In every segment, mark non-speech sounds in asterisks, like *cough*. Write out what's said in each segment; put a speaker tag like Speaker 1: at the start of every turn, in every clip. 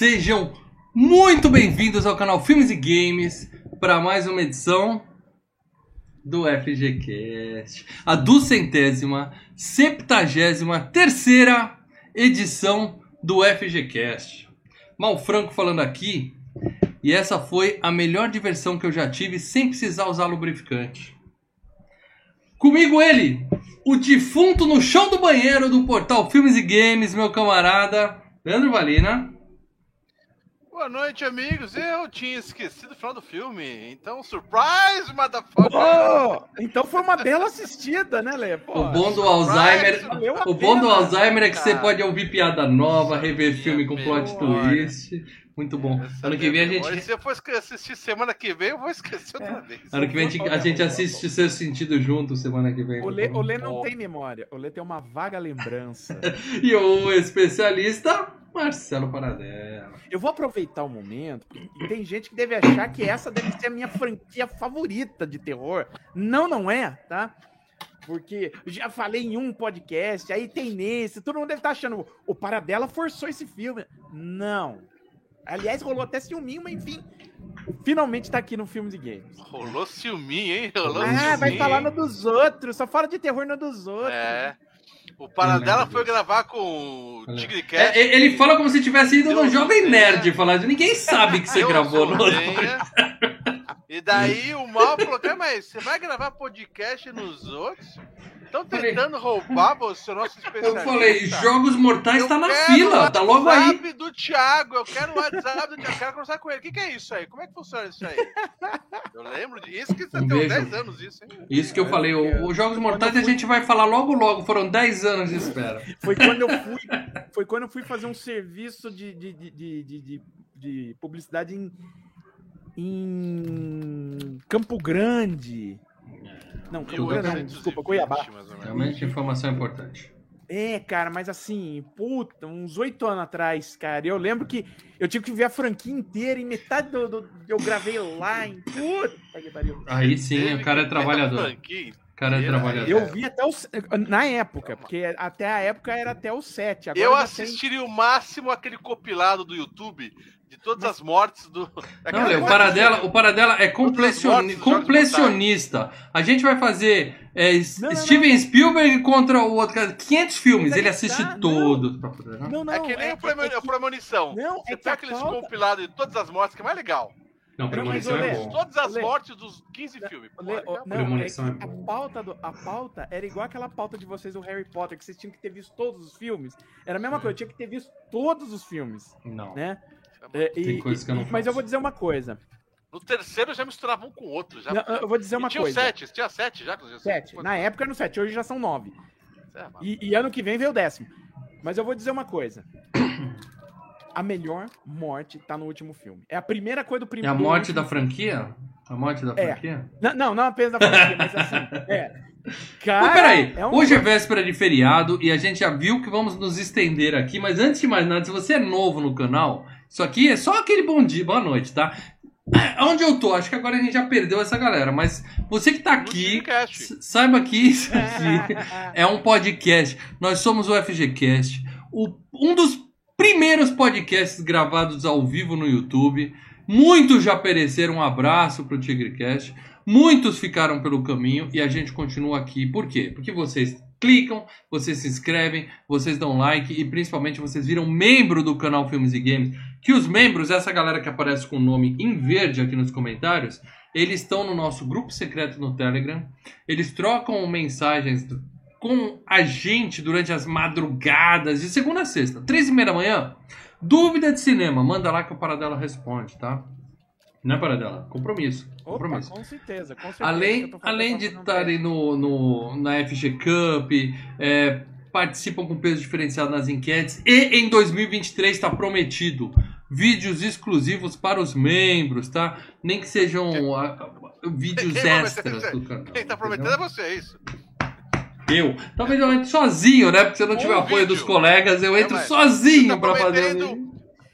Speaker 1: Sejam muito bem-vindos ao canal Filmes e Games para mais uma edição do FGCast, a duzentésima, septagésima terceira edição do FGCast. Mal Franco falando aqui, e essa foi a melhor diversão que eu já tive sem precisar usar lubrificante. Comigo ele, o defunto no chão do banheiro do portal Filmes e Games, meu camarada Leandro Valina.
Speaker 2: Boa noite, amigos. Eu tinha esquecido o final do filme. Então, surprise, motherfucker!
Speaker 3: Oh, então foi uma bela assistida, né, Lê?
Speaker 1: O bom do Alzheimer, o bom do
Speaker 3: pena,
Speaker 1: Alzheimer é que você
Speaker 2: cara.
Speaker 1: pode ouvir piada nova, rever filme com plot twist. Muito bom.
Speaker 2: Essa
Speaker 1: Ano que vem a
Speaker 2: memória.
Speaker 1: gente
Speaker 2: Se eu for assistir semana que vem, eu vou esquecer outra vez.
Speaker 1: Ano que vem a gente, a gente assiste Seu Sentido junto semana que vem.
Speaker 3: O Lê, o Lê não tem memória, o Lê tem uma vaga lembrança. *laughs*
Speaker 1: E o especialista, Marcelo Paradela.
Speaker 3: Eu vou aproveitar o momento, porque tem gente que deve achar que essa deve ser a minha franquia favorita de terror. Não, não é, tá? Porque já falei em um podcast, aí tem nesse, todo mundo deve estar achando, o Paradela forçou esse filme. Não. Aliás, rolou até ciúminho, mas enfim, finalmente tá aqui no Filmes e Games.
Speaker 2: Rolou ciúminho, hein? Rolou
Speaker 3: Ah, vai falar no dos outros, só fala de terror no dos outros.
Speaker 2: É. O Paradela foi gravar com o Tigre
Speaker 1: É,
Speaker 2: Cat.
Speaker 1: é, ele fala como se tivesse ido no Jovem Nerd
Speaker 2: céu.
Speaker 1: falar. Ninguém sabe que você gravou no.
Speaker 2: E daí o mal falou: "Cara, mas você vai gravar podcast nos outros? Estão
Speaker 1: Falei-
Speaker 2: tentando roubar você, o nosso especialista.
Speaker 1: Eu falei, Jogos Mortais
Speaker 2: Eu
Speaker 1: tá na fila, tá logo aí.
Speaker 2: WhatsApp do Thiago, eu quero o WhatsApp do Thiago, eu quero conversar com ele. O que, que é isso aí? Como é que funciona isso aí? Eu lembro disso, que você
Speaker 1: Um
Speaker 2: tem uns
Speaker 1: beijo.
Speaker 2: 10 anos isso, hein?
Speaker 1: Isso que eu falei, o- os Jogos Mortais a gente vai falar logo logo, foram 10 anos de espera.
Speaker 3: Foi quando eu fui, foi quando eu fui fazer um serviço de, de, de- de- de publicidade em, em Campo Grande. Não, Campo Grande não, desculpa, Cuiabá.
Speaker 1: Realmente informação importante.
Speaker 3: É, cara, mas assim, puta, uns oito anos atrás, cara, eu lembro que eu tive que ver a franquia inteira e metade do, do- eu gravei lá em puta que pariu.
Speaker 1: Aí sim, o cara é trabalhador. O cara é trabalhador.
Speaker 3: Eu vi até o. Na época, porque até a época era até o 7. Agora
Speaker 2: Eu
Speaker 3: já tem-
Speaker 2: assistiria o máximo aquele compilado do YouTube de *laughs* todas as mortes do.
Speaker 1: Não, o Paradela, o Paradela é complecioni- completionista. A gente vai fazer é,
Speaker 3: Não, não,
Speaker 1: Steven Spielberg contra o outro cara. 500 filmes, ele
Speaker 3: que
Speaker 1: assiste
Speaker 3: tá, não.
Speaker 1: todos. pra né?
Speaker 3: Não, não,
Speaker 2: É que nem
Speaker 3: é-
Speaker 2: o Premo-
Speaker 3: é que-
Speaker 2: o Premonição.
Speaker 3: Não,
Speaker 2: Você
Speaker 3: é que
Speaker 2: pega
Speaker 3: a
Speaker 2: aqueles
Speaker 3: pauta-
Speaker 2: compilados de todas as mortes, que é mais legal.
Speaker 1: Não,
Speaker 3: Não,
Speaker 1: Premonição é bom.
Speaker 2: Todas as
Speaker 3: Lê.
Speaker 2: mortes dos 15 filmes.
Speaker 3: Lê, não, é
Speaker 1: Premonição
Speaker 3: que
Speaker 1: é
Speaker 3: a
Speaker 1: bom.
Speaker 3: pauta, do- a pauta era igual aquela pauta de vocês do Harry Potter, que vocês tinham que ter visto todos os filmes. Era a mesma coisa, eu tinha que ter visto todos os filmes,
Speaker 1: Não.
Speaker 3: né? É,
Speaker 1: Tem
Speaker 3: e-
Speaker 1: coisas que eu não
Speaker 3: e- mas
Speaker 1: faço.
Speaker 3: eu vou dizer uma coisa.
Speaker 2: No terceiro já misturava um com o outro. Já...
Speaker 3: Não, eu vou dizer
Speaker 2: E
Speaker 3: uma
Speaker 2: tinha
Speaker 3: coisa.
Speaker 2: o 7, tinha 7 já. já-
Speaker 3: Sete. Na época era no 7, hoje já são 9.
Speaker 2: É.
Speaker 3: E, e ano que vem veio o décimo. Mas eu vou dizer uma coisa. *coughs* A melhor morte tá no último filme. É a primeira coisa do
Speaker 1: É
Speaker 3: primeiro.
Speaker 1: a morte da franquia? A morte da
Speaker 3: É.
Speaker 1: franquia?
Speaker 3: Não, não, não apenas da franquia, mas assim. É. *laughs* Cara,
Speaker 1: Mas peraí,
Speaker 3: é um-
Speaker 1: hoje é véspera de feriado e a gente já viu que vamos nos estender aqui, mas antes de mais nada, se você é novo no canal, isso aqui é só aquele bom dia, boa noite, tá? *clears throat* Onde eu tô? Acho que agora a gente já perdeu essa galera, mas você que tá aqui, saiba que isso aqui *laughs* é um podcast. Nós somos o FGCast, o- um dos primeiros podcasts gravados ao vivo no YouTube. Muitos já pereceram um abraço pro TigreCast. Muitos ficaram pelo caminho e a gente continua aqui. Por quê? Porque vocês clicam, vocês se inscrevem, vocês dão like e principalmente vocês viram membro do canal Filmes e Games. Que os membros, essa galera que aparece com o nome em verde aqui nos comentários, eles estão no nosso grupo secreto no Telegram. Eles trocam mensagens com a gente durante as madrugadas, de segunda a sexta, três e meia da manhã. Dúvida de cinema, manda lá que o Paradela responde, tá? Não é Paradela? Compromisso.
Speaker 3: Opa,
Speaker 1: Compromisso.
Speaker 3: com certeza, com certeza.
Speaker 1: Além, além de estarem no, no, na FG Cup, é, participam com peso diferenciado nas enquetes e em 2023 está prometido vídeos exclusivos para os membros, tá? Nem que sejam ah, ah, vídeos
Speaker 2: Quem
Speaker 1: extras do canal.
Speaker 2: Quem tá
Speaker 1: entendeu?
Speaker 2: prometendo é você, é isso.
Speaker 1: Eu. Talvez eu entre sozinho, né? Porque se eu não tiver
Speaker 2: Um
Speaker 1: apoio
Speaker 2: vídeo.
Speaker 1: dos colegas, eu entro
Speaker 2: mas
Speaker 1: sozinho
Speaker 2: tá
Speaker 1: pra fazer.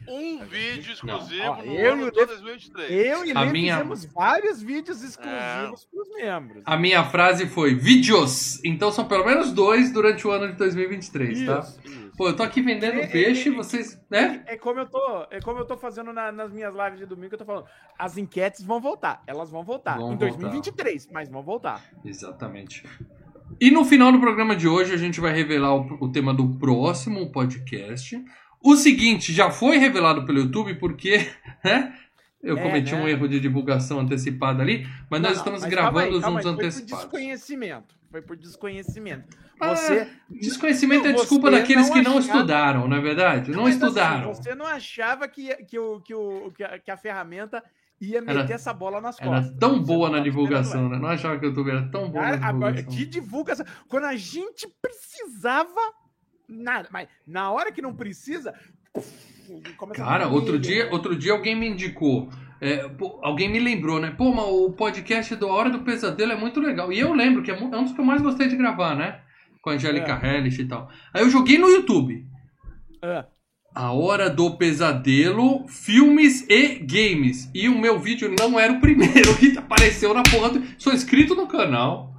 Speaker 2: Um vídeo exclusivo
Speaker 3: Ó,
Speaker 2: no
Speaker 3: eu
Speaker 2: ano
Speaker 3: e
Speaker 2: de
Speaker 3: Lê-
Speaker 2: 2023.
Speaker 3: Eu e Lê
Speaker 1: minha-
Speaker 3: fizemos vários vídeos exclusivos pros membros.
Speaker 1: A minha frase foi vídeos. Então são pelo menos dois durante o ano de 2023, tá?
Speaker 3: Isso, isso.
Speaker 1: Pô, eu tô aqui vendendo
Speaker 3: É,
Speaker 1: peixe,
Speaker 3: é, é,
Speaker 1: vocês. né?
Speaker 3: É como eu tô, é como eu tô fazendo na- nas minhas lives de domingo, eu tô falando. As enquetes vão voltar, elas vão voltar
Speaker 1: Vão
Speaker 3: em
Speaker 1: voltar.
Speaker 3: 2023, mas vão voltar.
Speaker 1: Exatamente. E no final do programa de hoje a gente vai revelar o, o tema do próximo podcast. O seguinte já foi revelado pelo YouTube porque, *laughs* né? Eu
Speaker 3: É,
Speaker 1: cometi
Speaker 3: né?
Speaker 1: um erro de divulgação antecipada ali, mas nós
Speaker 3: Não,
Speaker 1: estamos
Speaker 3: mas
Speaker 1: gravando
Speaker 3: calma aí,
Speaker 1: os
Speaker 3: calma
Speaker 1: uns
Speaker 3: aí, Foi por
Speaker 1: antecipados.
Speaker 3: desconhecimento. Foi por desconhecimento.
Speaker 1: Ah,
Speaker 3: Você
Speaker 1: Desconhecimento
Speaker 3: Não,
Speaker 1: é desculpa daqueles
Speaker 3: não
Speaker 1: que não
Speaker 3: achava-
Speaker 1: estudaram, não é verdade? Não,
Speaker 3: mas assim,
Speaker 1: estudaram.
Speaker 3: você não achava que, que, o, que, o, que, a, que a ferramenta ia
Speaker 1: Era-
Speaker 3: meter essa bola nas
Speaker 1: Era
Speaker 3: costas.
Speaker 1: tão
Speaker 3: Você
Speaker 1: boa
Speaker 3: não
Speaker 1: na divulgação, né? Não achava que o YouTube era tão bom na
Speaker 3: Cara,
Speaker 1: divulgação.
Speaker 3: que divulgação. Quando a gente precisava. Nada, mas na hora que não precisa.
Speaker 1: Cara, outro dia, outro dia alguém me indicou. é, pô, alguém me lembrou, né? Pô, mas o podcast do A Hora do Pesadelo é muito legal. E eu lembro que é é um dos que eu mais gostei de gravar, né? Com a Angélica Hellish e tal. Aí eu joguei no YouTube.
Speaker 3: Ah,
Speaker 1: A Hora do Pesadelo, filmes e games. E o meu vídeo não era o primeiro *laughs* que apareceu na porra. Do... Sou inscrito no canal.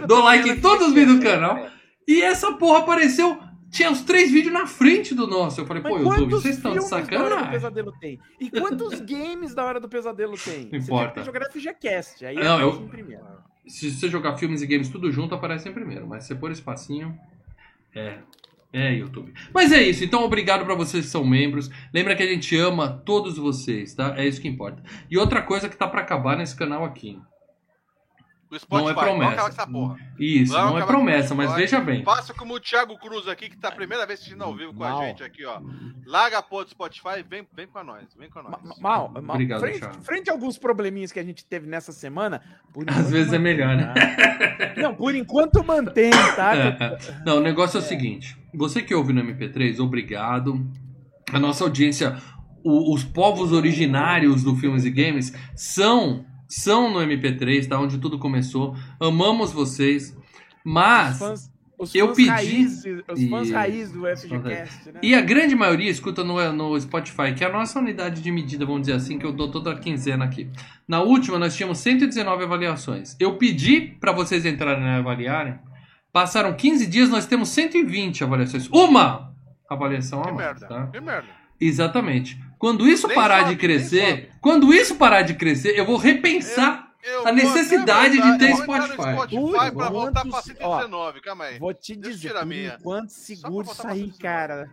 Speaker 3: do
Speaker 1: Dou like em todos os vídeos do canal. E essa porra apareceu. Tinha os três vídeos na frente do nosso. Eu falei,
Speaker 3: Mas
Speaker 1: pô, YouTube, vocês estão de
Speaker 3: filmes da Hora do
Speaker 1: sacanagem.
Speaker 3: Pesadelo tem? E quantos *laughs* games da Hora do Pesadelo tem?
Speaker 1: Não
Speaker 3: Você
Speaker 1: importa.
Speaker 3: que jogar FGCast. Aí
Speaker 1: Não, eu-
Speaker 3: em primeiro.
Speaker 1: Se você jogar filmes e games tudo junto, aparece em primeiro. Mas se você pôr espacinho, é. É, YouTube. Mas é isso. Então, obrigado pra vocês que são membros. Lembra que a gente ama todos vocês, tá? É isso que importa. E outra coisa que tá pra acabar nesse canal aqui.
Speaker 2: O Spotify,
Speaker 1: Não é promessa.
Speaker 2: porra.
Speaker 1: Isso,
Speaker 2: Vamos
Speaker 1: não é promessa, mas veja bem.
Speaker 2: Faça como o Thiago Cruz aqui, que tá a primeira vez assistindo ao vivo com
Speaker 3: Mal.
Speaker 2: a gente aqui, ó. Larga a porra do Spotify, vem, vem com nós, vem com nós.
Speaker 3: Ma- Mal, mal.
Speaker 1: Obrigado,
Speaker 3: frente,
Speaker 1: Thiago.
Speaker 3: frente a alguns probleminhas que a gente teve nessa semana. por
Speaker 1: Às vezes é
Speaker 3: mantém,
Speaker 1: melhor, né?
Speaker 3: tá? Não, por enquanto mantém, tá? *laughs*
Speaker 1: Não, o negócio é o seguinte: você que ouve no MP3, obrigado. A nossa audiência, o- os povos originários do Filmes e Games são, são no MP3, tá? Onde tudo começou. Amamos vocês. Mas.
Speaker 3: Os fãs, os
Speaker 1: eu pedi-
Speaker 3: Raiz, os fãs
Speaker 1: Isso.
Speaker 3: raiz do FGCast, né?
Speaker 1: E a grande maioria escuta no, no Spotify, que é a nossa unidade de medida, vamos dizer assim, que eu dou toda quinzena aqui. Na última, nós tínhamos 119 avaliações. Eu pedi para vocês entrarem e avaliarem. Passaram 15 dias, nós temos 120 avaliações. Uma avaliação a
Speaker 2: Que
Speaker 1: mais,
Speaker 2: merda,
Speaker 1: tá?
Speaker 2: que merda.
Speaker 1: Exatamente. Quando isso
Speaker 2: Nem
Speaker 1: parar
Speaker 2: sobe,
Speaker 1: de crescer, quando isso parar de crescer, eu vou repensar.
Speaker 2: Eu
Speaker 1: A
Speaker 2: vou
Speaker 1: necessidade de ter
Speaker 2: eu
Speaker 1: Spotify.
Speaker 2: Spotify pra
Speaker 3: Quantos-
Speaker 2: voltar pra
Speaker 3: ó,
Speaker 2: 119, calma aí.
Speaker 3: Vou te
Speaker 2: Deixa eu
Speaker 3: dizer,
Speaker 2: a minha.
Speaker 3: enquanto
Speaker 2: Só
Speaker 3: seguro
Speaker 2: pra
Speaker 3: cara.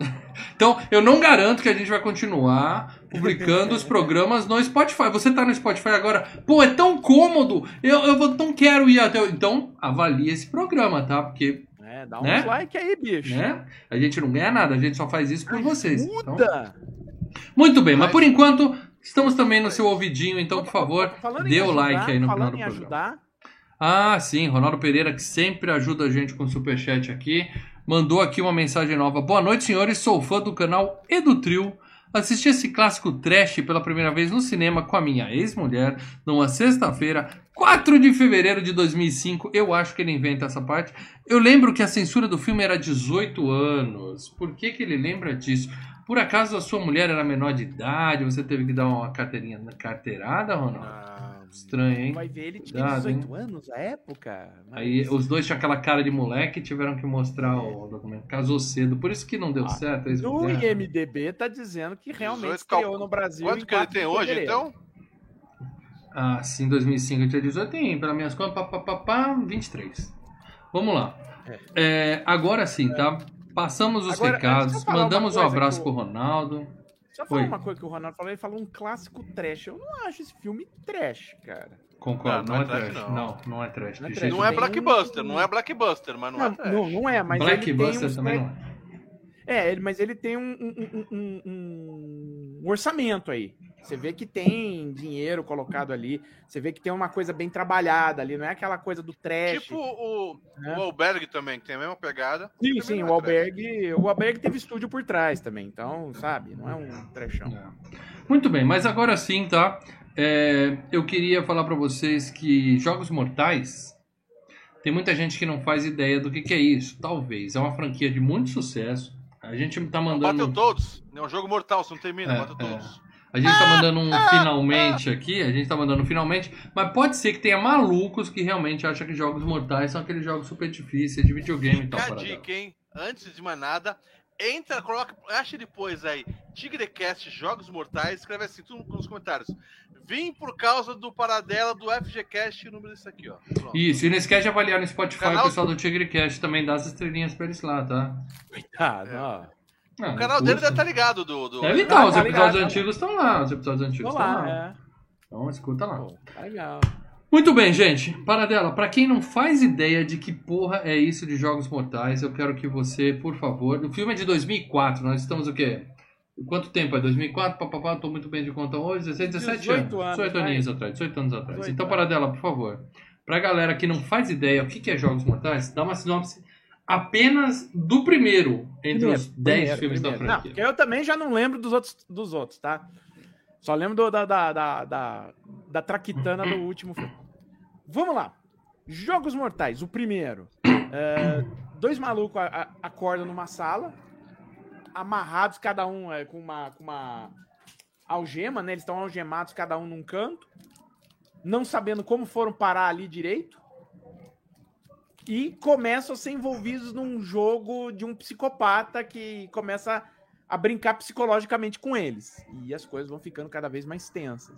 Speaker 3: *laughs*
Speaker 1: Então, eu não garanto que a gente vai continuar publicando os programas no Spotify. Você tá no Spotify agora, pô, é tão cômodo, eu, eu vou- não quero ir até. o- Então, avalie esse programa, tá? Porque,
Speaker 3: É, dá um
Speaker 1: Né?
Speaker 3: like aí, bicho.
Speaker 1: né? A gente não ganha nada, a gente só faz isso por vocês. Então,
Speaker 3: Muda!
Speaker 1: Muito bem, mas por enquanto, estamos também no seu ouvidinho, então, por favor,
Speaker 3: Falando
Speaker 1: dê o
Speaker 3: ajudar,
Speaker 1: like aí no final
Speaker 3: Falando
Speaker 1: do programa. Ah, sim, Ronaldo Pereira, que sempre ajuda a gente com o superchat aqui, mandou aqui uma mensagem nova. Boa noite, senhores. Sou fã do canal e do Trio. Assisti esse clássico trash pela primeira vez no cinema com a minha ex-mulher numa sexta-feira, 4 de fevereiro de 2005. Eu acho que ele inventa essa parte. Eu lembro que a censura do filme era 18 anos. Por que, que ele lembra disso? Por acaso a sua mulher era menor de idade? Você teve que dar uma carteirinha carteirada, Ronaldo?
Speaker 2: Ah,
Speaker 1: Estranho, hein?
Speaker 3: vai ver, ele tinha
Speaker 1: Cuidado,
Speaker 3: 18 anos na época. mas-
Speaker 1: Aí os dois tinham aquela cara de moleque e tiveram que mostrar o documento. Casou cedo, por isso que não deu
Speaker 3: Ah,
Speaker 1: certo.
Speaker 3: No
Speaker 1: fizeram.
Speaker 3: IMDB tá dizendo que realmente
Speaker 2: 18
Speaker 3: estreou no Brasil.
Speaker 2: Quanto que ele
Speaker 3: 4 de
Speaker 2: tem hoje,
Speaker 3: fevereiro.
Speaker 2: então?
Speaker 1: Ah, sim, 2005 eu tinha 18, tem, pelas minhas contas, pá, pá, pá, pá, 23. Vamos lá. É, agora sim, tá? Passamos os
Speaker 3: Agora,
Speaker 1: recados, mandamos um abraço pro Ronaldo.
Speaker 3: Deixa eu falar
Speaker 1: Oi.
Speaker 3: uma coisa que o Ronaldo falou. Ele falou um clássico trash. Eu não acho esse filme trash, cara.
Speaker 1: Concordo,
Speaker 2: Não,
Speaker 1: não,
Speaker 2: não
Speaker 1: é
Speaker 2: é trash,
Speaker 1: trash.
Speaker 2: não.
Speaker 1: Não, não é trash.
Speaker 3: Não é trash.
Speaker 2: Não é blockbuster,
Speaker 3: um-
Speaker 2: não é blockbuster, mas não, é
Speaker 3: Não,
Speaker 2: trash.
Speaker 3: não, não é, mas ele tem
Speaker 1: Blackbuster
Speaker 3: um
Speaker 1: também não é.
Speaker 3: É, ele- mas ele tem um, um- um- um- um orçamento aí. Você vê que tem dinheiro colocado ali. Você vê que tem uma coisa bem trabalhada ali. Não é aquela coisa do trash.
Speaker 2: Tipo o,
Speaker 3: né?
Speaker 2: o Alberg também, que tem a mesma pegada.
Speaker 3: Sim, sim, o
Speaker 2: é.
Speaker 3: Alberg, o Alberg teve estúdio por trás também, então, sabe, não é um trechão.
Speaker 1: É. Muito bem, mas agora sim, tá? É, eu queria falar pra vocês que Jogos Mortais tem muita gente que não faz ideia do que, que é isso. Talvez é uma franquia de muito sucesso. A gente tá
Speaker 2: Bateu
Speaker 1: mandando,
Speaker 2: todos. É um jogo mortal, você não termina,
Speaker 1: É,
Speaker 2: bateu
Speaker 1: é. A gente tá mandando um finalmente aqui. A gente tá mandando um finalmente, mas pode ser que tenha malucos que realmente acham que Jogos Mortais são aqueles jogos super difíceis de videogame e tal.
Speaker 2: Fica a dica, hein? antes de mais nada, entra, coloca, acha depois aí, Tigrecast Jogos Mortais, escreve assim tudo nos comentários. Vim por causa do paradela do FGCast, o número desse aqui, ó. Pronto.
Speaker 1: Isso, e não esquece de avaliar no Spotify
Speaker 2: Canal-
Speaker 1: o pessoal do TigreCast também dá as estrelinhas pra eles lá, tá?
Speaker 3: Ah, não.
Speaker 1: Ah,
Speaker 2: O canal dele deve estar ligado do. do...
Speaker 1: Deve estar, os
Speaker 3: tá
Speaker 1: episódios
Speaker 3: ligado,
Speaker 1: antigos estão lá, os episódios antigos estão lá.
Speaker 3: lá, é.
Speaker 1: Então escuta lá.
Speaker 3: Pô, tá legal.
Speaker 1: Muito bem, gente. Paradela, pra quem não faz ideia de que porra é isso de Jogos Mortais, eu quero que você, por favor. O filme é de 2004, nós estamos o quê? Quanto tempo é? 2004? Papapá, tô muito bem de conta hoje. 16, 17
Speaker 3: 18
Speaker 1: anos.
Speaker 3: anos,
Speaker 1: 18
Speaker 3: vai.
Speaker 1: aninhos atrás. 18 anos atrás.
Speaker 3: 18
Speaker 1: então,
Speaker 3: anos.
Speaker 1: Paradela, por favor. Pra galera que não faz ideia o que é Jogos Mortais, dá uma sinopse apenas do primeiro entre os 10 filmes da
Speaker 3: Não,
Speaker 1: franquia.
Speaker 3: porque eu também já não lembro dos outros, dos outros tá? Só lembro do- da, da, da, da, da traquitana do último filme. Vamos lá. Jogos Mortais, o primeiro. É, dois malucos acordam numa sala, amarrados, cada um é, com, uma, com uma algema, né? Eles estão algemados, cada um num canto, não sabendo como foram parar ali direito. E começam a ser envolvidos num jogo de um psicopata que começa a brincar psicologicamente com eles. E as coisas vão ficando cada vez mais tensas.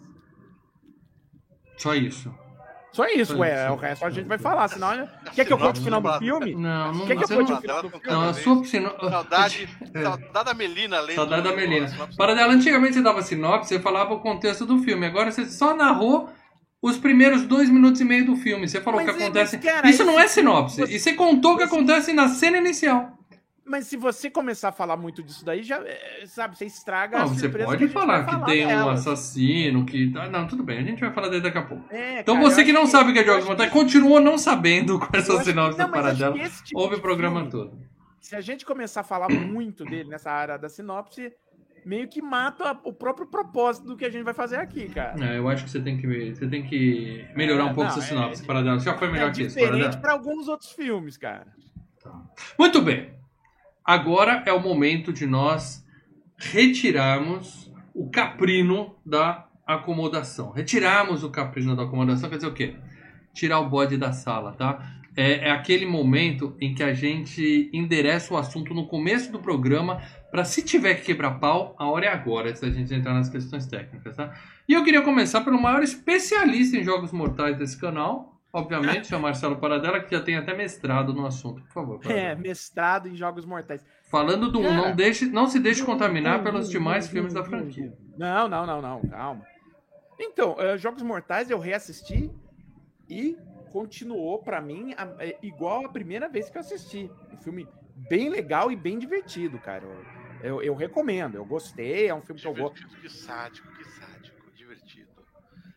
Speaker 1: Só isso.
Speaker 3: Só isso,
Speaker 1: Só
Speaker 3: ué.
Speaker 1: isso.
Speaker 3: O resto a gente vai falar. Senão, quer que eu conte o final do filme?
Speaker 1: Não, não,
Speaker 3: Quer que eu conte
Speaker 1: não,
Speaker 3: o final do
Speaker 2: Não,
Speaker 3: filme?
Speaker 1: não, a sua sino-
Speaker 2: Saudade, *laughs*
Speaker 1: É.
Speaker 2: saudade da Melina lendo.
Speaker 1: Saudade da Melina.
Speaker 2: Sinopse.
Speaker 1: Paradela, antigamente você dava sinopse, você falava o contexto do filme. Agora você só narrou os primeiros dois minutos e meio do filme. Você falou o
Speaker 3: Mas
Speaker 1: que
Speaker 3: é-
Speaker 1: acontece.
Speaker 3: mas, cara,
Speaker 1: Isso não é sinopse.
Speaker 3: você-
Speaker 1: E você contou o que acontece na cena inicial.
Speaker 3: Mas se você começar a falar muito disso daí, já, é, sabe, você estraga
Speaker 1: Não, você pode
Speaker 3: que
Speaker 1: falar que tem um assassino, que. Ah, Não, tudo bem, a gente vai falar daí daqui a pouco.
Speaker 3: É,
Speaker 1: Então
Speaker 3: cara,
Speaker 1: você que não
Speaker 3: acho
Speaker 1: sabe o que é Jogos Mortais,
Speaker 3: que-
Speaker 1: continua não sabendo com
Speaker 3: eu
Speaker 1: essa
Speaker 3: que-
Speaker 1: sinopse da Paradela.
Speaker 3: que tipo
Speaker 1: Ouve o programa
Speaker 3: filme,
Speaker 1: todo.
Speaker 3: Se a gente começar a falar muito dele nessa área da sinopse, meio que mata o próprio propósito do que a gente vai fazer aqui, cara.
Speaker 1: É, eu acho que você tem que, você tem que melhorar um
Speaker 3: É,
Speaker 1: pouco
Speaker 3: não,
Speaker 1: essa
Speaker 3: é-
Speaker 1: sinopse, Paradela. Já foi melhor
Speaker 3: é
Speaker 1: que isso,
Speaker 3: diferente para alguns outros filmes, cara.
Speaker 1: Muito bem. Agora é o momento de nós retirarmos o caprino da acomodação. Retirarmos o caprino da acomodação quer dizer o quê? Tirar o bode da sala, tá? É, é aquele momento em que a gente endereça o assunto no começo do programa para se tiver que quebrar pau, a hora é agora, antes da gente entrar nas questões técnicas, tá? E eu queria começar pelo maior especialista em jogos mortais desse canal, obviamente, é o Marcelo Paradela, que já tem até mestrado no assunto. Por favor, Paradela.
Speaker 3: É, mestrado em Jogos Mortais.
Speaker 1: Falando do 1,
Speaker 3: Cara.
Speaker 1: não, deixe, não se deixe contaminar
Speaker 3: Hum,
Speaker 1: pelos demais filmes da franquia.
Speaker 3: Não, não, não, não, calma. Então, eh, Jogos Mortais eu reassisti e continuou pra mim a- é, igual a primeira vez que eu assisti. Um filme bem legal e bem divertido, cara. Eu, eu- recomendo, eu gostei, é um filme que eu gosto.
Speaker 2: Divertido, que sádico, que sádico, divertido.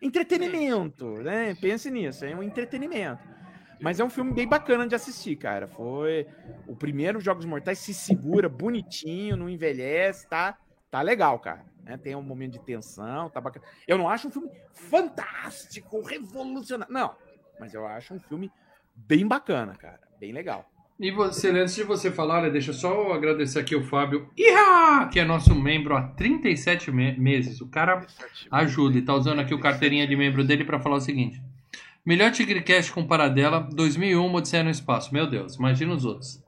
Speaker 3: Entretenimento, né? Pense nisso, é um entretenimento. Mas é um filme bem bacana de assistir, cara. Foi o primeiro Jogos Mortais se segura bonitinho, não envelhece, tá? Tá legal, cara. né? Tem um momento de tensão, tá bacana. Eu não acho um filme fantástico, revolucionário. Não, mas eu acho um filme bem bacana, cara. Bem legal.
Speaker 1: E você, antes de você falar, olha, deixa eu só agradecer aqui o Fábio Iha, que é nosso membro há 37 me- meses. O cara ajuda e tá usando aqui o carteirinha de membro dele para falar o seguinte. Melhor Tigrecast com Paradela, 2001, Odisseia no Espaço. Meu Deus, imagina os outros.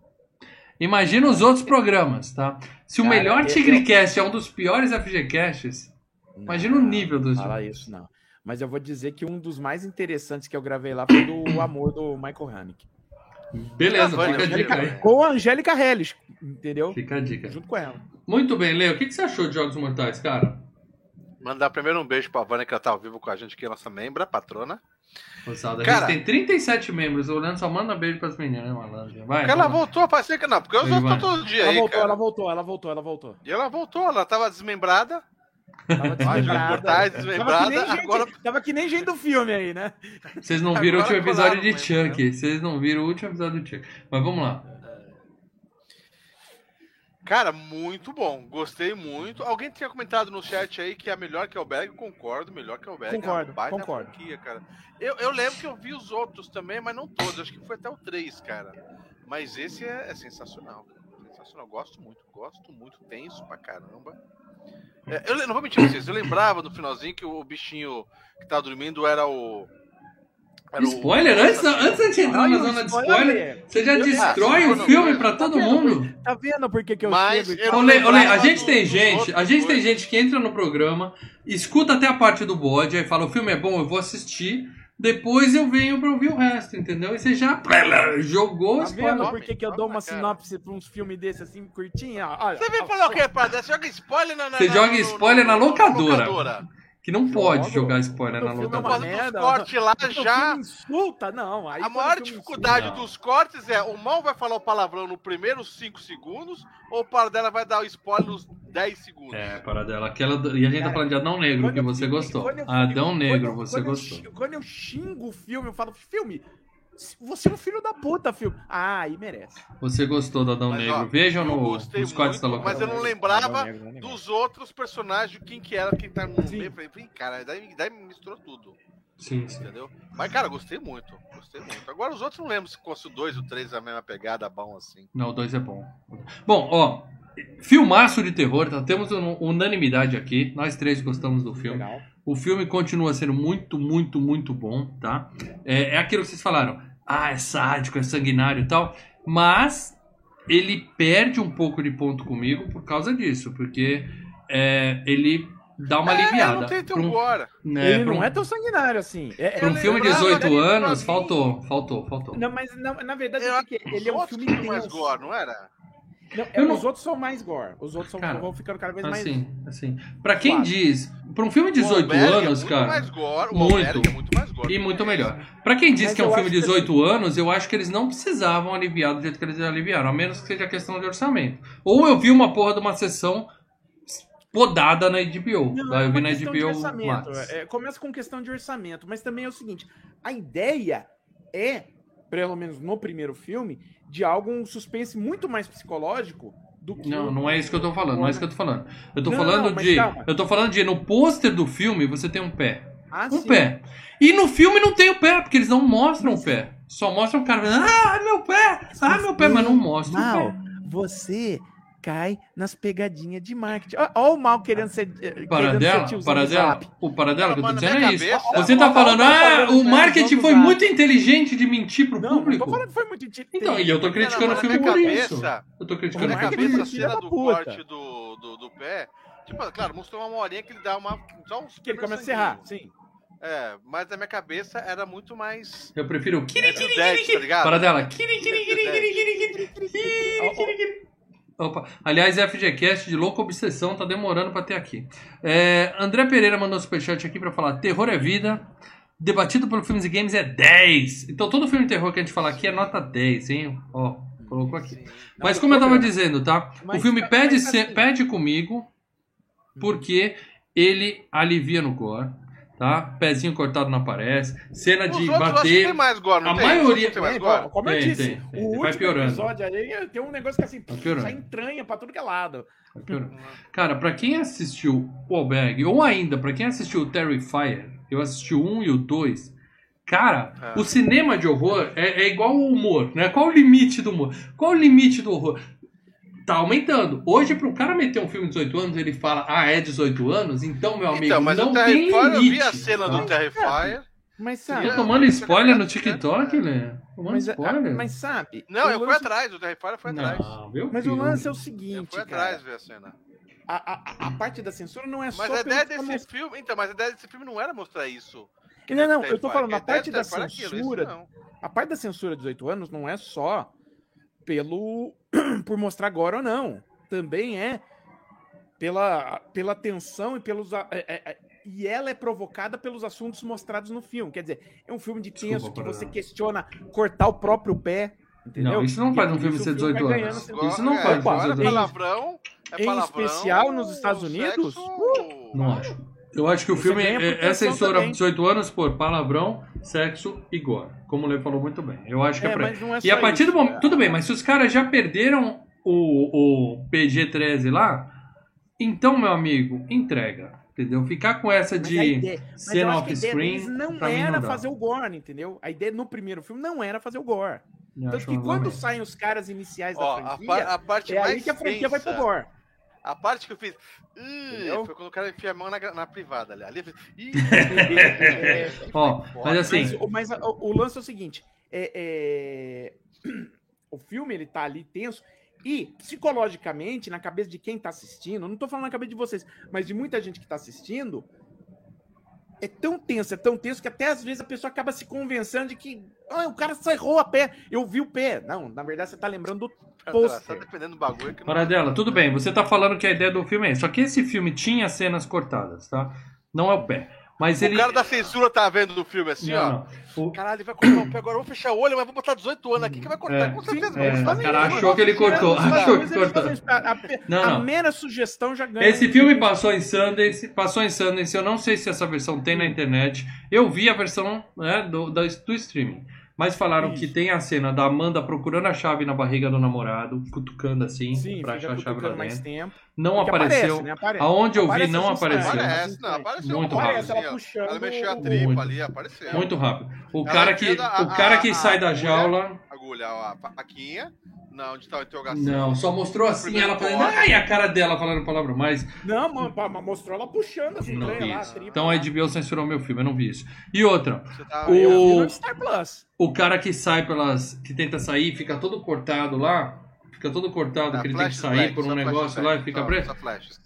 Speaker 1: Imagina os outros programas, tá? Se o
Speaker 3: Cara,
Speaker 1: melhor
Speaker 3: eu-
Speaker 1: Tigrecast é um dos piores FGCasts, Imagina o
Speaker 3: Não,
Speaker 1: nível dos
Speaker 3: Fala isso, não. Mas eu vou dizer que um dos mais interessantes que eu gravei lá foi do *coughs* Amor do Michael Haneke.
Speaker 1: Beleza,
Speaker 2: Ah,
Speaker 1: fica a dica
Speaker 2: né?
Speaker 1: aí.
Speaker 3: Com a Angélica Hellis, entendeu?
Speaker 1: Fica a dica.
Speaker 3: Junto com ela.
Speaker 1: Muito bem, Leo, o que que você achou de Jogos Mortais, cara?
Speaker 2: Mandar primeiro um beijo pra Vânia que ela tá ao vivo com a gente, que é nossa membra, patrona.
Speaker 1: Moçada, a
Speaker 2: Cara-
Speaker 1: gente tem 37 membros, o Leandro só manda beijo pras meninas, né, malandro? Vai,
Speaker 2: Porque ela
Speaker 1: vamos.
Speaker 2: voltou a aparecer que não, porque eu tô todo dia
Speaker 3: Ela
Speaker 2: aí,
Speaker 3: voltou,
Speaker 2: cara.
Speaker 3: ela voltou, ela voltou, ela voltou.
Speaker 2: E ela voltou, ela tava desmembrada.
Speaker 3: Tava que nem gente,
Speaker 2: Agora
Speaker 3: tava que nem gente do filme aí, né?
Speaker 1: Vocês não viram o último episódio de Chuck. Vocês não viram o último episódio de Chuck. Mas vamos lá.
Speaker 2: Cara, muito bom. Gostei muito. Alguém tinha comentado no chat aí que é melhor que o Berg. Concordo, melhor que o Berg.
Speaker 3: Concordo,
Speaker 2: É
Speaker 3: concordo.
Speaker 2: franquia, cara. Eu, eu lembro que eu vi os outros também, mas não todos. Acho que foi até o 3, cara. Mas esse é, é sensacional. cara. Sensacional. Gosto muito, gosto muito. Tenso pra caramba. É, eu não vou mentir pra vocês. Eu lembrava no finalzinho que o bichinho que tava dormindo era o. Era o-
Speaker 1: Spoiler? Antes, antes da gente entrar na
Speaker 3: o
Speaker 1: zona de spoiler, você já
Speaker 3: Eu-
Speaker 1: destrói
Speaker 2: Ah,
Speaker 1: o filme pra
Speaker 2: não.
Speaker 1: todo
Speaker 3: Tá vendo?
Speaker 1: mundo.
Speaker 3: Tá vendo por que, que eu
Speaker 2: Mas
Speaker 3: chego?
Speaker 2: eu?
Speaker 1: Olê, olê, a gente
Speaker 2: do-
Speaker 1: tem gente, a gente tem gente que entra no programa, escuta até a parte do bode, aí fala, o filme é bom, eu vou assistir, depois eu venho pra ouvir o resto, entendeu? E você já jogou
Speaker 3: Tá
Speaker 1: spoiler.
Speaker 3: vendo por que, que eu dou uma sinopse pra uns filmes desses assim, curtinha? Olha,
Speaker 2: Você vem
Speaker 3: ó,
Speaker 2: falar o quê, Prada? Você joga spoiler na, na
Speaker 1: Você joga
Speaker 2: no-
Speaker 1: spoiler na locadora. Que não pode jogar spoiler na
Speaker 3: o filme
Speaker 2: Por
Speaker 3: uma
Speaker 1: locadora.
Speaker 2: causa dos
Speaker 3: merda.
Speaker 2: cortes lá já.
Speaker 3: insulta, não. Aí
Speaker 2: A maior dificuldade
Speaker 1: Não.
Speaker 2: dos cortes é o mal vai falar o palavrão no primeiros 5 segundos ou o Paradela vai dar o spoiler nos 10 segundos.
Speaker 1: É, para dela. Aquela, e a gente tá
Speaker 3: Cara,
Speaker 1: falando de Adão Negro,
Speaker 3: Quando
Speaker 1: que você gostou.
Speaker 3: eu
Speaker 1: Adão Negro, você gostou.
Speaker 3: Quando eu xingo o filme, eu falo, filme, você é um filho da puta, filme. Ah, aí merece.
Speaker 1: Você gostou do Adão
Speaker 2: Mas,
Speaker 1: Negro.
Speaker 2: ó,
Speaker 1: Vejam no, nos cortes da
Speaker 2: muito, mas
Speaker 1: locadora.
Speaker 2: eu não lembrava
Speaker 3: Negro,
Speaker 2: dos outros personagens, quem que era, quem tá no
Speaker 3: Sim.
Speaker 2: meio. Falei, "Ih, cara, daí, daí misturou tudo,
Speaker 1: Sim, sim.
Speaker 2: entendeu? Mas, cara, gostei muito, gostei muito. Agora os outros não lembro se fosse o 2 ou 3 a mesma pegada, bom assim.
Speaker 1: Não, o 2 é bom. Bom, ó. Filmaço de terror, tá? temos un- unanimidade aqui. Nós três gostamos do filme.
Speaker 3: Legal.
Speaker 1: O filme continua sendo muito, muito, muito bom, tá? É, é aquilo que vocês falaram. Ah, é sádico, é sanguinário e tal. Mas ele perde um pouco de ponto comigo por causa disso. Porque é, ele dá uma
Speaker 2: É,
Speaker 1: aliviada.
Speaker 2: não tem teu
Speaker 1: Pra um-
Speaker 2: agora.
Speaker 1: né,
Speaker 3: Ele
Speaker 1: pra
Speaker 3: não
Speaker 1: um-
Speaker 3: é tão sanguinário assim. É,
Speaker 1: pra um
Speaker 2: Eu
Speaker 1: filme de
Speaker 2: lembrava
Speaker 1: 18
Speaker 2: dele pra
Speaker 1: anos, faltou, faltou, faltou.
Speaker 3: Não, mas na, na verdade
Speaker 2: Eu
Speaker 3: é porque ele é um filme
Speaker 2: que mais gore, não era?
Speaker 3: Não, é,
Speaker 1: não-
Speaker 3: Os outros são mais gore. Os outros são,
Speaker 1: Cara,
Speaker 3: vão ficando cada vez mais.
Speaker 1: Assim, assim. Pra quem
Speaker 3: Claro.
Speaker 1: diz, pra um filme de
Speaker 2: O
Speaker 1: 18
Speaker 2: Albergue
Speaker 1: anos,
Speaker 2: é muito
Speaker 1: cara.
Speaker 2: Mais gore, o
Speaker 1: muito.
Speaker 2: É muito mais gore.
Speaker 1: E muito melhor. Pra quem diz
Speaker 3: Mas
Speaker 1: que é um filme de
Speaker 3: acho que
Speaker 1: 18 anos, eu acho que eles não precisavam aliviar do jeito que eles aliviaram, a menos que seja questão de orçamento. Ou eu vi uma porra de uma sessão podada na HBO.
Speaker 3: Não,
Speaker 1: tá?
Speaker 3: é
Speaker 1: Eu vi na HBO.
Speaker 3: É, começa com questão de orçamento, mas também é o seguinte: a ideia é, pelo menos no primeiro filme, de algo um suspense muito mais psicológico do que.
Speaker 1: Não, não é isso que eu tô falando, não é isso que eu tô falando. Eu tô
Speaker 3: Não,
Speaker 1: falando
Speaker 3: não,
Speaker 1: de.
Speaker 3: calma.
Speaker 1: Eu tô falando de no pôster do filme você tem um pé.
Speaker 3: Ah,
Speaker 1: Um
Speaker 3: sim.
Speaker 1: pé. E no filme não tem o pé, porque eles não mostram o pé. Só mostram o cara ah, meu pé! Ah, meu pé, mas não mostra o pé.
Speaker 3: você cai nas pegadinhas de marketing. Olha o mal querendo ser. eh, querendo
Speaker 1: Paradela,
Speaker 3: ser
Speaker 1: paradela, o paradela que eu tô dizendo
Speaker 2: na
Speaker 1: é isso.
Speaker 2: cabeça-
Speaker 1: Você tá falando, ah, o marketing foi muito inteligente de mentir pro
Speaker 3: Não, não tô
Speaker 1: público.
Speaker 3: falando que foi muito inteligente.
Speaker 1: Então, e eu tô criticando o
Speaker 2: na
Speaker 1: filme por
Speaker 2: cabeça-
Speaker 1: isso. Eu tô
Speaker 2: Na
Speaker 1: criticando o
Speaker 3: Como é que
Speaker 1: filme
Speaker 2: cabeça,
Speaker 1: por
Speaker 2: a
Speaker 1: isso.
Speaker 2: cena do corte do, do, do pé. Tipo, claro, mostrou uma horinha que ele dá uma. Só uns
Speaker 3: Que ele começa a serrar, sim.
Speaker 2: É, mas na minha cabeça era muito mais.
Speaker 1: Eu prefiro o kiri,
Speaker 2: É
Speaker 1: kiri,
Speaker 2: Dead,
Speaker 1: kiri,
Speaker 2: tá ligado?
Speaker 1: Paradela. Kiri, kiri, kiri, kiri, kiri, kiri, kiri, kiri, kiri. Opa. Aliás, FGCast de louca obsessão tá demorando pra ter aqui. É, André Pereira mandou um superchat aqui pra falar: Terror é vida. Debatido pelo Filmes e Games é 10. Então todo filme de terror que a gente fala aqui é nota 10, hein? Ó, colocou aqui.
Speaker 2: Sim.
Speaker 1: Mas
Speaker 3: Não,
Speaker 1: como eu tava dizendo, tá?
Speaker 3: Mas-
Speaker 1: o filme pede,
Speaker 3: assim-
Speaker 1: se- pede comigo porque ele alivia no gore, tá? Pezinho cortado não aparece, cena
Speaker 2: Os
Speaker 1: de bater.
Speaker 2: tem mais gore, não
Speaker 1: a
Speaker 2: tem?
Speaker 1: Maioria-
Speaker 2: tem mais
Speaker 3: É,
Speaker 2: gore?
Speaker 3: como eu
Speaker 1: Tem,
Speaker 3: disse,
Speaker 1: tem, tem.
Speaker 3: o
Speaker 1: Vai
Speaker 3: último
Speaker 1: piorando.
Speaker 3: episódio aí tem um negócio que assim,
Speaker 1: Vai piorando.
Speaker 3: já entranha pra tudo que é lado.
Speaker 1: Cara, pra quem assistiu o Albergue, ou ainda pra quem assistiu o Terrifier, eu assisti o 1 e o 2. Cara,
Speaker 2: Ah.
Speaker 1: o cinema de horror é, é igual o humor, né? Qual o limite do humor? Qual o limite do horror? Tá aumentando. Hoje, pro cara meter um filme de 18 anos, ele fala, ah, é 18 anos? Então, meu amigo,
Speaker 2: Então, mas
Speaker 1: não
Speaker 2: o
Speaker 1: tem
Speaker 2: Terrifier, eu
Speaker 1: limite.
Speaker 2: vi a cena
Speaker 1: tá?
Speaker 2: do Terrifier.
Speaker 3: Mas sabe,
Speaker 1: tá tomando spoiler no TikTok, Lê? Tomando
Speaker 3: mas,
Speaker 1: spoiler?
Speaker 3: mas sabe,
Speaker 2: Não,
Speaker 3: o
Speaker 2: eu fui
Speaker 3: lance-
Speaker 2: atrás, o Terrifier foi atrás.
Speaker 1: Não,
Speaker 3: Mas o lance é o
Speaker 2: Eu
Speaker 3: seguinte,
Speaker 2: fui
Speaker 3: cara,
Speaker 2: atrás ver a cena.
Speaker 3: a, a, a parte da censura não é
Speaker 2: Mas
Speaker 3: só
Speaker 2: a
Speaker 3: pelo
Speaker 2: ideia desse filme. Então, mas a ideia desse filme não era mostrar isso.
Speaker 3: Não, não, eu tô falando, a parte da
Speaker 2: aquilo,
Speaker 3: censura,
Speaker 2: não.
Speaker 3: a parte da censura de 18 anos não é só pelo *clears throat* por mostrar agora ou não. Também é pela, pela tensão e pelos é- é- é- e ela é provocada pelos assuntos mostrados no filme. Quer dizer, é um filme de tenso
Speaker 1: Desculpa,
Speaker 3: que você
Speaker 1: Paradela.
Speaker 3: questiona cortar o próprio pé, entendeu?
Speaker 1: Não, isso não faz um filme ser
Speaker 3: o filme
Speaker 1: 18
Speaker 3: vai
Speaker 1: anos.
Speaker 3: ganhando
Speaker 2: Agora-
Speaker 1: Isso não
Speaker 2: é,
Speaker 1: faz
Speaker 2: é
Speaker 3: em-
Speaker 2: palavrão. É
Speaker 3: em
Speaker 2: palavrão,
Speaker 3: especial nos Estados Unidos?
Speaker 2: sexo-
Speaker 1: Não acho. Eu acho que o
Speaker 3: Você
Speaker 1: filme é, é
Speaker 3: tensão
Speaker 1: censura
Speaker 3: também.
Speaker 1: 18 anos por palavrão, sexo e gore. Como o Lê falou muito bem. Eu acho que é,
Speaker 3: É,
Speaker 1: pra...
Speaker 3: mas não é
Speaker 1: E a
Speaker 3: só
Speaker 1: partir do
Speaker 3: isso,
Speaker 1: momento.
Speaker 3: cara.
Speaker 1: Tudo bem, mas se os caras já perderam o, o PG-13 lá, então, meu amigo, entrega. Entendeu? Ficar com essa
Speaker 3: Mas
Speaker 1: de
Speaker 3: a ideia-
Speaker 1: cena
Speaker 3: a
Speaker 1: off-screen.
Speaker 3: deles não
Speaker 1: pra mim
Speaker 3: era
Speaker 1: não
Speaker 3: fazer o gore, entendeu? A ideia no primeiro filme não era fazer o gore.
Speaker 1: Eu
Speaker 3: Tanto
Speaker 1: acho
Speaker 3: que quando saem os caras iniciais
Speaker 2: Ó,
Speaker 3: da
Speaker 2: a,
Speaker 3: franquia,
Speaker 2: par- a parte
Speaker 3: é
Speaker 2: mais
Speaker 3: aí que a franquia vai pro
Speaker 2: tensa-
Speaker 3: gore.
Speaker 2: A parte que eu fiz.
Speaker 3: Entendeu?
Speaker 2: foi quando o cara enfia a mão na, na privada ali. Ali eu fiz. *laughs*
Speaker 3: É,
Speaker 1: mas assim,
Speaker 3: Mas, o- mas o, o lance é o seguinte: é, é, *clears throat* o filme ele tá ali tenso. E, psicologicamente, na cabeça de quem tá assistindo, não tô falando na cabeça de vocês, mas de muita gente que tá assistindo, é tão tenso, é tão tenso que até às vezes a pessoa acaba se convencendo de que ah, o cara só errou a pé, eu vi o pé. Não, na verdade você tá lembrando do
Speaker 2: Tá
Speaker 3: pôster.
Speaker 2: dependendo do bagulho que não.
Speaker 1: Paradela, tudo bem, você tá falando que a ideia do filme é isso. Só que esse filme tinha cenas cortadas, tá? Não é o pé. Mas
Speaker 2: O
Speaker 1: ele.
Speaker 2: cara da censura tá vendo do filme assim, ó.
Speaker 1: Não, não. O-
Speaker 2: Caralho, ele vai cortar o pé agora. Eu vou fechar o olho, mas vou botar 18 anos aqui. que vai cortar?
Speaker 1: É.
Speaker 2: Com certeza.
Speaker 1: É,
Speaker 2: vai
Speaker 1: o cara achou que ele cortou.
Speaker 3: Mas,
Speaker 1: Achou que cortou.
Speaker 3: A, a-
Speaker 1: Não,
Speaker 3: a
Speaker 1: não.
Speaker 3: mera sugestão já ganha.
Speaker 1: Esse filme passou em Sundance, passou em Sundance, eu não sei se essa versão tem na internet. Eu vi a versão né, do, da- do streaming. Mas falaram que
Speaker 3: Isso.
Speaker 1: tem a cena da Amanda procurando a chave na barriga do namorado, cutucando assim,
Speaker 3: Sim,
Speaker 1: pra achar a chave lá dentro.
Speaker 3: tempo.
Speaker 1: Não
Speaker 3: Porque
Speaker 1: apareceu.
Speaker 3: aparece, né? Aparece.
Speaker 1: Aonde eu vi,
Speaker 3: Aparece
Speaker 1: não
Speaker 3: esse
Speaker 1: apareceu.
Speaker 2: Aparece, não, apareceu.
Speaker 1: Muito rápido.
Speaker 3: Ela puxando
Speaker 2: Ela mexeu a
Speaker 3: o-
Speaker 2: tripa
Speaker 1: Muito.
Speaker 2: ali, apareceu.
Speaker 1: Muito rápido. O
Speaker 2: Ela
Speaker 1: cara que,
Speaker 2: a-
Speaker 1: o cara que
Speaker 2: a-
Speaker 1: sai
Speaker 2: a
Speaker 1: da jaula.
Speaker 2: Agulha, ó, a faquinha. Não, onde tá a interrogação.
Speaker 1: Não, só mostrou assim, ela fazendo.
Speaker 2: corte.
Speaker 1: Ai, a cara dela falando palavra mais.
Speaker 3: Não, mano, mas mostrou ela puxando assim,
Speaker 1: Não vi
Speaker 3: lá,
Speaker 1: isso.
Speaker 3: tripa
Speaker 1: Então a HBO censurou meu filme, eu não vi isso. E outra,
Speaker 2: Você tá
Speaker 1: O-
Speaker 3: Star Plus.
Speaker 1: o cara que sai pelas. que tenta sair, fica todo cortado lá. Fica todo cortado,
Speaker 2: Tá,
Speaker 1: que ele tem que sair
Speaker 2: black,
Speaker 1: por um negócio
Speaker 2: black,
Speaker 1: lá e fica
Speaker 2: só-
Speaker 1: preso.
Speaker 2: Só flashes.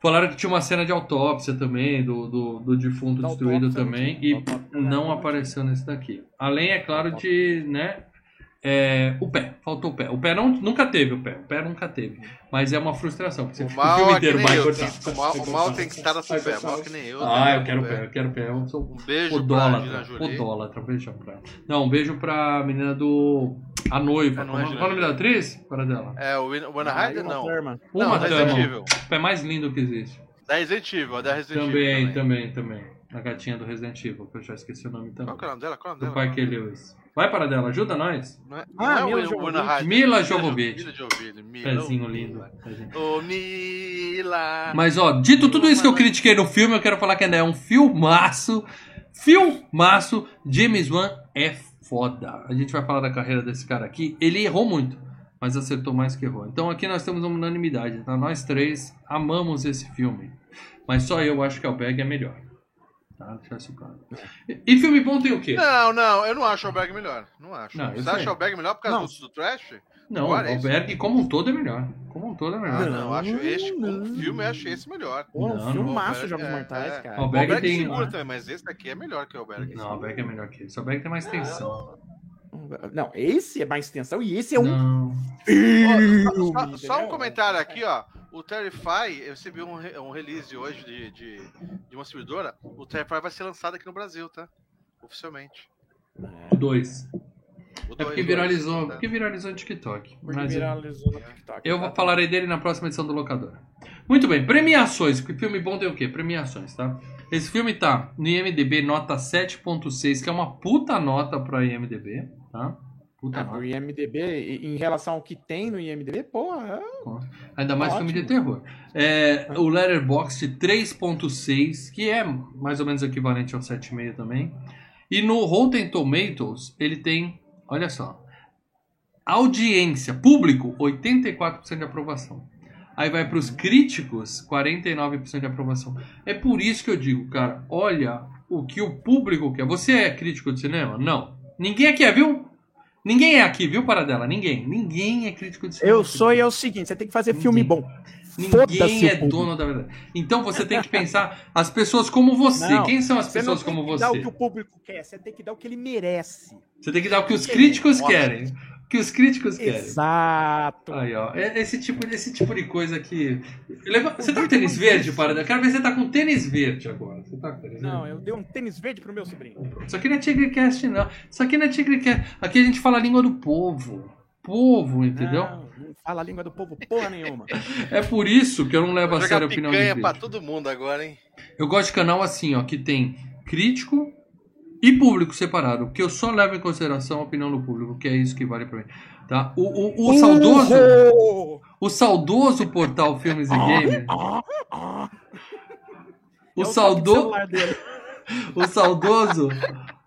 Speaker 1: Falaram que tinha uma cena de autópsia também, do, do, do defunto
Speaker 3: Da
Speaker 1: destruído
Speaker 3: autópsia,
Speaker 1: também, e não
Speaker 3: não
Speaker 1: apareceu nesse daqui. Além, é claro, de, né, é, o pé, faltou o pé. O pé não, nunca teve o pé, o pé nunca teve. Mas é uma frustração, porque você
Speaker 2: O
Speaker 1: fica o
Speaker 2: mal
Speaker 1: filme
Speaker 2: é
Speaker 1: inteiro,
Speaker 2: nem
Speaker 1: vai
Speaker 2: eu.
Speaker 1: cortar.
Speaker 2: tem- O mal, o mal tem que estar no seu pé. O mal é que nem eu.
Speaker 1: Ah,
Speaker 2: né?
Speaker 1: eu quero o pé, eu quero o pé. Eu sou
Speaker 2: Um beijo
Speaker 1: o
Speaker 2: pra
Speaker 1: o dólar, um beijão pra ela. Não, um beijo pra menina do... A noiva.
Speaker 2: É,
Speaker 1: Qual
Speaker 2: é
Speaker 1: o nome da atriz? Para dela.
Speaker 2: É, o Win- Winona Ryder,
Speaker 3: Uma
Speaker 2: não.
Speaker 1: Uma Thurman. O pé mais lindo que existe.
Speaker 2: Da Resident Evil, a da Resident
Speaker 1: Também,
Speaker 2: Evil.
Speaker 1: também, também. A gatinha do Resident Evil, que eu já esqueci o nome também.
Speaker 2: Qual que é o nome dela? Qual é o
Speaker 1: Do
Speaker 2: nome dela?
Speaker 1: Parque Lewis. Vai para dela, ajuda nós.
Speaker 2: Não é,
Speaker 3: Ah,
Speaker 2: não é
Speaker 3: Mila
Speaker 2: o
Speaker 3: Jovovich.
Speaker 1: Mila Jovovich.
Speaker 2: Mila Jovovich. Mila.
Speaker 1: Pezinho lindo.
Speaker 2: Ô, Mila.
Speaker 1: Mas ó, dito tudo isso que eu critiquei no filme, eu quero falar que ainda é um filmaço. Filmaço. James Wan é foda. A gente vai falar da carreira desse cara aqui. Ele errou muito, mas acertou mais que errou. Então aqui nós temos uma unanimidade. Tá? Nós três amamos esse filme. Mas só eu acho que o Bag é melhor. Tá? Deixa isso claro. E, filme bom tem o quê?
Speaker 2: Não, não, eu não acho o Alberg melhor. Não acho.
Speaker 1: Não,
Speaker 2: Você
Speaker 1: sei.
Speaker 2: acha o Alberg melhor por causa
Speaker 3: Não.
Speaker 2: do, do trash?
Speaker 1: Não, o
Speaker 2: é isso.
Speaker 1: Albergue como um todo é melhor. Como um todo é
Speaker 2: Ah,
Speaker 1: melhor.
Speaker 2: não, eu acho este, como
Speaker 3: não.
Speaker 2: filme, eu acho esse melhor.
Speaker 3: Pô,
Speaker 1: Não,
Speaker 3: um
Speaker 1: não.
Speaker 3: filmaço
Speaker 2: Alberg
Speaker 3: Jogos
Speaker 2: é-
Speaker 3: Mortais,
Speaker 2: é.
Speaker 3: cara.
Speaker 1: O
Speaker 2: O
Speaker 1: Alberg
Speaker 2: Alberg
Speaker 1: tem-
Speaker 2: segura também, mas esse daqui é melhor que o Alberg.
Speaker 1: Não, o Albergue é melhor que esse. O Albergue tem mais tensão.
Speaker 3: Não, esse é mais extensão e esse é um
Speaker 1: Não.
Speaker 3: filme.
Speaker 2: Só, só um comentário aqui, ó. O Terrify, eu recebi um, um release hoje de, de, de uma distribuidora. O Terrify vai ser lançado aqui no Brasil, tá? Oficialmente.
Speaker 1: O 2.
Speaker 2: O
Speaker 1: É
Speaker 2: dois,
Speaker 1: porque
Speaker 2: dois,
Speaker 1: viralizou,
Speaker 2: tá?
Speaker 1: porque viralizou no TikTok.
Speaker 3: Porque
Speaker 1: Mas eu,
Speaker 3: viralizou no TikTok.
Speaker 1: eu
Speaker 3: tá?
Speaker 1: falarei dele na próxima edição do Locador. Muito bem, premiações. Porque filme bom tem o quê? Premiações, tá? Esse filme tá no IMDB nota 7.6, que é uma puta nota pra IMDB, tá? Puta
Speaker 3: Ah, pro IMDB, em relação ao que tem no IMDB, porra,
Speaker 1: Ainda mais
Speaker 3: Ótimo.
Speaker 1: filme de terror. É, o Letterboxd 3.6, que é mais ou menos equivalente ao 7,5 também. E no Rotten Tomatoes, ele tem, olha só, audiência, público, 84% de aprovação. Aí vai para os críticos, 49% de aprovação. É por isso que eu digo, cara, olha o que o público quer. Você é crítico de cinema? Não. Ninguém aqui é, viu? Ninguém é aqui, viu, Paradela? Ninguém. Ninguém é crítico de cinema.
Speaker 3: Eu sou e é o seguinte, você tem que fazer filme
Speaker 1: Ninguém.
Speaker 3: bom.
Speaker 1: Ninguém é dono da verdade. Então você tem que pensar as pessoas como você.
Speaker 3: Não,
Speaker 1: Quem são as
Speaker 3: Você não
Speaker 1: pessoas
Speaker 3: tem
Speaker 1: como
Speaker 3: que dar o
Speaker 1: você?
Speaker 3: que o público quer, você tem que dar o que ele merece.
Speaker 1: Você tem que dar o que os críticos querem. Que os críticos querem.
Speaker 3: Exato.
Speaker 1: Aí, ó. É Esse tipo, esse tipo de coisa que. Leva- Você tá com tênis verde. Paradela? Quero ver se você tá com tênis verde agora. Você tá com tênis
Speaker 3: Não,
Speaker 1: verde?
Speaker 3: eu dei um tênis verde pro meu sobrinho.
Speaker 1: Isso aqui não é Tigrecast, não. Isso aqui não é Tigrecast. Aqui a gente fala a língua do povo. Povo, entendeu?
Speaker 3: Não, não fala a língua do povo porra nenhuma. *laughs*
Speaker 1: É por isso que eu não levo
Speaker 2: Vou
Speaker 1: a sério a opinião de
Speaker 2: pra todo mundo agora, hein?
Speaker 1: Eu gosto de canal assim, ó, que tem crítico e público separado, porque eu só levo em consideração a opinião do público, que é isso que vale pra mim. Tá? O, o, o saudoso, o saudoso portal Filmes e Games, o
Speaker 3: É
Speaker 1: saudoso, *laughs* o saudoso,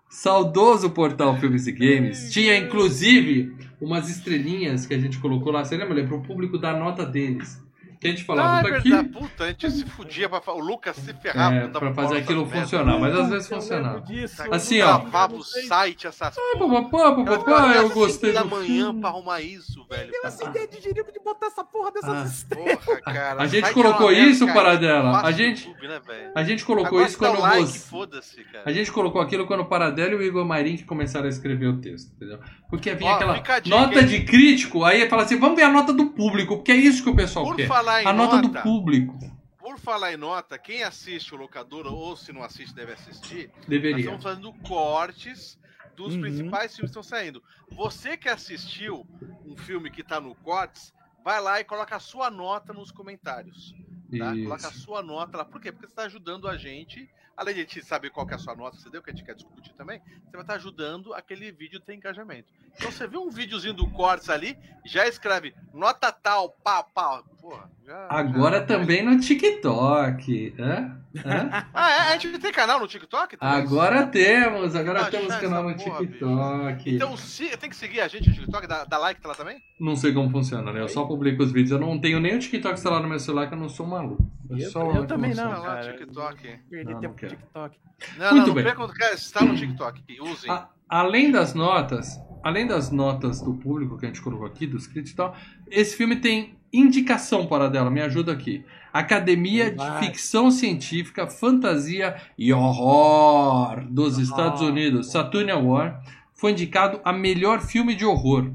Speaker 1: saudoso portal Filmes e Games tinha inclusive umas estrelinhas que a gente colocou lá, você lembra? Para o público dar nota deles. Que a gente falava,
Speaker 2: Ah, é
Speaker 1: tá aqui.
Speaker 2: verdade. Puta, a gente se fudia pra O Lucas se ferrava.
Speaker 1: É, pra fazer aquilo funcionar, mas às vezes funcionava.
Speaker 3: Disso,
Speaker 1: Assim, ó.
Speaker 2: Gravava o site, essas
Speaker 1: Ah, papapá, papapá, eu gostei
Speaker 2: da manhã pra arrumar isso, velho.
Speaker 3: Deu essa ideia de de botar essa porra dessas
Speaker 1: Ah.
Speaker 3: estrelas.
Speaker 2: Porra, cara.
Speaker 1: A gente colocou isso. Paradela. A gente-
Speaker 2: né?
Speaker 1: A gente colocou isso quando você.
Speaker 2: foda-se, cara.
Speaker 1: A gente colocou aquilo quando o Paradelo e o Igor Marin que começaram a escrever o texto, entendeu? Porque vinha aquela nota de crítico, aí fala assim, vamos ver a nota do público, porque é isso que o pessoal
Speaker 2: Por
Speaker 1: quer.
Speaker 2: Falar em
Speaker 1: A nota, do
Speaker 2: nota,
Speaker 1: público.
Speaker 2: Por falar em nota, quem assiste o locador ou se não assiste deve assistir. Nós
Speaker 1: Deveria.
Speaker 2: estamos fazendo cortes dos
Speaker 3: Uhum.
Speaker 2: principais filmes que estão saindo. Você que assistiu um filme que tá no cortes, vai lá e coloca a sua nota nos comentários. Tá? Coloca a sua nota lá. Por quê? Porque você está ajudando a gente. Além de a gente saber qual que é a sua nota que você deu, que a gente quer discutir também, você vai estar ajudando aquele vídeo a ter engajamento. Então você vê um videozinho do Cortes ali, já escreve nota tal, pá, pá. Porra, já,
Speaker 1: Agora
Speaker 2: já-
Speaker 1: também no TikTok. Hã? Hã? *laughs*
Speaker 2: Ah, é? A gente tem canal no TikTok? também?
Speaker 1: Agora temos, agora temos
Speaker 2: essa
Speaker 1: canal no
Speaker 2: porra, bicho.
Speaker 1: TikTok.
Speaker 2: Então se, tem que seguir a gente no TikTok, dá, dá like lá também?
Speaker 1: Não sei como funciona, né? Eu só publico os vídeos. Eu não tenho nem o TikTok instalado no meu celular, que eu não sou maluco.
Speaker 3: Eu-
Speaker 1: só
Speaker 3: eu também
Speaker 1: sou.
Speaker 3: não. Cara.
Speaker 2: TikTok.
Speaker 3: Perdi
Speaker 1: Não,
Speaker 3: tempo
Speaker 1: não.
Speaker 3: TikTok.
Speaker 2: Não,
Speaker 1: Muito
Speaker 2: não, não
Speaker 1: bem.
Speaker 2: quer, está no TikTok. Usem.
Speaker 1: A- além das notas, além das notas do público que a gente colocou aqui, dos críticos e tal, esse filme tem indicação para dela, me ajuda aqui. Academia
Speaker 3: Vai.
Speaker 1: de Ficção Científica, Fantasia e Horror dos Estados. Unidos, Saturn Award, foi indicado a melhor filme de horror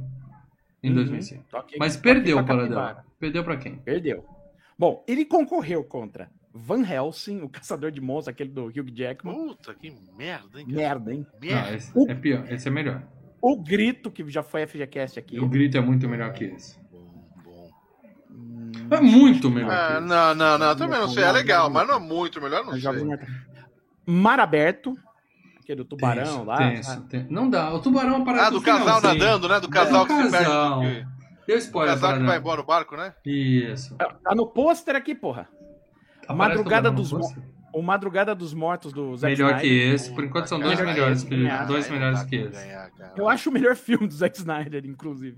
Speaker 1: em
Speaker 3: Uhum.
Speaker 1: 2005.
Speaker 3: Toquei-
Speaker 1: Mas perdeu para dela. Perdeu para quem?
Speaker 3: Perdeu. Bom, ele concorreu contra Van Helsing, o *laughs* caçador de monstros, aquele do Hugh Jackman.
Speaker 2: Puta, que merda, hein? cara?
Speaker 3: Merda, hein?
Speaker 1: Não,
Speaker 2: Merda.
Speaker 1: esse é pior, esse é melhor.
Speaker 3: O Grito, que já foi FGCast aqui.
Speaker 1: O grito é muito melhor que esse.
Speaker 2: Bom, bom.
Speaker 3: Hum,
Speaker 1: É muito melhor
Speaker 2: Ah,
Speaker 1: que esse.
Speaker 2: não, não, não, também não sei. É legal, mas não é muito melhor, não sei.
Speaker 3: Mar Aberto, aquele do tubarão
Speaker 1: Tenso,
Speaker 3: lá.
Speaker 1: tenso,
Speaker 3: sabe?
Speaker 1: tenso. Não dá. O tubarão aparece
Speaker 2: Ah, do casal
Speaker 1: finalzinho.
Speaker 2: nadando, né? Do casal
Speaker 1: É,
Speaker 2: que se perde.
Speaker 1: casal. Deu
Speaker 2: O
Speaker 1: spoiler
Speaker 2: casal
Speaker 1: para
Speaker 2: que vai embora o barco, né?
Speaker 1: Isso.
Speaker 3: Tá no pôster aqui, porra.
Speaker 1: Aparece
Speaker 3: Madrugada dos
Speaker 1: pôster?
Speaker 3: O Madrugada dos Mortos do Zack
Speaker 1: Melhor que
Speaker 3: Snyder.
Speaker 1: esse. Por enquanto são dois
Speaker 3: melhor que
Speaker 1: melhores que
Speaker 3: ganhar,
Speaker 1: dois melhores
Speaker 2: dá
Speaker 1: que esse.
Speaker 3: Eu acho o melhor *laughs* filme do Zack Snyder, inclusive.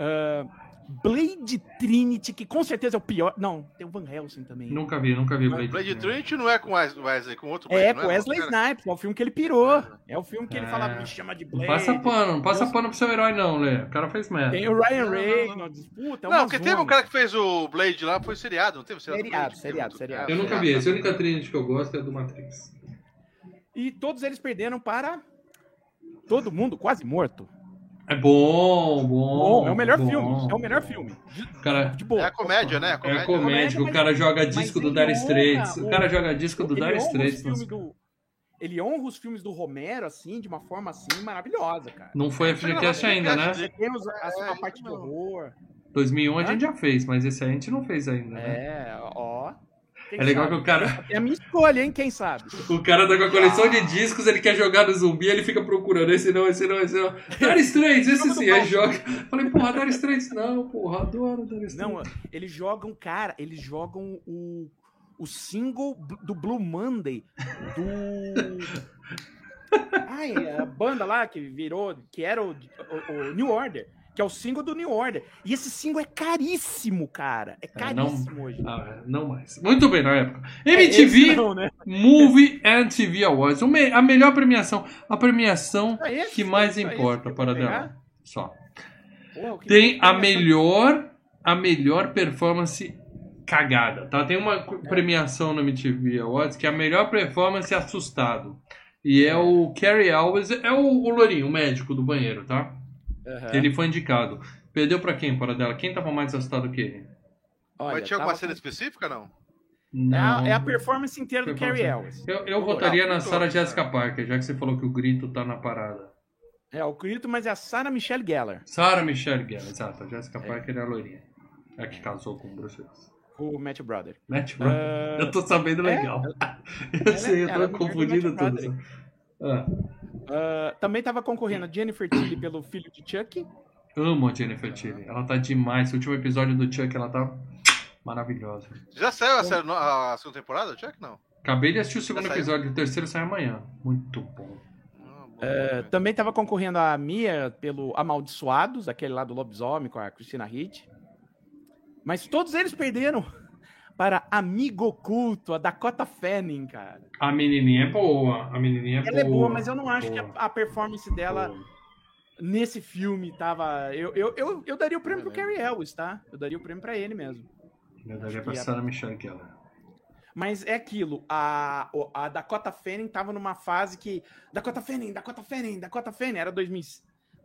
Speaker 3: Ah, Blade Trinity, que com certeza é o pior. Não, tem o Van Helsing também.
Speaker 1: Nunca vi, nunca vi o Blade.
Speaker 2: Blade
Speaker 1: Trinity.
Speaker 2: Trinity não é com Wes- Wesley, com outro
Speaker 3: É,
Speaker 2: Blade,
Speaker 3: com
Speaker 2: não
Speaker 3: Wesley
Speaker 2: Cara,
Speaker 3: Snipes, é o filme que ele pirou. É o filme que ele
Speaker 1: É.
Speaker 3: falava, me chama de
Speaker 1: Não
Speaker 3: Blade.
Speaker 1: passa pano, não passa
Speaker 3: Deus-
Speaker 1: pano pro seu herói, não, Lê. O cara fez merda.
Speaker 3: Tem o Ryan. Reynolds. Puta, é
Speaker 2: Não, porque teve um cara que fez o Blade lá, foi seriado, não teve seriado?
Speaker 3: Seriado,
Speaker 2: Blade?
Speaker 3: seriado, seriado.
Speaker 1: Eu nunca
Speaker 2: é,
Speaker 1: vi. Esse. A única Trinity que eu gosto é do Matrix.
Speaker 3: E todos eles perderam para todo mundo quase morto.
Speaker 1: É bom, bom.
Speaker 3: Bom, é o melhor
Speaker 1: bom.
Speaker 3: filme. É o melhor filme.
Speaker 1: O cara,
Speaker 3: De boa.
Speaker 2: É a comédia, né? A
Speaker 1: é
Speaker 2: comédia.
Speaker 1: comédia, o cara joga disco do Dire Straits. O cara joga disco do Dire Straits.
Speaker 3: do- Ele honra os filmes do Romero, assim, de uma forma assim maravilhosa, cara.
Speaker 1: Não foi FGCast ainda, né?
Speaker 3: Você tem os- a,
Speaker 2: É,
Speaker 3: a parte de
Speaker 2: não.
Speaker 3: horror.
Speaker 1: 2001 a gente já fez, mas esse aí a gente não fez ainda, né?
Speaker 3: É, ó. Quem
Speaker 1: É legal
Speaker 3: sabe?
Speaker 1: que o cara,
Speaker 3: É a minha escolha, hein? Quem sabe?
Speaker 1: o cara tá com a coleção de discos, ele quer jogar no zumbi, ele fica procurando esse não, esse não, esse não. Dire Straits, esse sim, aí joga. Falei, porra, Dire Straits não, porra, adoro Dire Straits.
Speaker 3: Não, eles jogam, cara, eles jogam o, o single do Blue Monday do. *laughs* Ai, a banda lá que virou, que era o, o- o New Order, que é o single do New Order. E esse single é caríssimo, cara. É
Speaker 1: É, não-
Speaker 3: caríssimo hoje.
Speaker 1: Ah, não mais. Muito bem, na época.
Speaker 3: É,
Speaker 1: MTV
Speaker 3: esse não, né?
Speaker 1: Movie and TV Awards. A melhor premiação. A premiação
Speaker 3: Ah, esse?
Speaker 1: que mais
Speaker 3: esse
Speaker 1: importa
Speaker 3: que
Speaker 1: para dela. Só.
Speaker 3: Que
Speaker 1: Tem a
Speaker 3: premiação-
Speaker 1: melhor, a melhor performance cagada, tá? Tem uma premiação no MTV Awards que é a melhor performance assustado. E é o Carrie Alves, é o, o Lourinho, o médico do banheiro, tá?
Speaker 3: Aham.
Speaker 1: Ele foi indicado. Perdeu pra quem, para dela? Quem tava mais assustado que ele?
Speaker 3: Olha,
Speaker 2: Mas tinha alguma
Speaker 3: tava
Speaker 2: cena específica, não?
Speaker 3: É
Speaker 1: Não.
Speaker 3: é a performance inteira do. Carrie Ellis.
Speaker 1: Eu, eu votaria na Sarah Jessica Parker, já que você falou que o grito tá na parada.
Speaker 3: É o Crito, mas é a Sarah Michelle Gellar,
Speaker 1: Sarah Michelle Gellar, exato. A Jessica
Speaker 3: É.
Speaker 1: Parker é a loirinha. É a que casou com o Bruce Willis.
Speaker 3: o Matt Brother.
Speaker 1: Matt Brown.
Speaker 3: Ah,
Speaker 1: Eu tô sabendo
Speaker 3: é,
Speaker 1: legal. *laughs* eu sei, eu
Speaker 3: ela é
Speaker 1: tô confundindo tudo. Ah,
Speaker 3: Ah, também tava concorrendo a Jennifer Tilly pelo filho de Chuck.
Speaker 1: amo a Jennifer Tilly. Ela tá demais. O último episódio do Chuck, ela tá maravilhosa.
Speaker 2: Já saiu a, série a segunda temporada, Chuck? Não.
Speaker 1: Acabei de assistir o segundo episódio, o terceiro sai amanhã. Muito bom.
Speaker 2: Bom,
Speaker 3: também tava concorrendo a Mia pelo Amaldiçoados, aquele lá do lobisomem com a Christina Ricci. Mas todos eles perderam para Amigo Oculto, a Dakota Fanning, cara.
Speaker 1: A menininha é boa. A menininha é
Speaker 3: Ela
Speaker 1: boa.
Speaker 3: é boa, mas eu não acho que
Speaker 1: Boa.
Speaker 3: a, a performance dela
Speaker 1: Boa.
Speaker 3: nesse filme tava. Eu, eu, eu, eu daria o prêmio pro
Speaker 2: Eu
Speaker 3: Carrie Ellis, tá? Eu daria o prêmio pra ele mesmo.
Speaker 1: Eu daria pra
Speaker 3: que é-
Speaker 1: Sarah Michelle Gellar.
Speaker 3: Mas é aquilo, a, a Dakota Fanning tava numa fase que. Dakota Fanning, Dakota Fanning, Dakota Fanning, era 2000,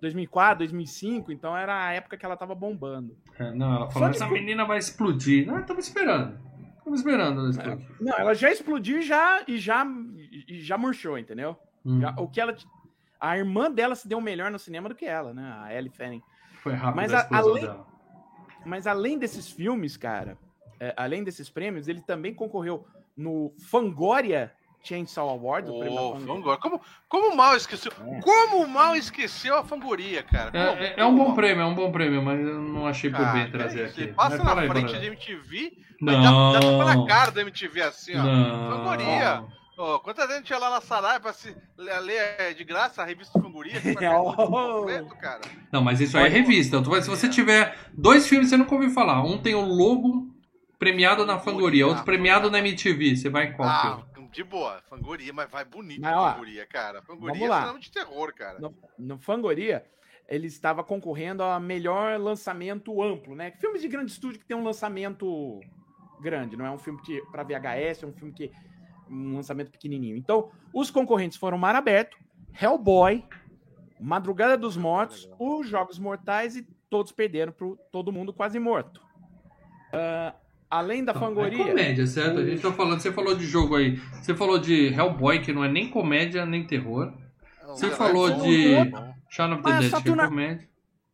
Speaker 3: 2004, 2005, então era a época que ela tava bombando.
Speaker 1: É, não, ela falou,
Speaker 3: que
Speaker 1: essa menina vai explodir. Não, estamos esperando. Estamos esperando ela explodir.
Speaker 3: Não, ela já explodiu e já, e já, e já murchou, entendeu?
Speaker 1: Hum,
Speaker 3: Já- o que ela. A irmã dela se deu melhor no cinema do que ela, né? A Ellie Fanning.
Speaker 1: Foi rápido
Speaker 3: mas
Speaker 1: a
Speaker 3: a- além-
Speaker 1: dela.
Speaker 3: Mas além desses filmes, cara, é, além desses prêmios, ele também concorreu no Fangoria Chainsaw Award. o prêmio da
Speaker 2: Ô,
Speaker 3: Fangoria.
Speaker 2: Fangoria. Como, como mal esqueceu?
Speaker 3: É.
Speaker 2: Como mal esqueceu a Fangoria, cara? Como?
Speaker 1: É, é- é um bom prêmio, é um bom prêmio, mas eu não achei por
Speaker 2: Ah,
Speaker 1: bem trazer
Speaker 2: você
Speaker 1: aqui.
Speaker 2: Passa
Speaker 1: Mas
Speaker 2: na
Speaker 1: aí,
Speaker 2: frente da
Speaker 1: aí.
Speaker 2: MTV, mas dá, dá tapa na
Speaker 1: Não,
Speaker 2: cara da MTV assim, ó.
Speaker 1: não.
Speaker 2: Fangoria. Ô, quanta gente ia lá na Sarai pra se ler, de graça a revista Fangoria? que vai
Speaker 3: Oh.
Speaker 2: completo, cara.
Speaker 1: Não, mas isso aí é revista. Se você tiver dois filmes, você nunca ouviu falar. Um tem o logo premiado na Fangoria, outro premiado na MTV. Você vai em qual
Speaker 2: Ah,
Speaker 1: filme?
Speaker 2: De boa, Fangoria, mas vai bonito
Speaker 3: Mas, ó,
Speaker 2: Fangoria, cara. Fangoria
Speaker 3: vamos lá.
Speaker 2: é de terror, cara.
Speaker 3: No, no Fangoria, ele estava concorrendo a melhor lançamento amplo, né? Filmes de grande estúdio que tem um lançamento grande, não é um filme que para VHS, é um filme que um lançamento pequenininho. Então, os concorrentes foram Mar Aberto, Hellboy, Madrugada dos Mortos, Os Jogos Mortais e todos perderam pro Todo Mundo Quase Morto. Ah, além da
Speaker 1: Não,
Speaker 3: Fangoria,
Speaker 1: É comédia, certo? A gente tá falando, você falou de jogo aí. Você falou de Hellboy, que não é nem comédia nem terror. Você
Speaker 2: Não,
Speaker 1: falou
Speaker 2: é
Speaker 1: de-
Speaker 2: é bom.
Speaker 1: Shaun of the
Speaker 3: Mas
Speaker 1: Dead, que é comédia.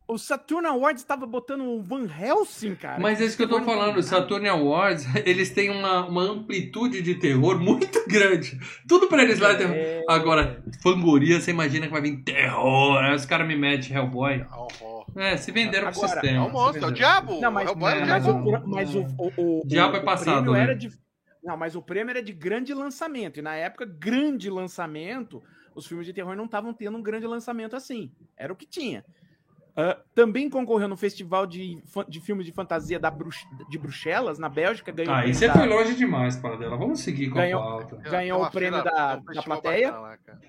Speaker 3: o Saturn Awards estava botando o Van Helsing, cara.
Speaker 1: Mas é isso que eu tô
Speaker 3: Terror
Speaker 1: falando,
Speaker 3: não-
Speaker 1: Saturn Awards, *laughs* eles têm uma, uma amplitude de terror muito grande. Tudo pra eles lá é terror.
Speaker 3: É,
Speaker 1: Agora, fangoria, você imagina que vai vir terror. Aí os caras me metem Hellboy.
Speaker 2: Horror.
Speaker 1: É, se venderam pro
Speaker 3: Agora,
Speaker 1: sistema.
Speaker 2: É o monstro, é o diabo.
Speaker 3: Não, mas,
Speaker 2: é o é o
Speaker 1: é,
Speaker 3: mas,
Speaker 2: diabo.
Speaker 3: o, mas o, o, o,
Speaker 1: Diabo é
Speaker 3: o
Speaker 1: passado,
Speaker 3: prêmio
Speaker 1: né?
Speaker 3: era de. Não, mas o prêmio era de grande lançamento. E na época, grande lançamento, os filmes de terror não estavam tendo um grande lançamento assim. Era o que tinha. Ah, também concorreu no Festival de, de Filmes de Fantasia da Brux- de Bruxelas, na Bélgica. Ganhou o
Speaker 1: Ah,
Speaker 3: prêmio
Speaker 1: você
Speaker 3: da-
Speaker 1: foi longe demais, para dela. Vamos seguir com
Speaker 3: Ganhou-
Speaker 1: a pauta.
Speaker 3: Ganhou o prêmio da-
Speaker 2: um
Speaker 3: da plateia.
Speaker 2: bacana.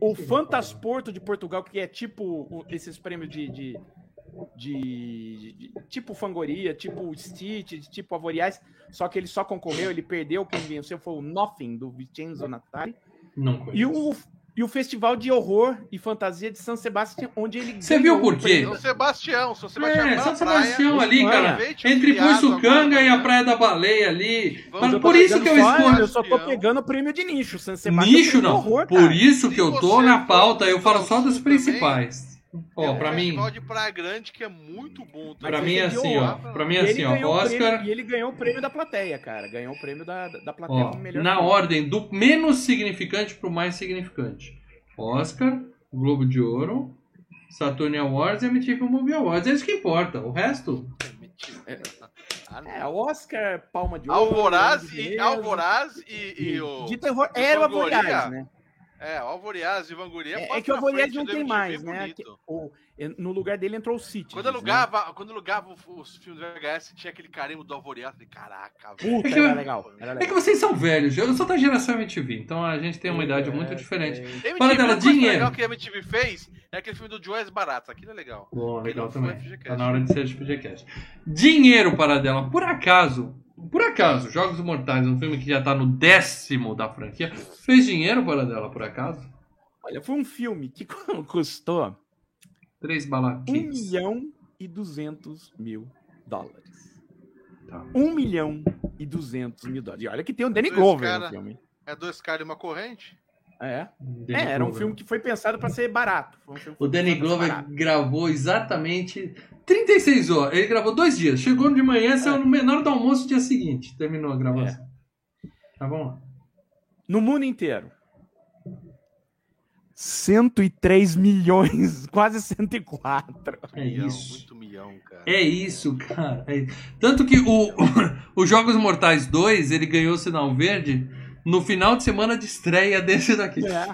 Speaker 3: O Fantasporto de Portugal, que é tipo o- esses prêmios de, de, de- de- tipo Fangoria, tipo Stitch, tipo Avoriais, só que ele só concorreu, ele perdeu, quem venceu foi o Nothing, do Vincenzo Natali,
Speaker 1: Não conheço.
Speaker 3: e o, e o Festival de Horror e Fantasia de São Sebastião, onde ele
Speaker 1: Você
Speaker 3: ganhou
Speaker 1: viu por quê?
Speaker 2: São Sebastião, São Sebastião.
Speaker 1: É, São
Speaker 2: praia,
Speaker 1: Sebastião ali,
Speaker 3: Espanha.
Speaker 1: cara. Entre
Speaker 2: agora,
Speaker 1: e a? Praia da Baleia ali.
Speaker 2: Vamos
Speaker 1: Mas por isso que eu escolho.
Speaker 3: eu só tô pegando o prêmio de nicho, São Sebastião.
Speaker 1: Nicho
Speaker 3: é
Speaker 1: não.
Speaker 3: horror,
Speaker 1: Por isso que eu tô na pauta, eu falo só dos principais. Ó,
Speaker 2: um
Speaker 1: pra mim,
Speaker 2: festival de Praia Grande que é muito bom. também.
Speaker 1: pra mim é
Speaker 3: de
Speaker 1: assim, ó. Pra mim é
Speaker 3: E
Speaker 1: assim, ó.
Speaker 3: ganhou o prêmio-
Speaker 1: Oscar,
Speaker 3: E ele ganhou o prêmio da plateia, cara. Ganhou o prêmio da, da plateia
Speaker 1: ó,
Speaker 3: melhor
Speaker 1: na ordem do menos significante pro mais significante. Oscar, Globo de Ouro, Saturn Awards e MTV Movie Awards. É isso que importa. O resto,
Speaker 2: não.
Speaker 3: É, Oscar, Palma de Ouro.
Speaker 2: Alvoraz e. Alvoraz e, e o.
Speaker 3: De terror,
Speaker 2: e
Speaker 3: era o. Alvoraz, né?
Speaker 2: É, o Alvoraz e Vanguria.
Speaker 3: É, é que o
Speaker 2: frente
Speaker 3: não tem mais, né? Que- o- no lugar dele entrou o City.
Speaker 2: Quando alugava, quando alugava os filmes do VHS, tinha aquele carimbo do Alvoreado. Falei, caraca, velho.
Speaker 3: Puta,
Speaker 1: É que-
Speaker 3: era legal. Era
Speaker 1: é que
Speaker 3: legal.
Speaker 1: vocês são velhos. Eu sou da geração MTV, então a gente tem uma idade muito
Speaker 3: É,
Speaker 1: diferente.
Speaker 3: é.
Speaker 2: MTV,
Speaker 1: Fala dela, dinheiro.
Speaker 2: legal que a MTV fez é aquele filme do Joyce Barato. Aquilo é legal.
Speaker 1: Bom, legal também. Tá na hora de ser FGCast. Dinheiro para dela. Por acaso, por acaso, Jogos Mortais, um filme que já tá no décimo da franquia, fez dinheiro para dela, por acaso?
Speaker 3: Olha, foi um filme que *laughs* custou
Speaker 1: Três
Speaker 3: 1
Speaker 1: balaquinhos.
Speaker 3: milhão e 200 mil dólares.
Speaker 1: Tá.
Speaker 3: 1 milhão e 200 mil dólares. E olha que tem o Danny
Speaker 2: Dois
Speaker 3: Glover
Speaker 2: cara-
Speaker 3: no filme.
Speaker 2: É dois caras e uma corrente?
Speaker 3: É.
Speaker 1: Danny
Speaker 3: É, era um filme que foi pensado pra ser barato. Foi um
Speaker 1: O Danny Glover
Speaker 3: barato.
Speaker 1: gravou exatamente 36 horas. Ele gravou dois dias. Chegou de manhã, saiu no menor do almoço do dia seguinte. Terminou a gravação. Tá bom?
Speaker 3: No mundo inteiro. 103 milhões, *laughs* quase 104.
Speaker 1: É
Speaker 2: milhão,
Speaker 1: isso.
Speaker 2: Muito milhão, cara.
Speaker 1: É isso, cara. É isso. Tanto que o, *laughs* o Jogos Mortais 2, ele ganhou o sinal verde no final de semana de estreia desse daqui.
Speaker 3: É.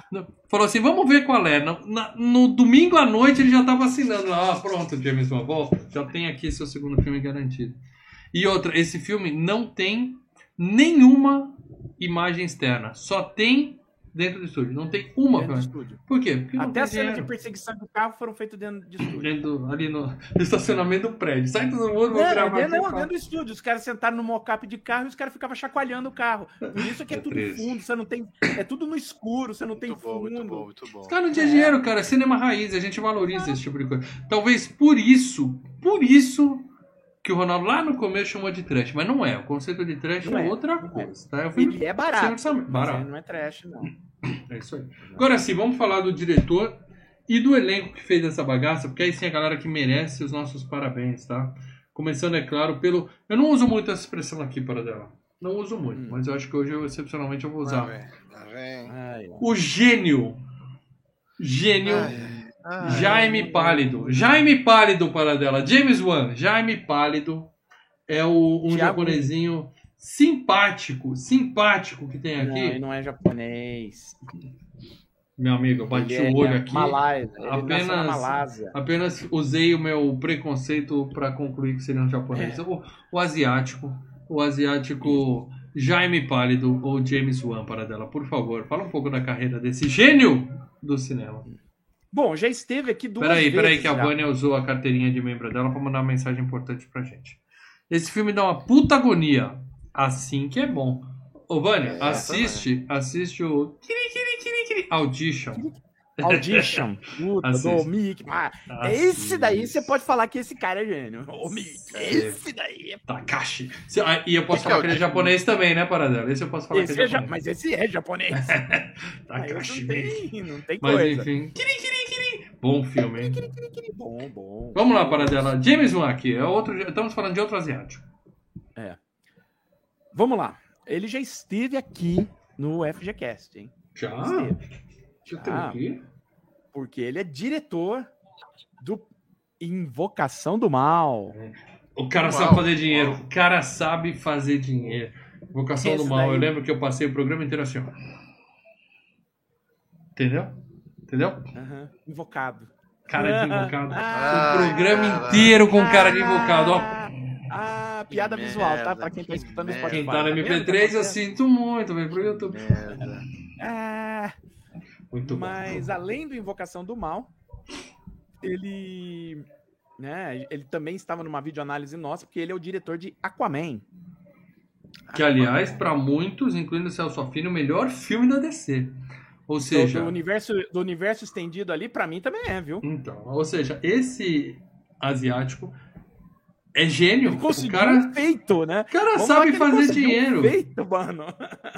Speaker 1: Falou assim, vamos ver qual é. No, na- no domingo à noite ele já estava assinando. Ah, pronto, James Bond, volta. Já tem aqui seu segundo filme garantido. E outra, esse filme não tem nenhuma imagem externa. Só tem dentro do estúdio. Não tem uma.
Speaker 3: Dentro do
Speaker 1: cara.
Speaker 3: estúdio.
Speaker 1: Por quê? Porque não
Speaker 3: Até
Speaker 1: tem
Speaker 3: a cena de
Speaker 1: dinheiro.
Speaker 3: perseguição do carro foram feitas dentro de estúdio.
Speaker 1: Dentro, ali no *laughs* estacionamento do prédio. Sai todo mundo, vou
Speaker 3: Não,
Speaker 1: gravar
Speaker 3: dentro,
Speaker 1: aqui.
Speaker 3: não, dentro do estúdio. Os caras sentaram no mocap de carro e os caras ficavam chacoalhando o carro. Por isso que é *laughs*
Speaker 1: É
Speaker 3: tudo
Speaker 1: triste.
Speaker 3: fundo, você não tem. É tudo no escuro, você não tem
Speaker 2: Muito bom,
Speaker 3: fundo.
Speaker 2: muito bom, muito bom.
Speaker 1: Os caras não
Speaker 3: É.
Speaker 1: tinham dinheiro, cara. É Cinema raiz, a gente valoriza esse tipo de coisa. Talvez por isso, por isso que o Ronaldo lá no começo chamou de trash. Mas não é. O conceito de trash
Speaker 3: Não
Speaker 1: é,
Speaker 3: é,
Speaker 1: outra
Speaker 3: não é.
Speaker 1: coisa, tá? É um filme
Speaker 3: Ele é
Speaker 1: sem
Speaker 3: barato. Mas
Speaker 1: Barato.
Speaker 3: não é trash, não. *clears throat*
Speaker 1: É isso aí. Agora sim, vamos falar do diretor e do elenco que fez essa bagaça, porque aí sim a galera que merece os nossos parabéns, tá? Começando, é claro, pelo. Eu não uso muito essa expressão aqui para dela. Não uso muito,
Speaker 3: Hum.
Speaker 1: mas eu acho que hoje, eu, excepcionalmente, eu vou usar.
Speaker 2: vem.
Speaker 3: Ai, ó.
Speaker 1: O gênio. Gênio.
Speaker 2: Ai, ai.
Speaker 1: Jaime Pálido. Jaime Pálido, para dela. James Wan. Jaime Pálido é o, um
Speaker 3: Thiago-
Speaker 1: japonesinho simpático, simpático que tem
Speaker 3: Não, ele
Speaker 1: aqui.
Speaker 3: não é japonês.
Speaker 1: Meu amigo, eu bati
Speaker 3: ele
Speaker 1: o olho
Speaker 3: é
Speaker 1: aqui.
Speaker 3: Malásia.
Speaker 1: Apenas-
Speaker 3: Malásia.
Speaker 1: Apenas usei o meu preconceito para concluir que seria um japonês.
Speaker 3: É.
Speaker 1: O, o asiático. O asiático Jaime Pálido ou James Wan, para dela. Por favor, fala um pouco da carreira desse gênio do cinema.
Speaker 3: Bom, já esteve aqui duas
Speaker 1: Peraí,
Speaker 3: vezes.
Speaker 1: peraí, que a. Vânia usou a carteirinha de membro dela pra mandar uma mensagem importante pra gente. Esse filme dá uma puta agonia. Assim que é bom. Ô, Vânia,
Speaker 2: É,
Speaker 1: assiste, assiste o Kiri, Kiri, Kiri, Kiri, Audition.
Speaker 3: Audition. *laughs* Puta, do
Speaker 1: Assiste.
Speaker 3: Mickey. Ah, esse daí você pode falar que esse cara é gênio. Ô, Mickey.
Speaker 1: Esse-
Speaker 3: Esse daí é.
Speaker 1: Takashi. Ah, E eu posso
Speaker 2: Que
Speaker 1: falar
Speaker 2: que
Speaker 1: que ele é
Speaker 2: é o-
Speaker 1: japonês também, né, Paradela? Esse eu posso falar
Speaker 3: Esse
Speaker 1: que é
Speaker 3: é ja-
Speaker 1: japonês.
Speaker 3: Mas esse é japonês. *laughs*
Speaker 1: Takashi.
Speaker 3: não tem, não tem
Speaker 1: Mas
Speaker 3: coisa.
Speaker 1: enfim. Kiri, Kiri, Kiri. Bom filme, hein?
Speaker 3: Bom, bom.
Speaker 1: Vamos lá, Paradela. James Wan aqui. É outro, estamos falando de outro asiático.
Speaker 3: Vamos lá. Ele já esteve aqui no FGCast, hein?
Speaker 1: Já?
Speaker 3: Esteve.
Speaker 1: Já
Speaker 3: Ah.
Speaker 1: aqui?
Speaker 3: Porque ele é diretor do Invocação do Mal.
Speaker 1: O cara
Speaker 2: Uau,
Speaker 1: sabe fazer dinheiro. O cara sabe fazer dinheiro. Vocação do
Speaker 3: Esse
Speaker 1: mal. Eu
Speaker 3: daí-
Speaker 1: lembro que eu passei o programa inteiro assim, ó. Entendeu? Entendeu?
Speaker 3: Aham. Invocado.
Speaker 1: Cara de invocado.
Speaker 3: Ah,
Speaker 1: o programa
Speaker 2: cara.
Speaker 1: inteiro com cara de invocado, ó.
Speaker 3: Ah, piada
Speaker 2: Que
Speaker 3: visual, tá?
Speaker 2: merda,
Speaker 3: Pra quem tá
Speaker 2: que
Speaker 3: escutando
Speaker 2: merda.
Speaker 3: Spotify.
Speaker 1: Quem tá no
Speaker 3: vendo?
Speaker 1: MP3,
Speaker 3: Tá
Speaker 1: eu sinto muito, vem pro YouTube.
Speaker 2: Merda.
Speaker 3: Ah,
Speaker 1: Muito bom.
Speaker 3: mas além do Invocação do Mal, ele, né, ele também estava numa videoanálise nossa, porque ele é o diretor de Aquaman.
Speaker 1: Que, aliás, pra muitos, incluindo o Celso Affini, o melhor filme da DC. Ou seja,
Speaker 3: do, universo, do universo estendido ali, pra mim também é, viu?
Speaker 1: então, ou seja, esse asiático é gênio.
Speaker 3: Ele
Speaker 1: O
Speaker 3: conseguiu
Speaker 1: cara,
Speaker 3: um feito, né?
Speaker 1: o cara
Speaker 3: Vamos
Speaker 1: sabe fazer
Speaker 3: um
Speaker 1: dinheiro.
Speaker 3: feito, mano.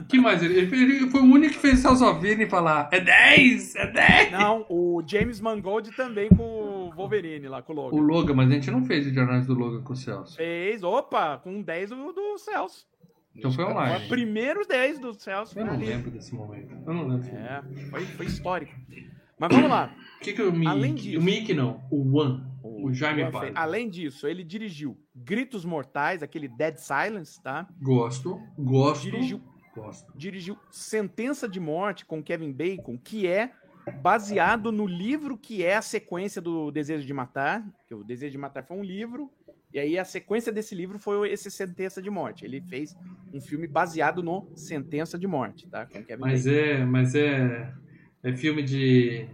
Speaker 1: que mais? Ele, ele foi o único que fez Celso Affini falar é 10, é 10.
Speaker 3: Não, o James Mangold também com o Wolverine lá, com o Logan.
Speaker 1: O Logan, mas a gente não fez o jornais do Logan com o Celso.
Speaker 3: Fez, opa, com 10 do, do Celso.
Speaker 1: Então foi online.
Speaker 3: Foi Primeiros 10 do Celso.
Speaker 1: Eu não
Speaker 3: ali.
Speaker 1: lembro desse momento. Eu não lembro.
Speaker 3: É, foi, foi histórico. Mas vamos lá.
Speaker 1: O que que o Mickey...
Speaker 3: Além disso-
Speaker 1: O Mickey não, o One. O Jaime
Speaker 3: Juan
Speaker 1: Pálido.
Speaker 3: fez- Além disso, ele dirigiu Gritos Mortais, aquele Dead Silence, tá?
Speaker 1: Gosto, gosto,
Speaker 3: Dirigiu,
Speaker 1: gosto.
Speaker 3: dirigiu Sentença de Morte com Kevin Bacon, que é baseado no livro que é a sequência do Desejo de Matar. Que o Desejo de Matar foi um livro, e aí a sequência desse livro foi esse Sentença de Morte. Ele fez um filme baseado no Sentença de Morte, tá?
Speaker 1: Mas é, mas é, é filme de,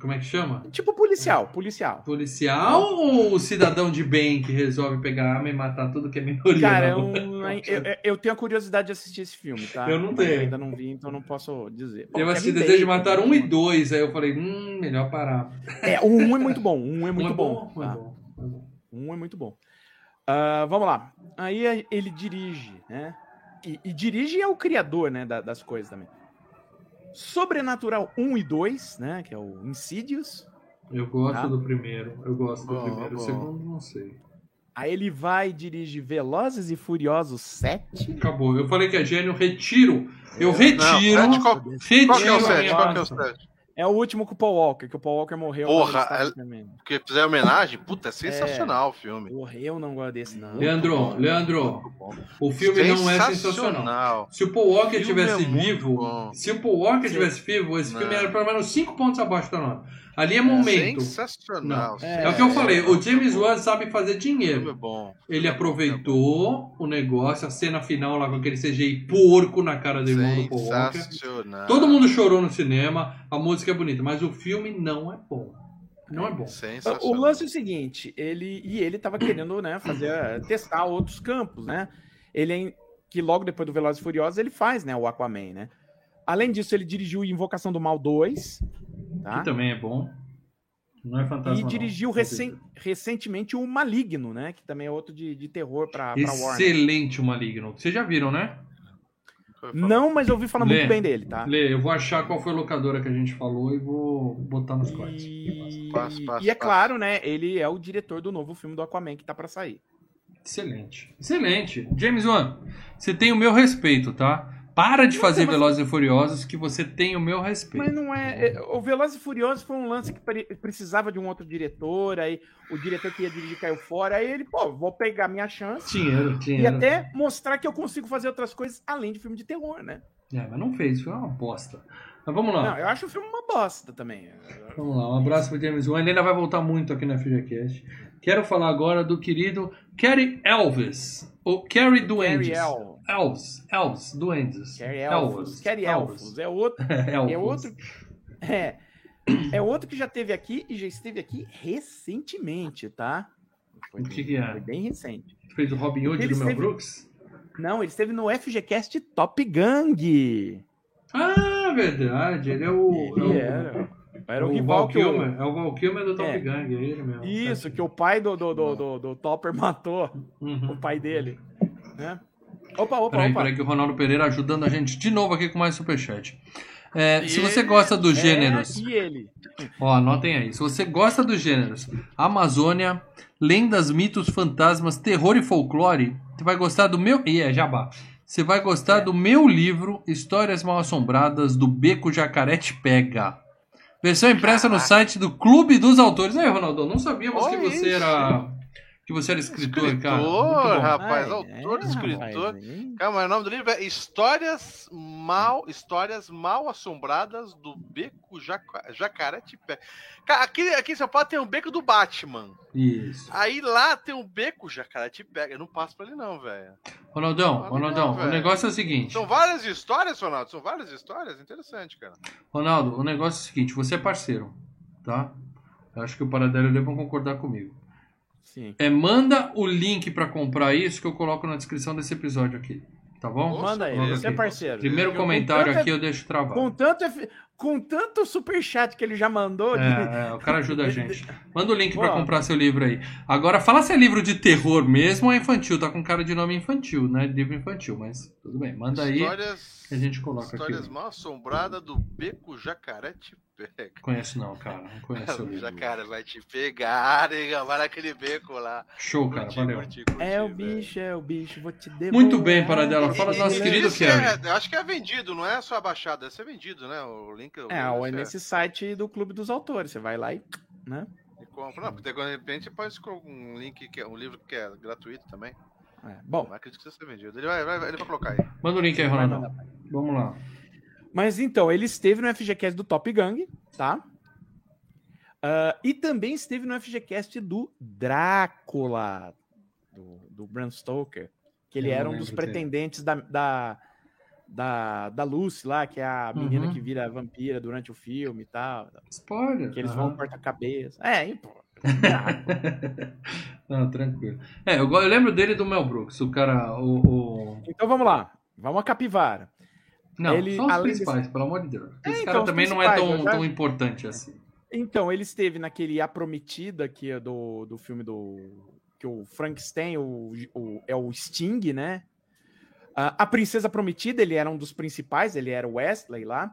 Speaker 1: como é que chama?
Speaker 3: Tipo policial, policial.
Speaker 1: Policial ou o cidadão de bem que resolve pegar arma e matar tudo que é minoria?
Speaker 3: Cara, eu,
Speaker 1: rua?
Speaker 3: eu, eu- eu tenho a curiosidade de assistir esse filme, tá?
Speaker 1: Eu não tenho.
Speaker 3: ainda não vi, então não posso dizer. Bom,
Speaker 1: Eu assisti Desejo de Matar um e
Speaker 3: mano.
Speaker 1: dois, aí eu falei, hum, melhor parar.
Speaker 3: É, o um é muito bom, o um é muito
Speaker 1: um é
Speaker 3: bom.
Speaker 1: é
Speaker 3: tá?
Speaker 1: bom, é bom.
Speaker 3: Um é muito bom. Ah, vamos lá. Aí ele dirige, né? E, e dirige é o criador, né, da- das coisas também. Sobrenatural 1 e 2, né, que é o Insidious.
Speaker 1: Eu gosto
Speaker 3: Tá.
Speaker 1: do primeiro, eu gosto do
Speaker 2: Bom,
Speaker 1: primeiro, o segundo não sei.
Speaker 3: Aí ele vai e dirige Velozes e Furiosos 7.
Speaker 1: Acabou, eu falei que é gênio, retiro, eu retiro,
Speaker 2: Não, sete, qual-
Speaker 1: retiro
Speaker 2: Qual que é o
Speaker 1: a
Speaker 2: 7?
Speaker 1: minha
Speaker 2: Qual que é o
Speaker 1: fala.
Speaker 2: 7?
Speaker 3: É o último com o Paul Walker, que o Paul Walker morreu.
Speaker 2: Porra, é-. Porque fizer homenagem, puta, é sensacional o filme.
Speaker 3: Porra, eu não gosto desse, não.
Speaker 1: Leandro, Leandro, o filme não é sensacional. Se o Paul Walker
Speaker 2: O filme
Speaker 1: tivesse
Speaker 2: é
Speaker 1: vivo,
Speaker 2: bom.
Speaker 1: se o Paul Walker
Speaker 3: Sim.
Speaker 1: tivesse vivo, esse
Speaker 2: Não.
Speaker 1: filme era pelo menos 5 pontos abaixo da nota. Ali é momento.
Speaker 2: Sensacional.
Speaker 3: Não.
Speaker 1: É, o que eu falei, o James
Speaker 2: Wan
Speaker 1: sabe fazer
Speaker 2: é
Speaker 1: dinheiro.
Speaker 2: bom.
Speaker 1: Ele aproveitou o negócio, a cena final lá com aquele CGI porco na cara do irmão do Paul. Todo mundo chorou no cinema, a música é bonita, mas o filme não é bom. Não é bom.
Speaker 2: Sensacional.
Speaker 3: O lance é o seguinte, ele e ele tava querendo, né, fazer testar outros campos, né? Ele é em- que logo depois do Velozes e Furiosos ele faz, né, o Aquaman, né? Além disso, ele dirigiu Invocação do Mal 2, tá?
Speaker 1: Que também é bom. Não é fantasma.
Speaker 3: E
Speaker 1: não.
Speaker 3: dirigiu recen- recentemente o Maligno, né? Que também é outro de, de terror pra, pra Warner.
Speaker 1: Excelente o Maligno. Vocês já viram, né?
Speaker 3: Não, mas eu ouvi falar
Speaker 1: Lê.
Speaker 3: muito bem dele, tá?
Speaker 1: Lê, eu vou achar qual foi a locadora que a gente falou e vou botar nos cortes.
Speaker 3: E,
Speaker 2: Passo, passo,
Speaker 3: e é claro, né? Ele é o diretor do novo filme do Aquaman que tá pra sair.
Speaker 1: Excelente. Excelente. James Wan, você tem o meu respeito, tá? Para de
Speaker 3: Não,
Speaker 1: fazer
Speaker 3: mas-
Speaker 1: Velozes e Furiosos que você tem o meu
Speaker 3: Mas
Speaker 1: respeito.
Speaker 3: não é. é, O Velozes e Furiosos foi um lance que pre- precisava de um outro diretor, aí o diretor que ia dirigir caiu fora, aí ele, pô, vou pegar minha chance
Speaker 1: Dinheiro,
Speaker 3: e
Speaker 1: dinheiro.
Speaker 3: até mostrar que eu consigo fazer outras coisas além de filme de terror, né?
Speaker 1: É, mas não fez, foi uma bosta. Mas vamos lá.
Speaker 3: Não, eu acho o filme uma bosta também.
Speaker 1: Vamos lá, um abraço pro James Wan. Ele ainda vai voltar muito aqui na FGCast. Quero falar agora do querido Kerry Elvis. O Kerry Duendes.
Speaker 3: Carrie El.
Speaker 1: Elves. Elves. Duendes.
Speaker 3: Carrie Elfos. Carrie Elfos. É outro. *laughs* É outro. *laughs* É. É outro que já teve aqui e já esteve aqui recentemente, tá? Foi,
Speaker 1: O que que é?
Speaker 3: Foi bem recente.
Speaker 1: Fez o Robin Hood
Speaker 3: Ele
Speaker 1: do Mel
Speaker 3: esteve-
Speaker 1: Brooks?
Speaker 3: Não, ele esteve no FGCast Top Gang.
Speaker 1: Ah, verdade. Ele é o. é
Speaker 3: Ele
Speaker 1: o-
Speaker 3: era. Era o,
Speaker 1: o
Speaker 3: rival
Speaker 1: Val
Speaker 3: que o.
Speaker 1: É o Val Kilmer do Top
Speaker 3: É.
Speaker 1: Gang, é ele mesmo.
Speaker 3: Isso, que o pai do, do, do, do, do Topper matou
Speaker 1: Uhum.
Speaker 3: o pai dele. Né? Opa, opa,
Speaker 1: Peraí,
Speaker 3: opa.
Speaker 1: peraí, que o Ronaldo Pereira ajudando a gente de novo aqui com mais superchat. É, se você gosta dos
Speaker 3: É,
Speaker 1: gêneros.
Speaker 3: e ele?
Speaker 1: Ó, anotem aí. Se você gosta dos gêneros Amazônia, lendas, mitos, fantasmas, terror e folclore, você vai gostar do meu. E é, jabá. Você vai gostar
Speaker 3: É.
Speaker 1: do meu livro Histórias Mal Assombradas do Beco Jacaré Te Pega. Versão impressa no
Speaker 2: Caraca.
Speaker 1: site do Clube dos Autores. Aí, Ronaldo, não sabíamos que você
Speaker 2: isso.
Speaker 1: era. Que você era escritor, cara.
Speaker 2: Escritor,
Speaker 1: bom.
Speaker 2: rapaz,
Speaker 3: Ai,
Speaker 2: autor,
Speaker 3: é,
Speaker 2: escritor.
Speaker 3: rapaz,
Speaker 2: o nome do livro é Histórias Mal, Histórias Mal Assombradas do Beco Jaca- Jacaré Tipé. Cara, aqui, aqui em São Paulo tem um beco do Batman.
Speaker 1: Isso.
Speaker 2: Aí lá tem um beco Jacaré Tipé. Eu não passo pra ele não, velho.
Speaker 1: Ronaldão, Ronaldão, o negócio é o seguinte.
Speaker 2: São várias histórias, Ronaldo? São várias histórias? Interessante, cara.
Speaker 1: Ronaldo, o negócio é o seguinte, você é parceiro, tá? Eu acho que o Paradelo e vão concordar comigo.
Speaker 3: Sim.
Speaker 1: É, manda o link pra comprar isso que eu coloco na descrição desse episódio aqui, tá bom?
Speaker 3: Manda aí, você é parceiro.
Speaker 1: Primeiro
Speaker 3: Eu-
Speaker 1: comentário
Speaker 3: tanta-
Speaker 1: aqui eu deixo travado.
Speaker 3: Com tanto, com tanto superchat que ele já mandou. de-
Speaker 1: É, é, o cara ajuda a gente. Manda o link pra
Speaker 3: Boa.
Speaker 1: comprar seu livro aí. Agora, fala se é livro de terror mesmo ou é infantil. Tá com cara de nome infantil, né? Livro infantil, mas tudo bem. Manda aí
Speaker 2: Histórias,
Speaker 1: que a gente coloca
Speaker 2: histórias
Speaker 1: aqui.
Speaker 2: Mal Assombradas do Beco Jacaré Tipé.
Speaker 1: Conheço não, cara. Não conheço *laughs* o
Speaker 2: O
Speaker 1: livro.
Speaker 2: jacaré vai te pegar, nega. Vai naquele beco lá.
Speaker 1: Show, cara.
Speaker 2: Curti,
Speaker 1: Valeu.
Speaker 2: curti, curti,
Speaker 3: É o
Speaker 2: velho.
Speaker 3: bicho, é o bicho, vou te devolver.
Speaker 1: Muito bem, Paradela. Fala do nosso
Speaker 2: Esse-
Speaker 1: querido
Speaker 2: esse
Speaker 1: Kerry.
Speaker 2: é- eu acho que é vendido, não é só baixado, deve ser vendido, né? O link. O-
Speaker 3: É, ou é
Speaker 2: esse
Speaker 3: nesse site do Clube dos Autores. Você vai lá e. Né?
Speaker 2: e compra. Não, porque de repente você pode escolher um link que é um livro que é gratuito também.
Speaker 3: É, Bom,
Speaker 2: Não acredito que seja vendido. Ele vai, vai, ele vai colocar aí.
Speaker 1: Manda o link aí,
Speaker 3: mandar.
Speaker 1: Vamos lá.
Speaker 3: Mas então, ele esteve no FGCast do Top Gang, tá? Ah, e também esteve no FGCast do Drácula, do, do Bram Stoker, que ele
Speaker 1: Eu
Speaker 3: era um dos pretendentes da, da, da, da Lucy lá, que é a menina
Speaker 1: Uhum.
Speaker 3: que vira vampira durante o filme e tal.
Speaker 1: Spoiler.
Speaker 3: Que eles
Speaker 1: Aham.
Speaker 3: vão corta-cabeça. É, hein, pô. *laughs*
Speaker 1: Não, tranquilo. É, eu, eu lembro dele do Mel Brooks, o cara, o... o-
Speaker 3: Então vamos lá. Vamos a capivara.
Speaker 1: Não,
Speaker 3: Ele,
Speaker 1: só os principais, pelo amor de Deus. Esse
Speaker 3: É,
Speaker 1: cara
Speaker 3: então, os
Speaker 1: também não é tão,
Speaker 3: já-
Speaker 1: tão importante assim.
Speaker 3: Então, ele esteve naquele A Prometida, que é do, do filme do. Que o Frankenstein o, o- é o Sting, né? A, a Princesa Prometida, ele era um dos principais, ele era o Wesley lá.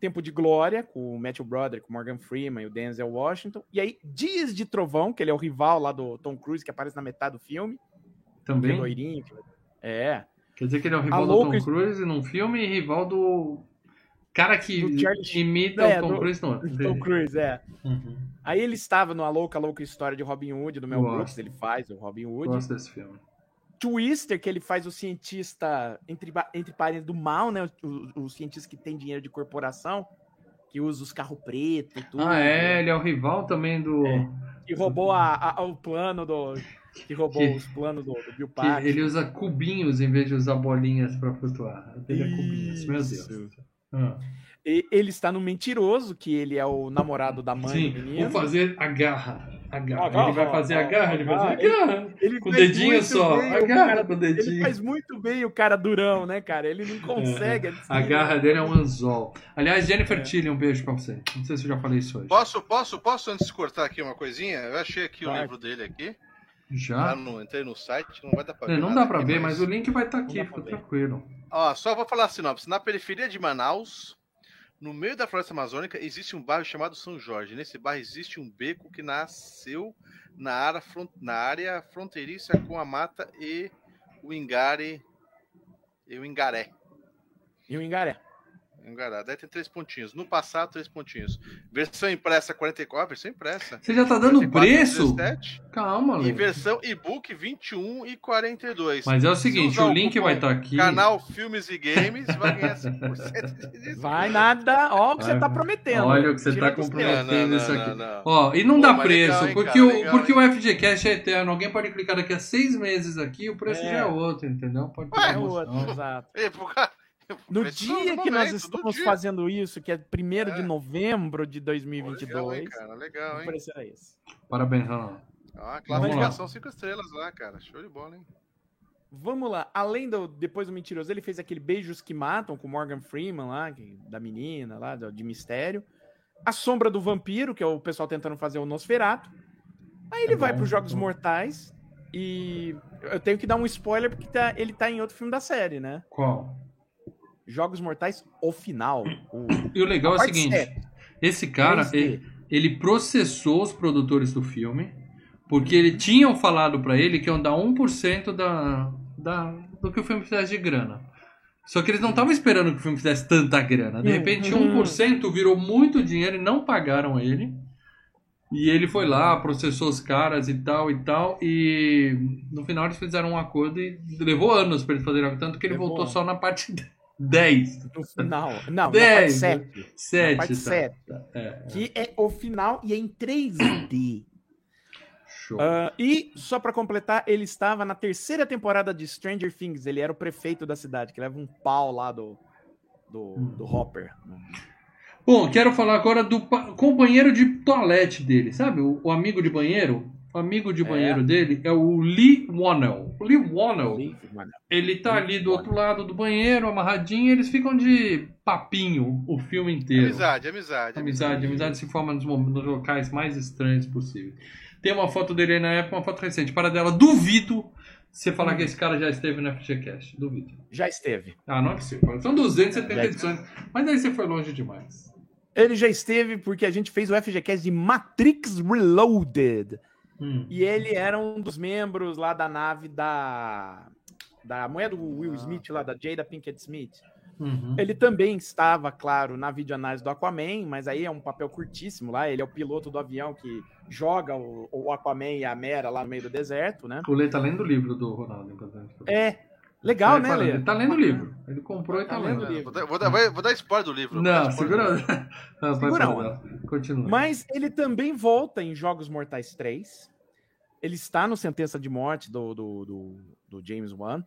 Speaker 3: Tempo de Glória, com o Matthew Broderick, com o Morgan Freeman e o Denzel Washington. E aí, Dias de Trovão, que ele é o rival lá do Tom Cruise, que aparece na metade do filme. Que é
Speaker 1: Também.
Speaker 3: loirinho. que- É.
Speaker 1: Quer dizer que ele é o rival
Speaker 3: A
Speaker 1: do Tom Cruise num filme e rival do Cara que imita
Speaker 3: É,
Speaker 1: o Tom
Speaker 3: do-
Speaker 1: Cruise, não.
Speaker 3: Tom Cruise, é.
Speaker 1: Uhum.
Speaker 3: Aí ele estava no A Louca, Louca História de Robin Hood, do Mel
Speaker 1: Gosto.
Speaker 3: Brooks, ele faz o Robin Hood.
Speaker 1: Gosto desse filme.
Speaker 3: Twister, que ele faz o cientista, entre, entre parênteses, do mal, né? O, o cientista que tem dinheiro de corporação, que usa os carros pretos e tudo.
Speaker 1: Ah, é, ele é o rival também do.
Speaker 3: É. Que roubou a, a- o plano do. Que roubou
Speaker 1: Que-
Speaker 3: os planos do, do Bill Paxton.
Speaker 1: ele usa cubinhos em vez de usar bolinhas pra flutuar. Ele é cubinhos, meu Deus. Ah.
Speaker 3: Ele está no Mentiroso, que ele é o namorado da mãe
Speaker 1: Sim,
Speaker 3: do menino.
Speaker 1: vou fazer a garra. A garra. Ele vai fazer a
Speaker 3: a-
Speaker 1: garra, ele vai fazer a garra.
Speaker 3: Ele
Speaker 1: Com o
Speaker 3: faz
Speaker 1: dedinho
Speaker 3: muito
Speaker 1: só.
Speaker 3: bem
Speaker 1: A
Speaker 3: o
Speaker 1: garra
Speaker 3: cara-
Speaker 1: com o
Speaker 3: Ele
Speaker 1: dedinho.
Speaker 3: faz muito bem o cara durão, né, cara? Ele não consegue. assim,
Speaker 1: A garra dele é um anzol. Aliás, Jennifer
Speaker 3: É.
Speaker 1: Tilly, um beijo pra você. Não sei se eu já falei isso hoje.
Speaker 2: Posso, posso, posso antes de cortar aqui uma coisinha? Eu achei aqui o livro dele aqui.
Speaker 1: Já?
Speaker 2: Tá no, entrei no site, não vai dar pra ver.
Speaker 1: É, não
Speaker 2: nada
Speaker 1: dá pra
Speaker 2: aqui,
Speaker 1: ver, mas o link vai estar aqui,
Speaker 3: dá pra
Speaker 1: fica tranquilo.
Speaker 2: Ó, só vou falar a sinopse. Na periferia de Manaus, no meio da floresta amazônica, existe um bairro chamado São Jorge. Nesse bairro existe um beco que nasceu na área, na área fronteiriça com a mata e o Ingare. E o Ingaré.
Speaker 3: E o Engaré.
Speaker 2: Engará. Daí tem três pontinhos. No passado, três pontinhos. Versão impressa 44, versão impressa.
Speaker 1: Você já tá dando
Speaker 2: 44,
Speaker 1: preço?
Speaker 2: 17,
Speaker 1: Calma,
Speaker 2: e versão e-book 21 e 42.
Speaker 1: Mas é o
Speaker 2: Se
Speaker 1: seguinte, o link vai estar aqui.
Speaker 2: Canal Filmes e Games vai ganhar 5% de desconto.
Speaker 3: Vai nada. Ó, o que você tá prometendo.
Speaker 1: Olha o que você
Speaker 3: Tira
Speaker 1: tá comprometendo.
Speaker 2: Não,
Speaker 1: isso
Speaker 2: não,
Speaker 1: aqui.
Speaker 2: não, não.
Speaker 1: Ó, e não
Speaker 2: Pô,
Speaker 1: dá preço,
Speaker 2: legal, hein,
Speaker 1: porque,
Speaker 2: cara,
Speaker 1: o,
Speaker 2: legal,
Speaker 1: porque
Speaker 2: hein?
Speaker 1: o FGCast é eterno. Alguém pode clicar daqui a seis meses aqui, o preço
Speaker 3: É.
Speaker 1: já é outro, entendeu? Pode
Speaker 2: Ué,
Speaker 1: ter
Speaker 3: É outro, exato. *laughs* No dia
Speaker 2: do
Speaker 3: que nós
Speaker 2: momento,
Speaker 3: estamos fazendo isso, que é 1 de
Speaker 2: É.
Speaker 3: novembro de
Speaker 2: Legal, hein,
Speaker 3: 2022,
Speaker 2: cara, legal, hein?
Speaker 3: esse.
Speaker 1: Parabéns, Ronaldo.
Speaker 2: Ah, classificação 5 estrelas lá, cara. Show de bola, hein?
Speaker 3: Vamos lá, além do depois do mentiroso, ele fez aquele Beijos que Matam com Morgan Freeman lá, que- da menina lá, de mistério. A Sombra do Vampiro, que é o pessoal tentando fazer o Nosferato. Aí ele
Speaker 1: É
Speaker 3: vai para os Jogos
Speaker 1: bom.
Speaker 3: Mortais e eu tenho que dar um spoiler porque tá- ele tá em outro filme da série, né?
Speaker 1: Qual?
Speaker 3: Jogos Mortais, o final. O, *clears throat*
Speaker 1: E o legal é o seguinte: esse cara,
Speaker 3: 3D.
Speaker 1: ele, ele processou os produtores do filme, porque eles tinham falado pra ele que iam dar 1% da, da, do que o filme fizesse de grana. Só que eles não estavam esperando que o filme fizesse tanta grana. De repente,
Speaker 3: Uhum.
Speaker 1: 1% virou muito dinheiro e não pagaram ele. E ele foi lá, processou os caras e tal e tal. E no final eles fizeram um acordo e levou anos pra eles fazerem algo. Tanto que ele
Speaker 3: Levou
Speaker 1: voltou só na parte *laughs* 10.
Speaker 3: No final. Não, na parte
Speaker 1: Dez,
Speaker 3: 7. Na
Speaker 1: 7.
Speaker 3: parte 7.
Speaker 1: É,
Speaker 3: Que é o final e é em 3D.
Speaker 1: show.
Speaker 3: Ah, e, só pra completar, ele estava na terceira temporada de Stranger Things. Ele era o prefeito da cidade, que leva um pau lá do, do, do Hopper.
Speaker 1: Bom, quero falar agora do pa- companheiro de toalete dele, sabe? O, o amigo de banheiro. O amigo de
Speaker 3: É.
Speaker 1: banheiro dele é o Lee Wannell. O Lee Wannell,
Speaker 3: Mano,
Speaker 1: ele tá ali do outro lado do banheiro, amarradinho, e eles ficam de papinho o filme inteiro.
Speaker 2: Amizade, amizade.
Speaker 1: Amizade, amizade se forma nos, nos locais mais estranhos possíveis. Tem uma foto dele aí na época, uma foto recente. Para dela, duvido você falar
Speaker 3: Hum.
Speaker 1: que esse cara já esteve no FGCast. Duvido.
Speaker 3: Já esteve.
Speaker 1: Ah, não é possível. São 270
Speaker 3: Já
Speaker 1: edições. Mas aí você foi longe demais.
Speaker 3: Ele já esteve porque a gente fez o FGCast de Matrix Reloaded.
Speaker 1: Hum.
Speaker 3: E ele era um dos membros lá da nave da. Da mulher do Will Smith, lá, da Jada Pinkett Smith.
Speaker 1: Uhum.
Speaker 3: Ele também estava, claro, na videoanálise do Aquaman, mas aí é um papel curtíssimo lá. Ele é o piloto do avião que joga o, o Aquaman e a Mera lá no meio do deserto, né?
Speaker 1: O Lê tá lendo o livro do Ronaldo. gente tá-
Speaker 3: É. Legal,
Speaker 1: Vai
Speaker 3: né, Lê?
Speaker 1: Ele tá lendo o livro. Ele comprou e tá,
Speaker 3: Tá
Speaker 1: lendo.
Speaker 3: lendo o livro.
Speaker 2: Vou dar, vou, dar, vou dar spoiler do livro.
Speaker 1: Não, segura. *laughs* Vai
Speaker 3: Segura.
Speaker 1: Continua.
Speaker 3: Mas ele também volta em Jogos Mortais 3. Ele está no Sentença de Morte do, do, do, do James Wan.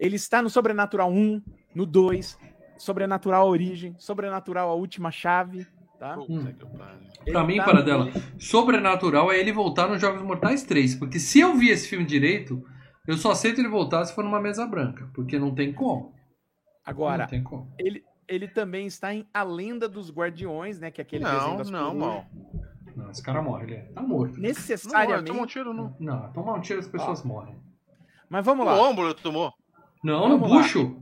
Speaker 3: Ele está no Sobrenatural 1, no 2, Sobrenatural Origem, Sobrenatural A Última Chave. Tá?
Speaker 2: Puta que pariu.
Speaker 1: Pra mim,
Speaker 3: tá
Speaker 1: para dela, sobrenatural é ele voltar nos Jogos Mortais 3. Porque se eu vi esse filme direito, eu só aceito ele voltar se for numa mesa branca. Porque não tem como.
Speaker 3: Agora,
Speaker 1: Não tem como.
Speaker 3: ele, ele também está em A Lenda dos Guardiões, né? Que é aquele desenho
Speaker 2: Não,
Speaker 3: das
Speaker 2: não, mal.
Speaker 1: Não, esse cara morre, ele é- tá morto.
Speaker 2: Não,
Speaker 3: Necessariamente.
Speaker 2: tomou um tiro no,
Speaker 1: Não, tomar um tiro as pessoas morrem.
Speaker 3: Mas vamos lá.
Speaker 2: ombro, ele tomou.
Speaker 1: Não,
Speaker 3: Vamos
Speaker 1: no
Speaker 3: lá.
Speaker 1: bucho.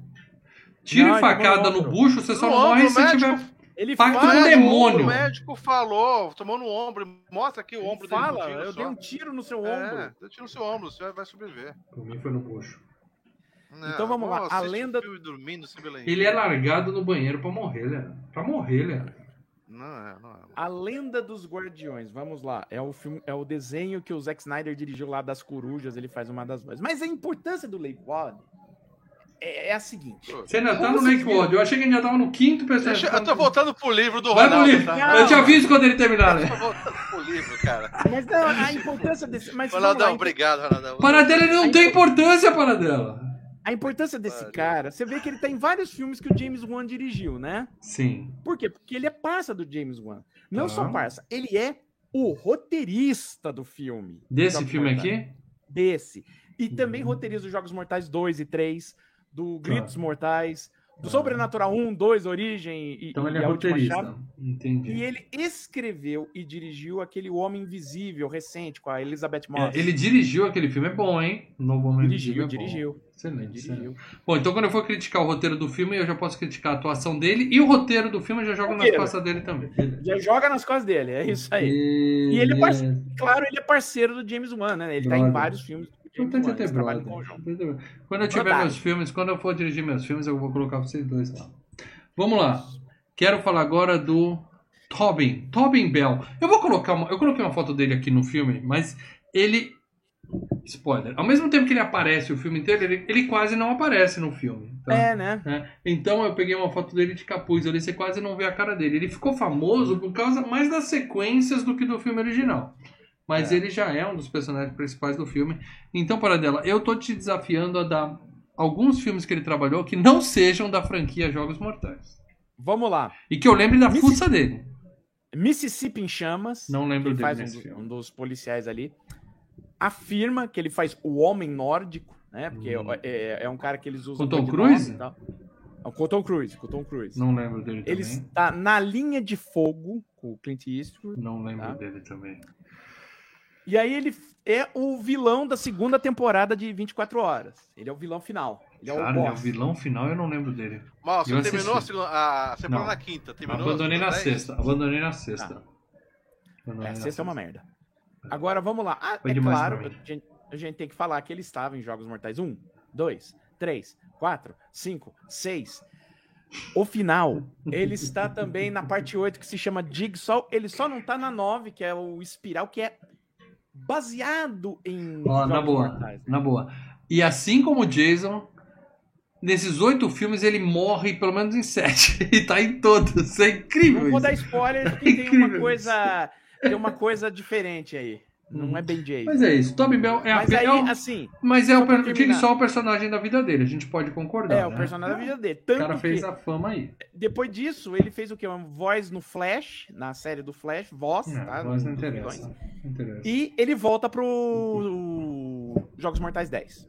Speaker 1: Tiro
Speaker 3: Não,
Speaker 1: e facada
Speaker 3: no
Speaker 1: no
Speaker 3: ombro.
Speaker 1: bucho, você só
Speaker 2: No
Speaker 1: não morre
Speaker 2: ombro,
Speaker 1: se
Speaker 2: médico.
Speaker 1: tiver.
Speaker 3: Ele
Speaker 1: Pacto
Speaker 3: fala,
Speaker 1: com
Speaker 2: o
Speaker 1: demônio.
Speaker 2: O médico falou, tomou no ombro. Mostra aqui o
Speaker 3: ele
Speaker 2: ombro dele. com
Speaker 3: fala, eu
Speaker 2: só.
Speaker 3: dei um tiro no seu
Speaker 2: É,
Speaker 3: ombro.
Speaker 2: deu tiro no seu ombro, você vai sobreviver.
Speaker 1: Por mim foi no bucho.
Speaker 3: Então vamos lá, a lenda-
Speaker 2: dormindo.
Speaker 1: Ele é largado no banheiro pra morrer, né? Pra morrer, né?
Speaker 2: Não é, não é.
Speaker 3: A Lenda dos Guardiões, vamos lá. É o filme, é o desenho que o Zack Snyder dirigiu lá das corujas, ele faz uma das vozes. Mas a importância do Lake Ward é, é a seguinte.
Speaker 1: Você ainda tá no World. Eu achei que a gente já tava no quinto personagem.
Speaker 2: Deixa, eu tô voltando pro livro do
Speaker 1: Vai pro
Speaker 2: Ronaldo,
Speaker 1: livro.
Speaker 2: tá?
Speaker 1: Eu te aviso quando ele terminar, né?
Speaker 2: Tô voltando pro livro, cara.
Speaker 3: Mas não, a importância desse. Mas
Speaker 2: Ronaldão,
Speaker 3: lá,
Speaker 2: obrigado, Ronaldão.
Speaker 1: Para dela ele não tem importância, para dela.
Speaker 3: a importância desse cara, você vê que ele tá em vários filmes que o James Wan dirigiu, né?
Speaker 1: Sim.
Speaker 3: Por quê? Porque ele é parça do James Wan. Não
Speaker 1: Tá.
Speaker 3: só parça, ele é o roteirista do filme.
Speaker 1: Desse filme
Speaker 3: Mortais.
Speaker 1: aqui?
Speaker 3: Desse. E também
Speaker 1: Uhum.
Speaker 3: roteiriza os Jogos Mortais 2 e 3, do Gritos. Mortais, do. Sobrenatural 1, 2, Origem e,
Speaker 1: Então ele
Speaker 3: e
Speaker 1: é roteirista. Entendi.
Speaker 3: E ele escreveu e dirigiu aquele Homem Invisível recente com a Elizabeth Moss.
Speaker 1: É, ele dirigiu aquele filme, é bom, hein? O Novo Homem
Speaker 3: dirigiu,
Speaker 1: Invisível é
Speaker 3: dirigiu.
Speaker 1: Excelente,
Speaker 3: Ele
Speaker 1: excelente.
Speaker 3: dirigiu.
Speaker 1: Bom, então quando eu for criticar o roteiro do filme, eu já posso criticar a atuação dele e o roteiro do filme eu já jogo nas costas dele também.
Speaker 3: Já joga nas costas dele, é isso aí.
Speaker 1: E,
Speaker 3: E ele é parceiro, claro, ele é parceiro do James Wan, né? Ele tá em vários filmes do
Speaker 1: É ter brother. Importante é ter brother. Quando eu tiver
Speaker 3: Verdade.
Speaker 1: meus filmes, quando eu for dirigir meus filmes, eu vou colocar vocês dois lá. Vamos lá. Quero falar agora do Tobin. Tobin Bell. Eu vou colocar uma, eu coloquei uma foto dele aqui no filme, mas ele spoiler. Ao mesmo tempo que ele aparece o filme inteiro, ele, ele quase não aparece no filme. tá?
Speaker 3: É, né?
Speaker 1: né? Então eu peguei uma foto dele de capuz, ali você quase não vê a cara dele. Ele ficou famoso por causa mais das sequências do que do filme original. Mas
Speaker 3: É.
Speaker 1: ele já é um dos personagens principais do filme. Então, para dela, eu tô te desafiando a dar alguns filmes que ele trabalhou que não sejam da franquia Jogos Mortais.
Speaker 3: Vamos lá.
Speaker 1: E que eu lembre da
Speaker 3: Missi-
Speaker 1: fuça dele.
Speaker 3: Mississippi em Chamas.
Speaker 1: Não lembro
Speaker 3: ele
Speaker 1: dele
Speaker 3: faz
Speaker 1: nesse
Speaker 3: um,
Speaker 1: filme.
Speaker 3: um dos policiais ali. Afirma que ele faz o homem nórdico, né? Porque
Speaker 1: Hum.
Speaker 3: é, é um cara que eles usam.
Speaker 1: Com Tom
Speaker 3: codinome
Speaker 1: Cruise?
Speaker 3: É, o Tom Cruise, com o Tom Cruise.
Speaker 1: Não lembro dele
Speaker 3: Ele
Speaker 1: também.
Speaker 3: está na linha de fogo com o Clint Eastwood.
Speaker 1: Não lembro
Speaker 3: Tá.
Speaker 1: dele também.
Speaker 3: E aí ele é o vilão da segunda temporada de 24 horas. Ele é o vilão final. Ele é
Speaker 1: Cara,
Speaker 3: o
Speaker 1: ele é o vilão final eu não lembro dele.
Speaker 2: Mal, você terminou a
Speaker 1: assisti.
Speaker 2: segunda. A, você parou
Speaker 1: Não.
Speaker 2: na quinta. Terminou
Speaker 1: Abandonei na
Speaker 2: dez?
Speaker 1: sexta. Abandonei na sexta. Abandonei
Speaker 3: É, a
Speaker 1: na
Speaker 3: sexta é uma merda. Agora vamos lá. Ah,
Speaker 1: Foi
Speaker 3: é claro, a gente, a gente tem que falar que ele estava em Jogos Mortais 1, 2, 3, 4, 5, 6. O final, ele está também na parte 8, que se chama Jigsaw. Ele só não tá na 9, que é o Espiral, que é baseado em.
Speaker 1: Ó, na boa,
Speaker 3: Mortais, né?
Speaker 1: na boa. E assim como o Jason, nesses oito filmes ele morre pelo menos em sete. *laughs* E tá em todos. Isso é incrível.
Speaker 3: Não vou
Speaker 1: isso.
Speaker 3: dar spoiler, *laughs* porque tem uma coisa. Tem uma coisa diferente aí. Não é bem Jason.
Speaker 1: Mas é isso. Tobin Bell é a
Speaker 3: Mas aí,
Speaker 1: é o-
Speaker 3: assim,
Speaker 1: Mas é o
Speaker 3: terminar.
Speaker 1: só o personagem da vida dele, a gente pode concordar.
Speaker 3: é o
Speaker 1: né?
Speaker 3: personagem da vida dele.
Speaker 1: O
Speaker 3: Tanto
Speaker 1: cara fez
Speaker 3: que
Speaker 1: a fama aí.
Speaker 3: depois disso, ele fez o quê? Uma voz no Flash, na série do Flash, voz,
Speaker 1: Não,
Speaker 3: tá?
Speaker 1: mas não interessa. Não interessa.
Speaker 3: E ele volta pro Jogos Mortais 10.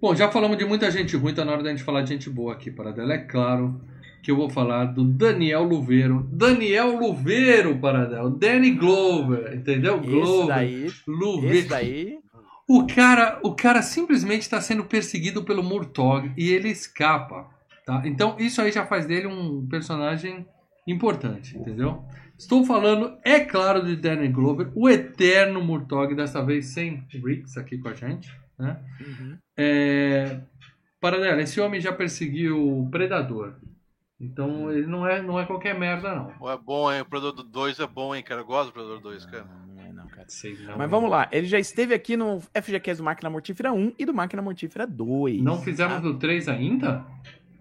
Speaker 1: Bom, já falamos de muita gente ruim, tá na hora da gente falar de gente boa aqui, Paradela. É claro que eu vou falar do Daniel Luveiro. Daniel Luveiro, Paradela. Danny Glover, entendeu?
Speaker 3: Esse
Speaker 1: Glover.
Speaker 3: daí,
Speaker 1: Luveiro.
Speaker 3: esse daí,
Speaker 1: O cara, o cara simplesmente está sendo perseguido pelo Murtog e ele escapa, tá? Então isso aí já faz dele um personagem importante, entendeu? Estou falando, é claro, de Danny Glover, o eterno Murtog, dessa vez sem Riggs aqui com a gente, né?
Speaker 3: uhum.
Speaker 1: É... Paradela, esse homem já perseguiu o Predador. Então ele não é, não é qualquer merda, não.
Speaker 2: É bom, hein? O Predador 2 é bom, hein, cara? Eu gosto do Predador 2, cara.
Speaker 3: não é não, cara.
Speaker 1: Sei não.
Speaker 3: Mas vamos lá, ele já esteve aqui no FGCast do Máquina Mortífera 1 e do Máquina Mortífera 2.
Speaker 1: Não fizemos
Speaker 3: tá?
Speaker 1: o 3 ainda?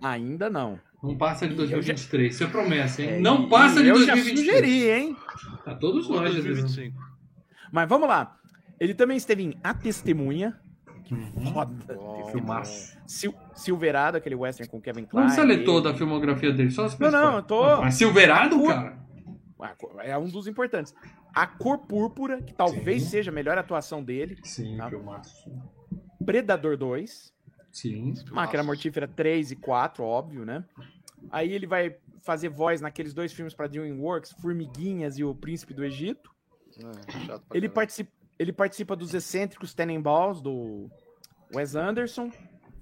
Speaker 3: Ainda não.
Speaker 1: Não passa de
Speaker 3: E eu já-
Speaker 1: 2023. Isso é promessa, hein?
Speaker 3: É,
Speaker 1: não
Speaker 3: e-
Speaker 1: passa
Speaker 3: e
Speaker 1: de
Speaker 3: eu
Speaker 1: 2023.
Speaker 3: já sugeri, hein?
Speaker 1: A todos nós, já dizemos.
Speaker 2: 2025.
Speaker 3: Mas vamos lá. Ele também esteve em A Testemunha.
Speaker 1: Uhum.
Speaker 3: Foda.
Speaker 2: Bom,
Speaker 1: Filmaço.
Speaker 3: Sil Silverado, aquele western com Kevin Klein.
Speaker 1: Não precisa ler toda a filmografia dele, só as
Speaker 3: Não, não, eu tô-
Speaker 1: Mas Silverado,
Speaker 3: Tô-
Speaker 1: cara?
Speaker 3: Ah, É um dos importantes. A Cor Púrpura, que talvez
Speaker 1: Sim.
Speaker 3: seja a melhor atuação dele.
Speaker 1: Sim,
Speaker 3: Tá.
Speaker 1: filmaço.
Speaker 3: Predador 2.
Speaker 1: Sim.
Speaker 3: Máquina Mortífera 3 e 4, óbvio, né? Aí ele vai fazer voz naqueles dois filmes para DreamWorks, Formiguinhas e O Príncipe do Egito.
Speaker 2: É, chato pra
Speaker 3: Ele
Speaker 2: caralho.
Speaker 3: Ele participa dos excêntricos Tenenbaums do Wes Anderson,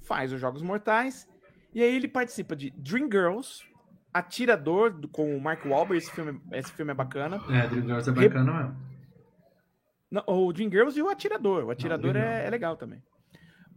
Speaker 3: faz os Jogos Mortais, e aí ele participa de Dreamgirls, Atirador do- com o Mark Wahlberg, esse filme, esse filme é bacana.
Speaker 1: É, Dreamgirls é bacana mesmo.
Speaker 3: Não, o Dreamgirls e o Atirador, o Atirador
Speaker 1: legal.
Speaker 3: é, é legal também.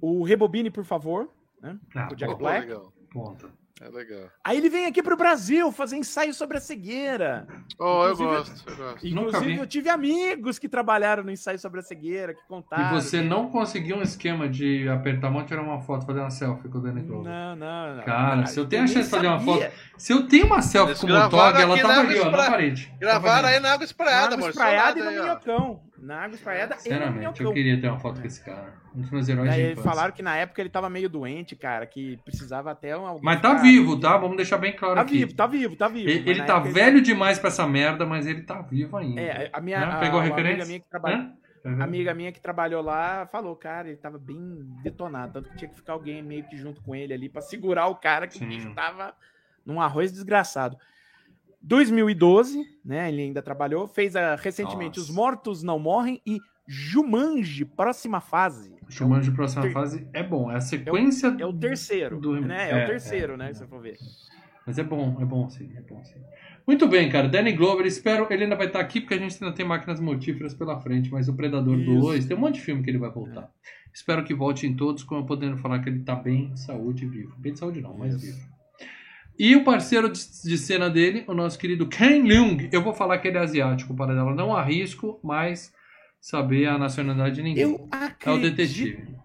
Speaker 3: O Rebobine, por favor, né?
Speaker 1: Ah,
Speaker 3: O Jack
Speaker 1: pô,
Speaker 3: Black.
Speaker 2: legal.
Speaker 1: ponta.
Speaker 2: É legal.
Speaker 3: Aí ele vem aqui pro Brasil fazer ensaio sobre a cegueira.
Speaker 2: Oh, eu gosto, eu gosto.
Speaker 3: Inclusive, eu tive amigos que trabalharam no ensaio sobre a cegueira, que
Speaker 1: E
Speaker 3: contaram.
Speaker 1: você
Speaker 3: que-
Speaker 1: não conseguiu um esquema de apertar a mão, tirar uma foto, fazer uma selfie com o Danny Glover.
Speaker 3: Não, não, não.
Speaker 1: Cara, se eu tenho a chance de fazer uma
Speaker 3: sabia.
Speaker 1: Se eu tenho uma selfie
Speaker 2: Eles
Speaker 1: com o Motog, ela tava
Speaker 2: na
Speaker 1: ali, ó, na
Speaker 2: Espra-
Speaker 1: parede.
Speaker 2: Gravaram
Speaker 1: Tava
Speaker 2: aí na água
Speaker 3: Na
Speaker 2: espraiada,
Speaker 3: água
Speaker 2: amor.
Speaker 3: espraiada e no minhocão. Na água espraiada e no
Speaker 1: Sinceramente, eu queria ter uma foto com esse cara. Um dos meus heróis de infância.
Speaker 3: falaram que na época ele tava meio doente, cara, que precisava até um.
Speaker 1: Mas tá vivo, tá? Vamos deixar bem claro
Speaker 3: Tá
Speaker 1: aqui.
Speaker 3: vivo, tá vivo, tá vivo.
Speaker 1: Ele, ele tá velho demais pra essa merda, mas ele tá vivo ainda.
Speaker 3: É, a minha.
Speaker 1: Né? Pegou a
Speaker 3: uma amiga
Speaker 1: referência?
Speaker 3: minha que trabalha-
Speaker 1: Né? Uhum.
Speaker 3: amiga minha que trabalhou lá falou, cara, ele tava bem detonado, tanto que tinha que ficar alguém meio que junto com ele ali pra segurar o cara que o bicho tava num arroz desgraçado. 2012, né? Ele ainda trabalhou, fez a, recentemente
Speaker 1: Nossa.
Speaker 3: Os Mortos Não Morrem e Jumanji, próxima fase.
Speaker 1: Chamando de próxima
Speaker 3: ter-
Speaker 1: fase é bom. É a sequência.
Speaker 3: É o terceiro,
Speaker 1: do-
Speaker 3: né? É,
Speaker 1: é,
Speaker 3: o terceiro,
Speaker 1: é,
Speaker 3: né?
Speaker 1: é.
Speaker 3: Se você for ver.
Speaker 1: Mas é bom, é bom sim, é bom sim. Muito bem, cara. Danny Glover, espero. Ele ainda vai estar aqui porque a gente ainda tem máquinas mortíferas pela frente, mas o Predador
Speaker 3: Isso.
Speaker 1: 2, tem um monte de filme que ele vai voltar. Espero que volte em todos, como eu podendo falar que ele tá bem de saúde e vivo. Bem de saúde não, mas
Speaker 3: Isso.
Speaker 1: vivo. E o parceiro de, de cena dele, o nosso querido Ken Leung. Eu vou falar que ele é asiático, para dela. Não arrisco, mas saber a nacionalidade de ninguém.
Speaker 3: Eu
Speaker 1: É o
Speaker 3: acredito.
Speaker 1: detetive.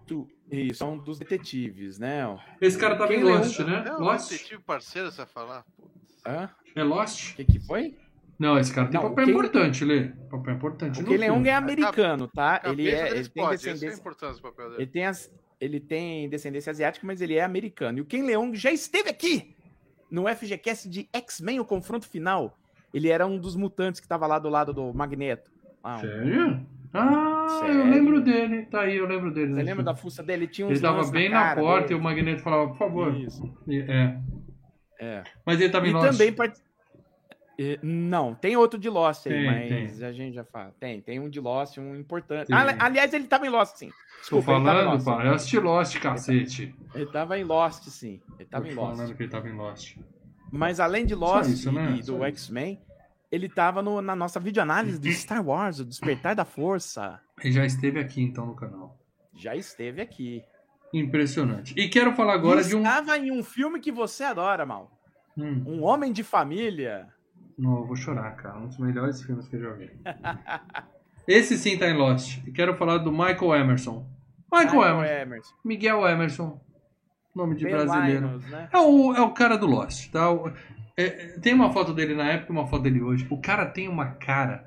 Speaker 3: Isso, é um dos detetives, né?
Speaker 1: Esse cara tava
Speaker 3: Ken
Speaker 1: em
Speaker 3: Leung-
Speaker 1: Lost, né?
Speaker 2: Não,
Speaker 1: Lost?
Speaker 2: detetive parceiro, você vai falar? Putz.
Speaker 3: Hã?
Speaker 1: É Lost?
Speaker 3: O que, que foi?
Speaker 1: Não, esse cara tem
Speaker 3: Não,
Speaker 1: papel
Speaker 3: o Ken-
Speaker 1: importante, Lê. Papel importante.
Speaker 3: O Leung é americano, tá? Ele, é, ele tem
Speaker 2: é
Speaker 3: descendência.
Speaker 2: papel dele.
Speaker 3: Ele tem, as- ele tem descendência asiática, mas ele é americano. E o Ken Leung já esteve aqui no FGCast de X-Men, o confronto final. Ele era um dos mutantes que estava lá do lado do Magneto. Ah,
Speaker 1: Sério? Ah, eu
Speaker 3: Sério?
Speaker 1: lembro dele. Tá aí, eu lembro dele.
Speaker 3: Você
Speaker 1: nesse
Speaker 3: lembra da fuça dele? Tinha uns
Speaker 1: Ele tava bem na,
Speaker 3: cara
Speaker 1: porta
Speaker 3: dele.
Speaker 1: e o Magneto falava, por favor.
Speaker 3: Isso,
Speaker 1: É.
Speaker 3: é.
Speaker 1: Mas ele tava em
Speaker 3: E também part... Não, tem outro de Lost aí,
Speaker 1: Tem,
Speaker 3: mas
Speaker 1: tem.
Speaker 3: a gente já fala. Tem, tem um de Lost, um importante. Ali- aliás, ele tava em Lost, sim.
Speaker 1: Tô
Speaker 3: Desculpa, em
Speaker 1: falando,
Speaker 3: Lost.
Speaker 1: pá. Eu assisti Lost, cacete.
Speaker 3: Ele tava em Lost, sim. Ele tava
Speaker 1: Tô
Speaker 3: em Lost.
Speaker 1: falando que ele tava em Lost.
Speaker 3: Mas além de Lost
Speaker 1: isso, né?
Speaker 3: e do. X-Men, ele tava no- na nossa videoanálise do Star Wars, o Despertar da Força.
Speaker 1: Ele já esteve aqui, então, no canal.
Speaker 3: Já esteve aqui.
Speaker 1: Impressionante. E quero falar agora
Speaker 3: e
Speaker 1: de um...
Speaker 3: estava em um filme que você adora, Mal.
Speaker 1: Hum,
Speaker 3: Um Homem de Família.
Speaker 1: Não, eu vou chorar, cara. Um dos melhores filmes que eu já vi. *laughs* Esse sim tá em Lost. E quero falar do Michael Emerson. Michael,
Speaker 3: Michael
Speaker 1: Emerson.
Speaker 3: Emerson.
Speaker 1: Miguel Emerson. Nome de brasileiro.
Speaker 3: Linus, né?
Speaker 1: É o, é o cara do Lost, tá? É, tem uma foto dele na época e uma foto dele hoje. O cara tem uma cara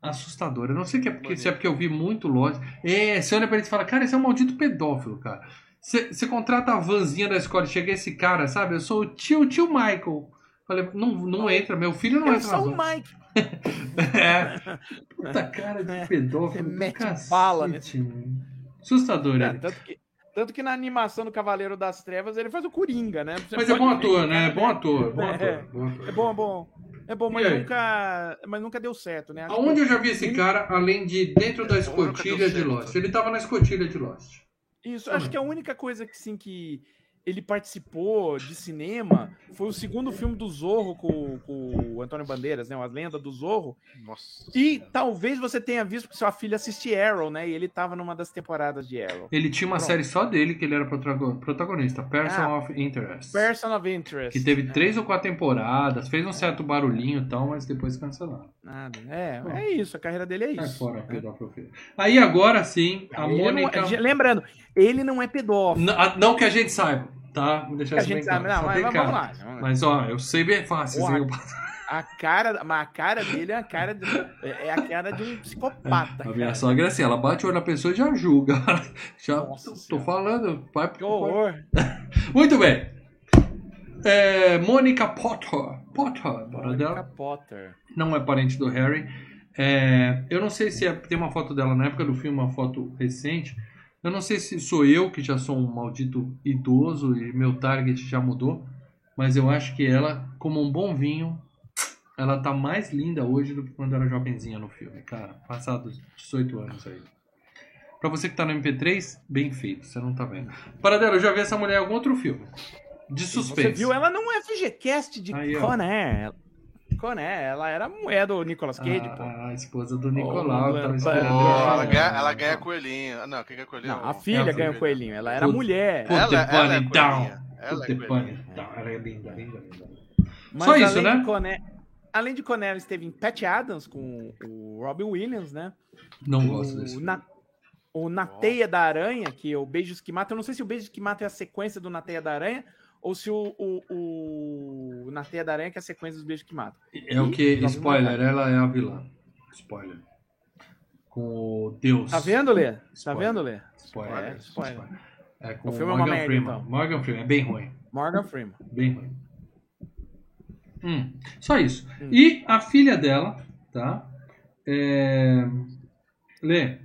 Speaker 1: assustadora. Eu não sei que é porque, se é porque eu vi muito Lost. É, você olha pra ele e fala, cara, esse é um maldito pedófilo, cara. Você, você contrata a vanzinha da escola e chega esse cara, sabe? Eu sou o tio, tio Michael. Falei, não, não entra, meu filho não
Speaker 3: Eu
Speaker 1: entra na
Speaker 3: sou o. Mike. *laughs*
Speaker 1: É. Puta cara de pedófilo.
Speaker 3: Você mete
Speaker 1: cacete,
Speaker 3: bala
Speaker 1: mano. Assustador,
Speaker 3: É, tanto, que, tanto que na animação do Cavaleiro das Trevas ele faz o Coringa, né? Você
Speaker 1: Mas é bom ator, né? É bom ator. Bom
Speaker 3: É.
Speaker 1: ator. Bom ator.
Speaker 3: É bom, é bom. É bom, mas nunca, mas nunca deu certo, né? Acho
Speaker 1: Aonde
Speaker 3: que-
Speaker 1: eu já vi esse cara, além de dentro da escotilha de. Lost? Ele tava na escotilha de Lost.
Speaker 3: Isso, acho que a única coisa que sim que ele participou de cinema foi o segundo filme do Zorro com, com o Antônio Bandeiras, né? As Lendas do Zorro.
Speaker 2: Nossa.
Speaker 3: E talvez você tenha visto que sua filha assiste Arrow, né? E ele tava numa das temporadas de Arrow.
Speaker 1: Ele tinha uma
Speaker 3: Pronto.
Speaker 1: série só dele, que ele era protago- protagonista, Person
Speaker 3: Ah,
Speaker 1: of Interest.
Speaker 3: Person of Interest.
Speaker 1: Que teve
Speaker 3: né?
Speaker 1: três ou quatro temporadas, fez um certo barulhinho e tal, mas depois cancelaram.
Speaker 3: Nada. É, é isso, a carreira dele é isso.
Speaker 1: fora,
Speaker 3: né?
Speaker 1: Aí agora sim, a
Speaker 3: não é-
Speaker 1: Mônica.
Speaker 3: lembrando, ele não é pedófilo.
Speaker 1: N- a- Não que a gente saiba, tá? Vou deixar
Speaker 3: A
Speaker 1: isso bem
Speaker 3: gente sabe,
Speaker 1: claro.
Speaker 3: não, mas, mas vamos lá. vamos lá.
Speaker 1: Mas ó, eu sei bem fácil.
Speaker 3: Porra, A cara, mas a cara dele é a cara de, é é a cara de um psicopata.
Speaker 1: A minha sogra é assim, ela bate o olho na pessoa e já julga. *laughs* Já
Speaker 3: Nossa
Speaker 1: tô,
Speaker 3: Senhora.
Speaker 1: falando. Vai,
Speaker 3: Que horror. *laughs*
Speaker 1: Muito bem. É, Mônica Potter. Potter, dela.
Speaker 3: Potter.
Speaker 1: Não é parente do Harry. É, eu não sei se é- tem uma foto dela na época do filme, uma foto recente. Eu não sei se sou eu que já sou um maldito idoso e meu target já mudou. Mas eu acho que ela, como um bom vinho, ela tá mais linda hoje do que quando era jovenzinha no filme, cara. Passados 18 anos aí. Pra você que tá no MP3, bem feito, você não tá vendo. Paradelo, eu já vi essa mulher em algum outro filme. De suspense.
Speaker 3: Você viu ela num FGCast de
Speaker 1: Aí, ó.
Speaker 3: Coné, ela era a mulher do Nicolas Cage, pô.
Speaker 1: a, esposa do Nicolau.
Speaker 3: Oh,
Speaker 1: ela
Speaker 2: ela, ganha, ela ganha coelhinho. Ah, Não, quem ganha coelhinho?
Speaker 3: Não, a
Speaker 2: É
Speaker 3: filha ganhou coelhinho, ela era mulher.
Speaker 2: Ela- ela é
Speaker 1: down.
Speaker 2: coelhinha. Ela é coelhinha.
Speaker 1: down. Ela é linda, linda, linda.
Speaker 3: Mas
Speaker 1: Só isso,
Speaker 3: além
Speaker 1: né?
Speaker 3: De Coné, além de Coné, ela esteve em Pat Adams com o Robin Williams, né?
Speaker 1: Não gosto desse filme.
Speaker 3: na, o Na Teia da Aranha, que é o Beijos que Matam. Eu não sei se o Beijos que Matam é a sequência do Na Teia da Aranha ou se o, o, o Na Teia da Aranha que é a sequência dos Beijos que Matam.
Speaker 1: É o que,
Speaker 3: Robin
Speaker 1: spoiler, ela é a vilã. Spoiler. Com o Deus.
Speaker 3: Tá vendo, Lê? Tá
Speaker 1: Spoiler.
Speaker 3: vendo, Lê?
Speaker 1: Spoiler.
Speaker 3: É, spoiler.
Speaker 1: É com
Speaker 3: O filme é uma
Speaker 1: Morgan
Speaker 3: merda,
Speaker 1: Freeman.
Speaker 3: então.
Speaker 1: Morgan Freeman, é bem ruim.
Speaker 3: Morgan Freeman.
Speaker 1: Bem ruim. Hum, só isso.
Speaker 3: Hum.
Speaker 1: E a filha dela, tá? É... Lê.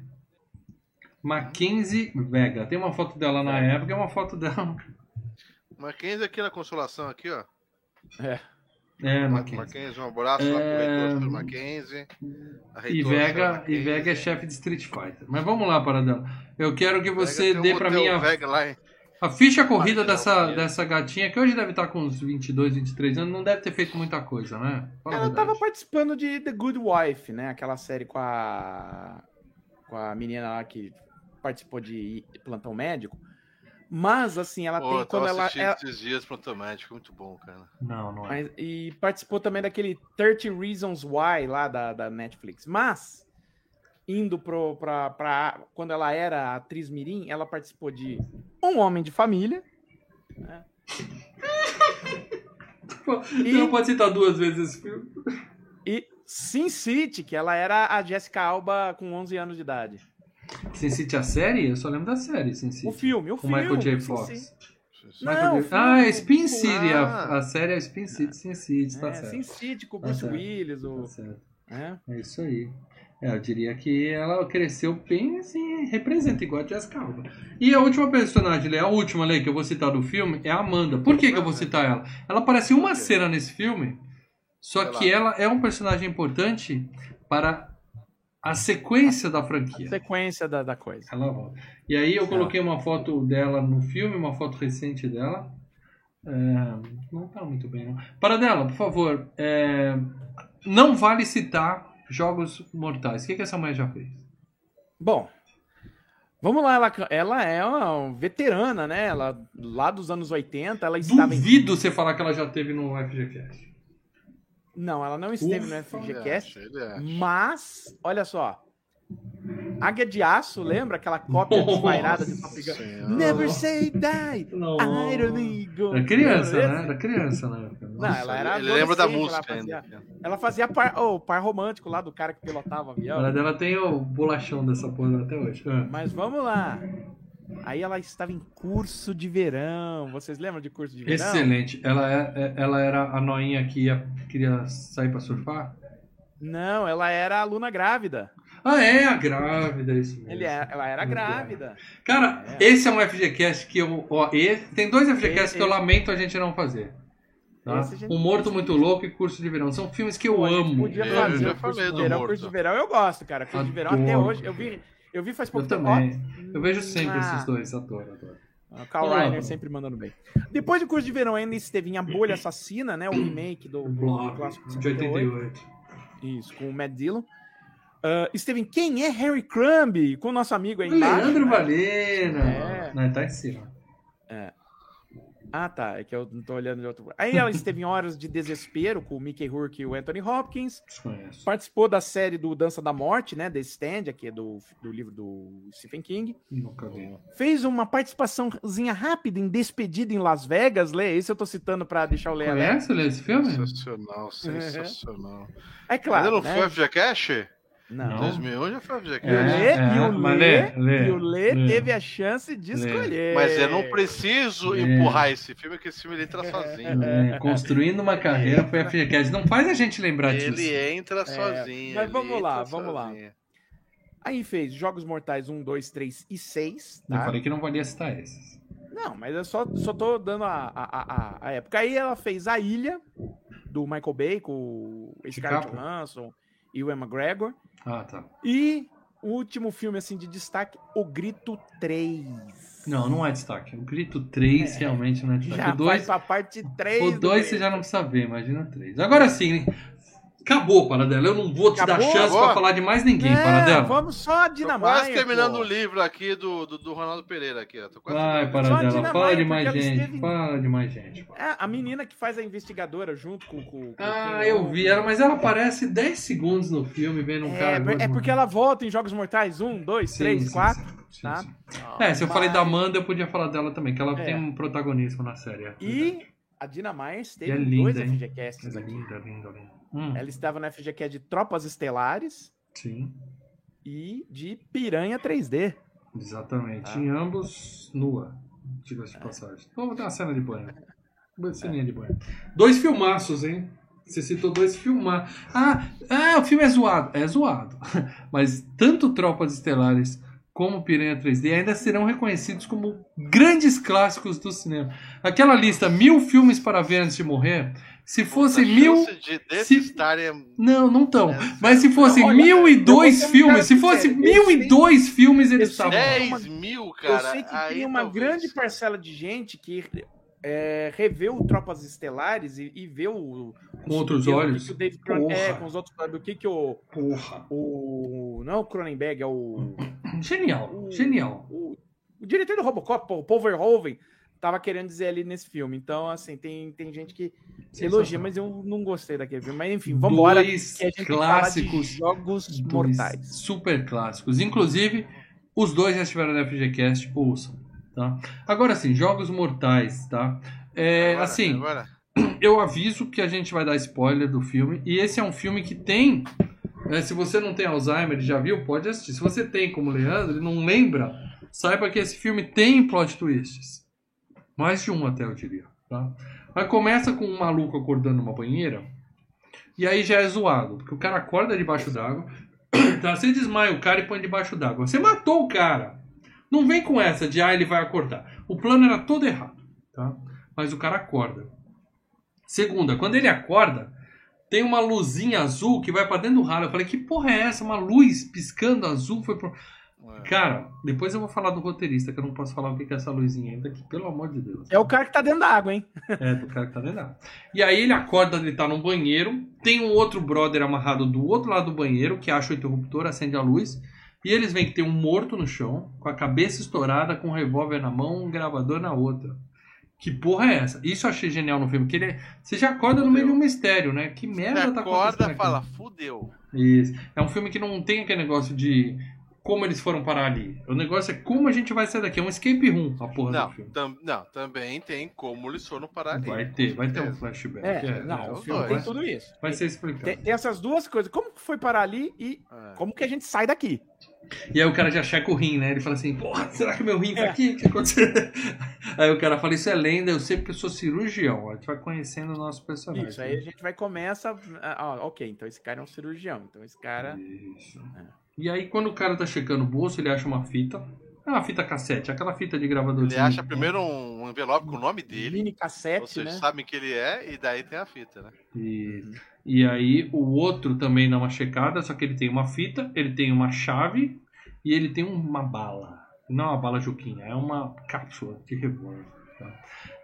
Speaker 1: Mackenzie Vega. Tem uma foto dela na época, é uma foto dela.
Speaker 2: Mackenzie aqui na consolação, aqui, ó.
Speaker 3: É.
Speaker 1: É,
Speaker 2: Mackenzie,
Speaker 1: Mackenzie.
Speaker 2: um abraço lá pro
Speaker 1: É.
Speaker 2: reitor do Mackenzie.
Speaker 1: E Vega, e. Vega é chefe de Street Fighter. Mas vamos lá, para dela. Eu quero que você
Speaker 2: um
Speaker 1: dê pra
Speaker 2: motel
Speaker 1: mim a,
Speaker 2: Vega lá, hein?
Speaker 1: a ficha corrida
Speaker 2: Ah,
Speaker 1: dessa,
Speaker 2: não,
Speaker 1: dessa gatinha, que hoje deve estar com uns 22, 23 anos. Não deve ter feito muita coisa, né? Fala
Speaker 3: Ela
Speaker 1: verdade.
Speaker 3: tava participando de The Good Wife, né? Aquela série com a. com a menina lá que participou de Plantão Médico. Mas, assim, ela
Speaker 2: Pô,
Speaker 3: tem.
Speaker 2: eu
Speaker 3: Quando ela. ela-
Speaker 2: esses dias Pronto Médico, muito bom, cara.
Speaker 1: Não, não é.
Speaker 3: mas- e participou também daquele 30 Reasons Why lá da, da Netflix. Mas, indo pro, pra, pra. Quando ela era atriz Mirim, ela participou de Um Homem de Família. *laughs*
Speaker 1: Pô,
Speaker 3: E-
Speaker 1: Você não pode citar duas vezes esse filme.
Speaker 3: E Sin City, que ela era a Jessica Alba com 11 anos de idade.
Speaker 1: Sin City a série? Eu só lembro da série, Sin City.
Speaker 3: O filme, o
Speaker 1: Com
Speaker 3: filme.
Speaker 1: Michael J. Fox. Michael
Speaker 3: Não,
Speaker 1: J. Ah, é Spin City. A,
Speaker 2: Ah.
Speaker 1: a série é Spin City, Sin City, tá
Speaker 3: é,
Speaker 1: certo.
Speaker 3: Sin City com o
Speaker 1: Tá
Speaker 3: Bruce
Speaker 1: certo.
Speaker 3: Willis. O,
Speaker 1: Tá certo.
Speaker 3: é.
Speaker 1: É isso aí. É, eu diria que ela cresceu bem assim, representa igual a Jessica Alba. E a última personagem, Lê, a última Lê, que eu vou citar do filme é a Amanda. Por que, que eu vou citar ela? Ela aparece uma cena nesse filme, só que ela é um personagem importante para a sequência da franquia.
Speaker 3: Sequência da, da coisa.
Speaker 1: Ela volta. E aí eu coloquei uma foto dela no filme, uma foto recente dela. É, não tá muito bem, não. Para dela, por favor. é, não vale citar jogos mortais. O que, que essa mulher já fez?
Speaker 3: Bom, vamos lá. Ela, ela é uma veterana, né? Ela, lá dos anos 80, ela estava em...
Speaker 1: Duvido você falar que ela já teve no FGCast.
Speaker 3: Não, ela não esteve
Speaker 1: Ufa,
Speaker 3: no FGCast.
Speaker 2: Acha.
Speaker 3: Mas, olha só. Águia de Aço, lembra aquela cópia desvairada de Top Gun? Never say die.
Speaker 1: Não.
Speaker 3: I don't need go.
Speaker 1: Era criança, né? Era criança na *laughs* época.
Speaker 3: Não, ela era
Speaker 2: Ele lembra da música
Speaker 3: ela fazia,
Speaker 2: ainda.
Speaker 3: ela fazia par, oh, par romântico lá do cara que pilotava o avião.
Speaker 1: Ela dela tem o bolachão dessa porra até hoje. Ah.
Speaker 3: Mas vamos lá. Aí ela estava em curso de verão. Vocês lembram de curso de verão?
Speaker 1: Excelente. Ela, é, é- ela era a noinha que ia, queria sair pra surfar?
Speaker 3: Não, ela era aluna grávida.
Speaker 1: Ah, é a grávida, isso mesmo.
Speaker 3: Ele é, ela era grávida.
Speaker 1: Cara,
Speaker 3: É.
Speaker 1: esse é um FGCast que eu. Ó, esse- tem dois FGCasts que eu lamento a gente não fazer. Tá?
Speaker 3: A
Speaker 1: O Morto Muito Louco e Curso de Verão. São filmes que eu
Speaker 3: Pô, a
Speaker 1: amo.
Speaker 3: Podia
Speaker 2: É, eu
Speaker 3: fazer
Speaker 2: já
Speaker 3: o curso
Speaker 2: falei
Speaker 3: de
Speaker 2: do
Speaker 3: verão.
Speaker 2: Morto.
Speaker 3: Curso de verão eu gosto, cara. Curso de verão até
Speaker 1: Adoro.
Speaker 3: hoje. Eu vi, eu vi faz
Speaker 1: Eu
Speaker 3: pouco tempo.
Speaker 1: também. Eu vejo sempre
Speaker 3: Ah.
Speaker 1: esses dois atores. adoro.
Speaker 3: Ó, o Carl Reiner sempre mandando bem. Depois do curso de verão ainda esteve em A Bolha Assassina, né? O remake do, do clássico
Speaker 1: de 88.
Speaker 3: Isso, com o Matt Dillon. Ah, esteve em Quem é Harry Crumb? Com o nosso amigo aí embaixo.
Speaker 1: Leandro
Speaker 3: né?
Speaker 1: Valena.
Speaker 3: É.
Speaker 1: Não, tá em cima.
Speaker 3: Ah, tá. É que eu não tô olhando de outro. Aí ela esteve em Horas de Desespero com o Mickey Rourke e o Anthony Hopkins.
Speaker 1: Desconheço.
Speaker 3: Participou da série do Dança da Morte, né? The Stand, aqui é do, do livro do Stephen King.
Speaker 1: Nunca vi.
Speaker 3: Fez uma participaçãozinha rápida em Despedida em Las Vegas, Lê. Isso eu tô citando pra deixar o Lê.
Speaker 1: Conhece Lê, esse filme?
Speaker 2: Sensacional, sensacional.
Speaker 3: É claro.
Speaker 2: Ainda não
Speaker 3: né?
Speaker 2: foi o FGCast?
Speaker 3: Não.
Speaker 2: 2001 já foi
Speaker 3: E
Speaker 2: FGCast.
Speaker 1: É,
Speaker 3: Lê,
Speaker 1: é,
Speaker 3: e o Lê, e o Lê
Speaker 1: Lê.
Speaker 3: teve a chance de
Speaker 1: Lê.
Speaker 3: escolher.
Speaker 2: Mas eu não preciso
Speaker 1: É.
Speaker 2: empurrar esse filme, porque esse filme ele entra sozinho.
Speaker 1: É, construindo uma carreira foi FGCast. Não faz a gente lembrar disso.
Speaker 2: Ele entra sozinho.
Speaker 3: mas
Speaker 2: ele
Speaker 3: vamos lá, vamos lá.
Speaker 2: sozinho.
Speaker 3: Aí fez Jogos Mortais 1, 2, 3 e 6.
Speaker 1: Eu
Speaker 3: Tá?
Speaker 1: falei que não valia citar esses.
Speaker 3: Não, mas eu só, só tô dando a, a, a, a época. Aí ela fez A Ilha, do Michael Bay, com o Scarlett. Johansson e o McGregor.
Speaker 1: Ah, tá.
Speaker 3: E o último filme, assim, de destaque, O Grito 3.
Speaker 1: Não, não é destaque. O Grito 3 realmente não é destaque.
Speaker 3: Já
Speaker 1: o 2,
Speaker 3: vai pra parte 3
Speaker 1: o 2 você já não precisa ver, imagina o 3. Agora sim, Acabou, Paradela. Eu não vou te
Speaker 3: Acabou?
Speaker 1: dar chance pra falar de mais ninguém,
Speaker 3: É,
Speaker 1: Paradela.
Speaker 3: vamos só a
Speaker 2: Tô
Speaker 3: Dinamarca.
Speaker 2: quase terminando
Speaker 3: pô.
Speaker 2: o livro aqui do, do, do Ronaldo Pereira aqui. ó. Tô quase
Speaker 1: Vai, Paradela.
Speaker 3: Dinamarca,
Speaker 1: Fala de mais gente.
Speaker 3: esteve-
Speaker 1: Fala de mais gente.
Speaker 3: É, a menina que faz a investigadora junto com. com, com
Speaker 1: Ah, eu vi ela, mas ela aparece 10 segundos no filme vendo um cara.
Speaker 3: É,
Speaker 1: gordo,
Speaker 3: é porque ela volta em Jogos Mortais 1, 2,
Speaker 1: Sim,
Speaker 3: 3,
Speaker 1: sim,
Speaker 3: 4.
Speaker 1: sim, sim,
Speaker 3: tá?
Speaker 1: sim. É, se eu falei
Speaker 3: Mas-
Speaker 1: da Amanda, eu podia falar dela também, que ela
Speaker 3: É.
Speaker 1: tem um protagonismo na série. é
Speaker 3: E a Dina Myers
Speaker 1: E
Speaker 3: teve
Speaker 1: é
Speaker 3: dois
Speaker 1: linda, hein?
Speaker 3: FGCasts
Speaker 1: Ela é
Speaker 3: aqui.
Speaker 1: linda, linda, linda. Hum,
Speaker 3: Ela estava no FGCast de Tropas Estelares
Speaker 1: Sim,
Speaker 3: e de Piranha 3D.
Speaker 1: exatamente.
Speaker 3: Ah.
Speaker 1: Em ambos, nua. Diga-se de passagem. Vamos ter uma cena de banho. Uma ceninha de banho. Dois filmaços, hein? Você citou dois filmaços. Ah, ah, o filme é zoado. É zoado. *laughs* Mas tanto Tropas Estelares como Piranha 3D ainda serão reconhecidos como grandes clássicos do cinema. Aquela lista, mil filmes para ver antes de morrer, se fosse mil.
Speaker 2: de
Speaker 1: se-
Speaker 2: estarem.
Speaker 1: Não, não estão.
Speaker 2: É,
Speaker 1: Mas se fosse
Speaker 3: olha,
Speaker 1: mil e dois filmes, se fosse mil e
Speaker 3: sei-
Speaker 1: dois filmes, eles estavam. lá.
Speaker 2: 10 mil, cara.
Speaker 3: eu sei que
Speaker 2: aí
Speaker 3: tem uma
Speaker 2: talvez.
Speaker 3: grande parcela de gente que é, revê o Tropas Estelares e, e vê o.
Speaker 1: Com outros
Speaker 3: que
Speaker 1: olhos?
Speaker 3: O David Cron- é, com os outros do que que o.
Speaker 1: Porra.
Speaker 3: o não é o Cronenberg, é o.
Speaker 1: Genial,
Speaker 3: o-
Speaker 1: genial.
Speaker 3: O, o diretor do Robocop, o Paul Verhoeven, tava querendo dizer ali nesse filme. Então, assim, tem, tem gente que elogia, mas eu não gostei daquele filme. Mas enfim, vambora.
Speaker 1: Dois
Speaker 3: que a gente tem que falar de
Speaker 1: clássicos.
Speaker 3: jogos mortais.
Speaker 1: Super clássicos. Inclusive, os dois já estiveram no FGCast, ouçam. Tá? Agora sim, jogos mortais, tá? É,
Speaker 2: Agora,
Speaker 1: assim,
Speaker 2: Agora. *clears throat*
Speaker 1: eu aviso que a gente vai dar spoiler do filme. E esse é um filme que tem. né, se você não tem Alzheimer e já viu, pode assistir. Se você tem, como Leandro, e não lembra, saiba que esse filme tem plot twists. Mais de um até, eu diria. Tá? Mas começa com um maluco acordando numa banheira. E aí já é zoado. Porque o cara acorda debaixo d'água. *clears throat* Tá? Você desmaia o cara e põe debaixo d'água. Você matou o cara. Não vem com essa de, ah, ele vai acordar. O plano era todo errado. Tá? Mas o cara acorda. Segunda, quando ele acorda, tem uma luzinha azul que vai pra dentro do ralo. Eu falei, que porra é essa? Uma luz piscando azul foi pro...
Speaker 2: É.
Speaker 1: Cara, depois eu vou falar do roteirista, que eu não posso falar o que é essa luzinha ainda, que pelo amor de Deus.
Speaker 3: É o cara que tá dentro da água, hein? *laughs*
Speaker 1: É, do cara que tá dentro da água. E aí ele acorda, ele tá no banheiro, tem um outro brother amarrado do outro lado do banheiro, que acha o interruptor, acende a luz, e eles veem que tem um morto no chão, com a cabeça estourada, com um revólver na mão, um gravador na outra. Que porra é essa? Isso eu achei genial no filme, que ele, você já acorda no meio de um mistério, né? Que merda
Speaker 2: Você
Speaker 1: tá
Speaker 2: acorda
Speaker 1: acontecendo
Speaker 2: e
Speaker 1: aqui?
Speaker 2: fala, fudeu.
Speaker 1: Isso. É um filme que não tem aquele negócio de como eles foram parar ali. O negócio é como a gente vai sair daqui. É um escape room, a porra
Speaker 2: Não,
Speaker 1: do filme.
Speaker 2: tam- não, também tem como eles foram parar ali.
Speaker 1: Vai ter, vai ter um flashback.
Speaker 3: É,
Speaker 1: é,
Speaker 3: não,
Speaker 1: é,
Speaker 3: o filme
Speaker 2: dois.
Speaker 3: tem tudo isso.
Speaker 1: Vai ser explicado.
Speaker 3: Tem, tem essas duas coisas. Como que foi parar ali e
Speaker 2: É.
Speaker 3: como que a gente sai daqui?
Speaker 1: E aí o cara já checa o rim, né? Ele fala assim, porra, será que meu rim tá aqui? O que aconteceu? *laughs* Aí o cara fala, isso é lenda, eu sei porque eu sou cirurgião. A gente vai conhecendo o nosso personagem.
Speaker 3: Isso, aí a gente vai começa. Ah, ok, então esse cara é um cirurgião. Então esse cara.
Speaker 1: Isso. E aí quando o cara tá checando o bolso, ele acha uma fita. É uma fita cassete, aquela fita de gravador
Speaker 2: Ele acha primeiro um envelope com o nome dele.
Speaker 3: Mini cassete,
Speaker 2: Vocês
Speaker 3: né?
Speaker 2: sabem que ele é, e daí tem a fita, né?
Speaker 1: E, e aí o outro também dá uma checada, só que ele tem uma fita, ele tem uma chave e ele tem uma bala. Não é uma bala Juquinha, é uma cápsula de revólver.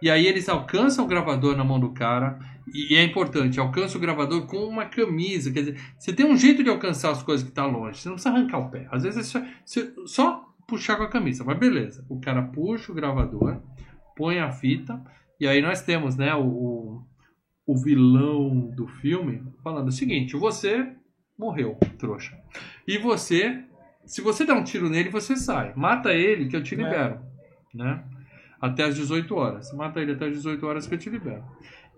Speaker 1: E aí eles alcançam o gravador na mão do cara, e, é importante, alcança o gravador com uma camisa. Quer dizer, você tem um jeito de alcançar as coisas que tá longe, você não precisa arrancar o pé. Às vezes é só, você- só puxar com a camisa, mas beleza. O cara puxa o gravador, põe a fita, e aí nós temos, né, o- o, vilão do filme falando o seguinte: você morreu, trouxa. E você, se você der um tiro nele, você sai. Mata ele que eu te
Speaker 3: É.
Speaker 1: libero, né? Até as 18 horas. Mata ele até as 18 horas que eu te libero.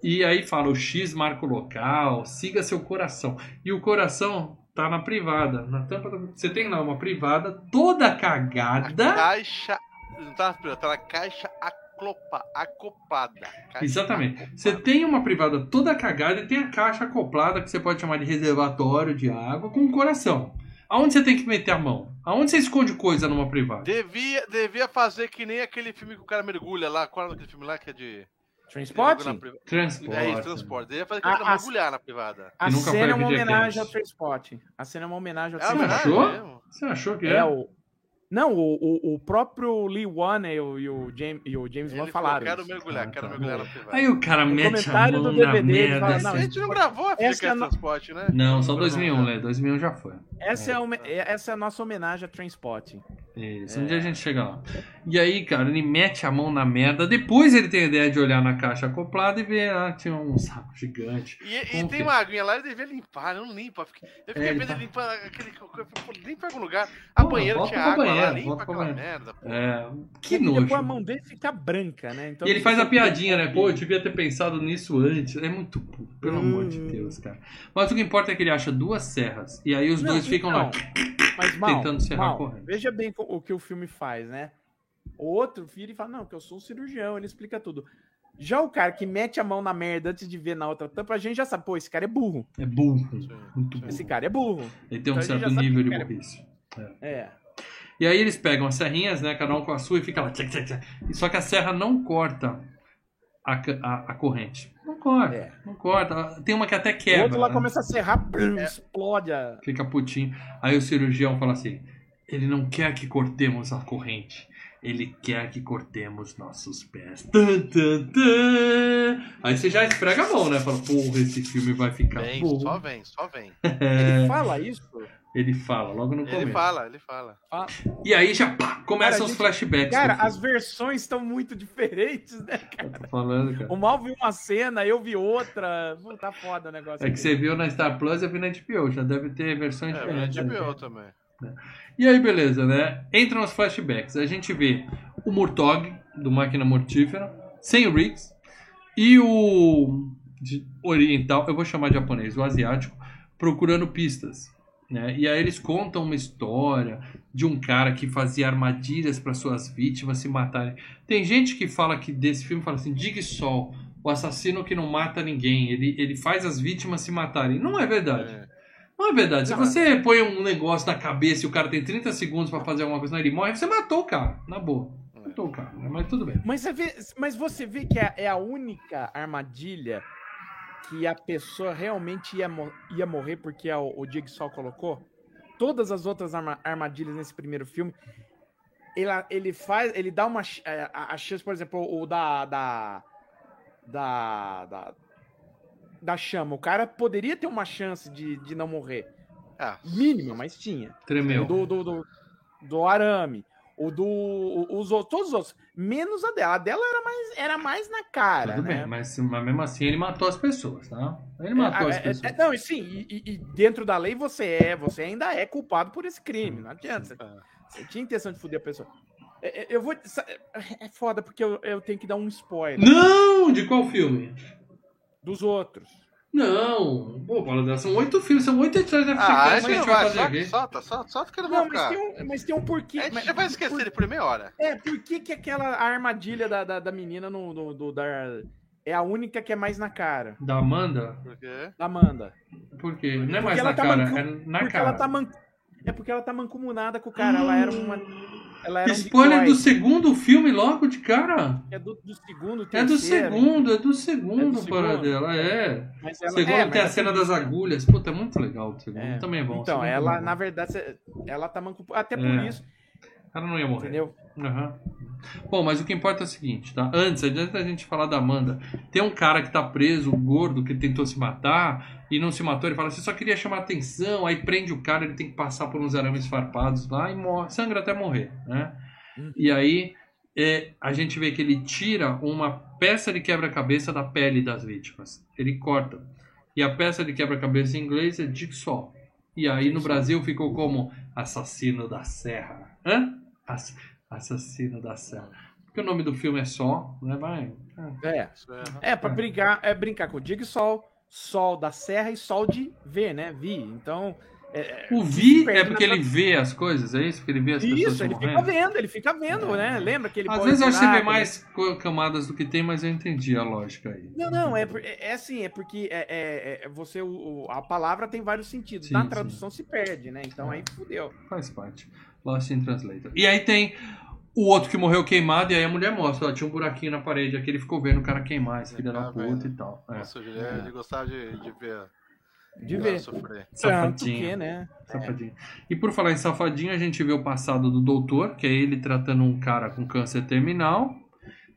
Speaker 1: E aí fala o X marca o local, siga seu coração. E o coração tá na privada, na tampa. Você tem lá uma privada toda
Speaker 2: A
Speaker 1: cagada.
Speaker 2: caixa. Não tá na primeira, tá na caixa aclopa, acopada. Caixa
Speaker 1: Exatamente.
Speaker 2: acoplada.
Speaker 1: Você tem uma privada toda cagada e tem a caixa acoplada que você pode chamar de reservatório de água com um coração. Aonde você tem que meter a mão? Aonde você esconde coisa numa privada?
Speaker 2: Devia, devia fazer que nem aquele filme que o cara mergulha lá. Qual é aquele filme lá que é de.
Speaker 3: Transporte?
Speaker 2: priva-
Speaker 1: Transporte.
Speaker 2: É isso, transporte. Devia fazer que
Speaker 3: A-
Speaker 2: o cara
Speaker 3: a-
Speaker 2: mergulhar na privada.
Speaker 3: A cena é uma homenagem ao Transporte. A cena é uma homenagem ao
Speaker 1: Você
Speaker 2: verdade
Speaker 3: Transporte.
Speaker 1: achou?
Speaker 2: mesmo.
Speaker 1: Você achou que é?
Speaker 3: É o. Não, o, o, o próprio Lee Wan e o, e o James, e o James Wan
Speaker 2: falou,
Speaker 3: falaram.
Speaker 2: quero
Speaker 3: isso.
Speaker 2: mergulhar,
Speaker 1: Ah,
Speaker 2: quero
Speaker 1: tá.
Speaker 2: mergulhar na privada.
Speaker 1: Aí o cara
Speaker 3: No
Speaker 1: mete a
Speaker 3: comentário
Speaker 1: mão
Speaker 3: do
Speaker 1: na
Speaker 3: DVD, ele
Speaker 1: merda.
Speaker 3: fala,
Speaker 1: assim.
Speaker 3: não,
Speaker 2: a gente não gravou a
Speaker 3: é
Speaker 2: Física
Speaker 3: a no-
Speaker 2: Transporte, né?
Speaker 1: Não, só
Speaker 2: gravou,
Speaker 1: 2001,
Speaker 2: não.
Speaker 1: né? 2001 já foi.
Speaker 3: Essa é, uma- é- essa é a nossa homenagem a Trainspotting.
Speaker 1: Isso, um dia a gente chega lá. E aí, cara, ele mete a mão na merda. Depois ele tem a ideia de olhar na caixa acoplada e ver, ah, tinha um saco gigante.
Speaker 2: E, e tem
Speaker 1: que-
Speaker 2: uma aguinha lá, ele devia limpar, não limpa. Eu fiquei
Speaker 1: É,
Speaker 2: vendo
Speaker 1: ele
Speaker 2: ele
Speaker 1: tá-
Speaker 2: limpar aquele. Limpa em algum lugar. A
Speaker 1: Pô,
Speaker 2: banheira tinha água lá, limpa aquela merda. Pô.
Speaker 1: É, que
Speaker 3: E
Speaker 1: nojo.
Speaker 3: depois a mão dele fica branca, né? Então,
Speaker 1: E ele faz a piadinha, né? Pô, eu devia ter pensado nisso antes. É muito burro, pelo amor de
Speaker 3: Hum.
Speaker 1: Deus, cara. Mas o que importa é que ele acha duas serras. E aí os
Speaker 3: Não,
Speaker 1: dois ficam lá.
Speaker 3: então, Mas, mal,
Speaker 1: tentando serrar
Speaker 3: mal,
Speaker 1: a corrente.
Speaker 3: veja bem o que o filme faz, né? O outro vira e fala, não, que eu sou um cirurgião, ele explica tudo. Já o cara que mete a mão na merda antes de ver na outra tampa, a gente já sabe, pô, esse cara é burro.
Speaker 1: É burro.
Speaker 2: Sim,
Speaker 1: Muito burro.
Speaker 3: Esse cara é burro.
Speaker 1: Ele tem um
Speaker 3: Então
Speaker 1: certo nível de
Speaker 3: é
Speaker 1: burrice.
Speaker 3: É.
Speaker 1: E aí eles pegam as serrinhas, né? Cada um com a sua e fica lá. Tchac, tchac, tchac. E Só que a serra não corta a, a, a corrente. Não corta.
Speaker 3: É.
Speaker 1: Não corta. Tem uma que até
Speaker 3: o
Speaker 1: quebra.
Speaker 3: outro lá
Speaker 1: né?
Speaker 3: começa a serrar, brum,
Speaker 2: É.
Speaker 3: explode a...
Speaker 1: Fica putinho. Aí o cirurgião fala assim: ele não quer que cortemos a corrente. Ele quer que cortemos nossos pés. Tan, tan, tan. Aí você já esfrega a mão, né? Fala, porra, esse filme vai ficar
Speaker 2: Vem,
Speaker 1: bom.
Speaker 2: só vem, só vem.
Speaker 1: É, *laughs*
Speaker 3: Ele fala isso?
Speaker 1: ele fala logo no começo.
Speaker 2: Ele fala, ele fala.
Speaker 1: E aí já pá, começam
Speaker 3: Cara,
Speaker 1: os
Speaker 3: gente-
Speaker 1: flashbacks.
Speaker 3: Cara, as versões estão muito diferentes, né? *laughs*
Speaker 1: Eu tô falando, cara.
Speaker 3: O Mal viu uma cena, eu vi outra. Pô, tá foda o negócio.
Speaker 1: É que
Speaker 3: aqui.
Speaker 1: você viu na Star Plus, eu vi na HBO. Já deve ter versões
Speaker 2: É,
Speaker 1: diferentes. né?
Speaker 2: HBO também.
Speaker 1: E aí, beleza, né? Entram os flashbacks. A gente vê o Murtog, do Máquina Mortífera, sem o Riggs, e o oriental, eu vou chamar de japonês, o asiático, procurando pistas. Né? E aí eles contam uma história de um cara que fazia armadilhas para suas vítimas se matarem. Tem gente que fala que desse filme fala assim, Dig Sol, o assassino que não mata ninguém, ele, ele faz as vítimas se matarem. Não é verdade.
Speaker 2: É.
Speaker 1: Não é verdade. Se
Speaker 3: Não,
Speaker 1: você põe um negócio na cabeça e o cara tem 30 segundos pra fazer alguma coisa, não, ele morre, você matou o cara. Na boa. Matou o cara. né? Mas tudo bem.
Speaker 3: Mas você vê, mas você vê que é, é a única armadilha que a pessoa realmente ia, ia morrer porque a- o Jigsaw colocou. Todas as outras arma- armadilhas nesse primeiro filme, ele, ele faz, ele dá uma é, a, a chance, por exemplo, o da da da, da da chama. O cara poderia ter uma chance de, de não morrer,
Speaker 2: Ah,
Speaker 3: mínima, mas tinha. O
Speaker 1: Tremeu.
Speaker 3: do, do, do, do arame. O do. Os, outros- todos os outros. Menos a dela. A dela era mais, era mais na cara.
Speaker 1: Tudo
Speaker 3: né?
Speaker 1: bem, mas, mas mesmo assim ele matou as pessoas, tá? Ele matou
Speaker 3: É,
Speaker 1: as
Speaker 3: é,
Speaker 1: pessoas.
Speaker 3: é, não, e sim, e, e- dentro da lei você é, você ainda é culpado por esse crime. Não adianta. Você,
Speaker 2: Ah.
Speaker 3: você tinha intenção de foder a pessoa. É, é, Eu vou. É foda porque eu, eu tenho que dar um spoiler
Speaker 1: Não! De qual filme?
Speaker 3: Dos outros.
Speaker 1: Não! Pô, Paladar, são oito filmes, são oito edições da
Speaker 2: Ah,
Speaker 1: que a
Speaker 2: gente
Speaker 1: gente
Speaker 2: vai,
Speaker 1: vai fazer
Speaker 2: só,
Speaker 1: aqui.
Speaker 2: solta, solta, solta que ele
Speaker 3: Não,
Speaker 2: vai
Speaker 3: mas
Speaker 2: ficar.
Speaker 3: tem, um, mas tem um porquê.
Speaker 2: A gente
Speaker 3: mas-
Speaker 2: já vai esquecer
Speaker 3: por-
Speaker 2: ele por meia hora.
Speaker 3: É, por que, que aquela armadilha da, da, da menina no, no- do, da, é a única que é mais na cara?
Speaker 1: Da Amanda?
Speaker 2: Por quê?
Speaker 3: Da Amanda.
Speaker 1: Por quê? Não é
Speaker 3: Porque
Speaker 1: mais na
Speaker 3: tá
Speaker 1: cara,
Speaker 3: mancu-
Speaker 1: é na
Speaker 3: porque
Speaker 1: cara.
Speaker 3: ela tá man... É porque ela tá mancomunada com o cara. Ela era uma. Ela era um
Speaker 1: Spoiler do
Speaker 3: decoy.
Speaker 1: segundo filme logo de cara.
Speaker 3: É do, do segundo,
Speaker 1: É do
Speaker 3: terceiro,
Speaker 1: segundo, é do segundo,
Speaker 3: É do
Speaker 1: para
Speaker 3: segundo?
Speaker 1: dela, é.
Speaker 3: Mas ela,
Speaker 1: segundo
Speaker 3: é,
Speaker 1: tem a cena
Speaker 3: assim,
Speaker 1: das agulhas. Puta, é muito legal o segundo.
Speaker 3: é.
Speaker 1: Também é bom.
Speaker 3: Então, ela,
Speaker 1: é bom.
Speaker 3: na verdade, ela tá mancomunada. Até por
Speaker 1: É.
Speaker 3: isso,
Speaker 1: Ela não ia morrer.
Speaker 3: entendeu?
Speaker 1: Aham. Bom, mas o que importa é o seguinte, tá? Antes, antes da gente falar da Amanda, tem um cara que tá preso, gordo, que tentou se matar e não se matou. Ele fala assim, só queria chamar atenção. Aí prende o cara, ele tem que passar por uns arames farpados lá e morre, sangra até morrer, né?
Speaker 3: Hum.
Speaker 1: E aí é, a gente vê que ele tira uma peça de quebra-cabeça da pele das vítimas. Ele corta. E a peça de quebra-cabeça em inglês é jigsaw. E aí no. Brasil ficou como assassino da serra. Hã? Ass- assassino da serra. Porque o nome do filme é só, né? Vai.
Speaker 3: É.
Speaker 2: Isso é.
Speaker 3: É, pra
Speaker 1: É.
Speaker 3: brincar, é brincar com o Jigsaw, Sol da Serra e Sol de V, né? Vi. Então. é-
Speaker 1: O Vi é porque ele vê as coisas, é isso? Porque ele vê as pessoas
Speaker 3: Isso, ele fica
Speaker 1: morrendo?
Speaker 3: vendo, ele fica vendo, né? Lembra que ele
Speaker 1: Às vezes eu acho que você vê mais camadas do que tem, mas eu entendi a lógica aí.
Speaker 3: Não, não, é, é, é assim, é porque é, é- é- você, o, a palavra tem vários sentidos.
Speaker 1: Sim,
Speaker 3: Na
Speaker 1: sim.
Speaker 3: tradução se perde, né? Então aí fudeu.
Speaker 1: Faz parte. Lost in Translator. E aí tem o outro que morreu queimado, e aí a mulher mostra, ó, tinha um buraquinho na parede, aqui ele ficou vendo o cara queimar, esse filho da
Speaker 2: Tá
Speaker 1: puta e tal. É.
Speaker 2: Nossa, o Juliano, ele gostava de, de ver
Speaker 3: De ver.
Speaker 1: Safadinho.
Speaker 3: né?
Speaker 1: Safadinho. E por falar em safadinho, a gente vê o passado do doutor, que é ele tratando um cara com câncer terminal.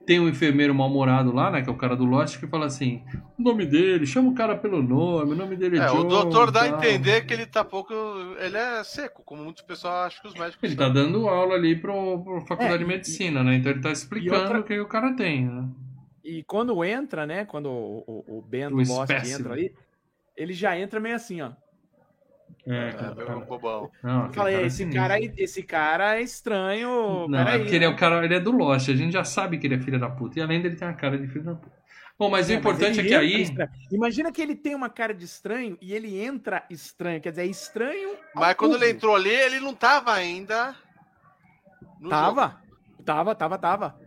Speaker 1: Tem um enfermeiro mal-humorado lá, né? Que é o cara do Lost, que fala assim: o nome dele, chama o cara pelo nome, o nome dele é
Speaker 2: É, o
Speaker 1: John,
Speaker 2: doutor dá a entender que ele tá pouco. Ele é seco, como muitos pessoal acham que os médicos
Speaker 1: Ele
Speaker 2: são.
Speaker 1: tá dando aula ali pro, pro faculdade
Speaker 3: É,
Speaker 1: de
Speaker 3: e-
Speaker 1: medicina, né? Então ele tá explicando
Speaker 3: outra-
Speaker 1: o que o cara tem, né?
Speaker 3: E quando entra, né? Quando o, o, o Ben
Speaker 1: O
Speaker 3: do Lost
Speaker 1: espécime.
Speaker 3: entra ali, ele já entra meio assim, ó.
Speaker 1: É,
Speaker 2: É,
Speaker 1: cara, cara-
Speaker 2: bobão.
Speaker 1: não, cara é
Speaker 3: esse cara, esse cara é estranho.
Speaker 1: Não, é porque ele é
Speaker 3: né?
Speaker 1: o cara, ele é do Lost, a gente já sabe que ele é filho da puta. E além dele tem a cara de filho da puta. Bom, mas o
Speaker 3: É,
Speaker 1: importante é
Speaker 3: ele
Speaker 1: que aí.
Speaker 3: estranho. Imagina que ele tem uma cara de estranho e ele entra estranho. Quer dizer, é estranho.
Speaker 2: Mas quando ele
Speaker 3: público.
Speaker 2: entrou ali, ele não tava ainda. no jogo.
Speaker 3: Tava. Tava, tava, tava.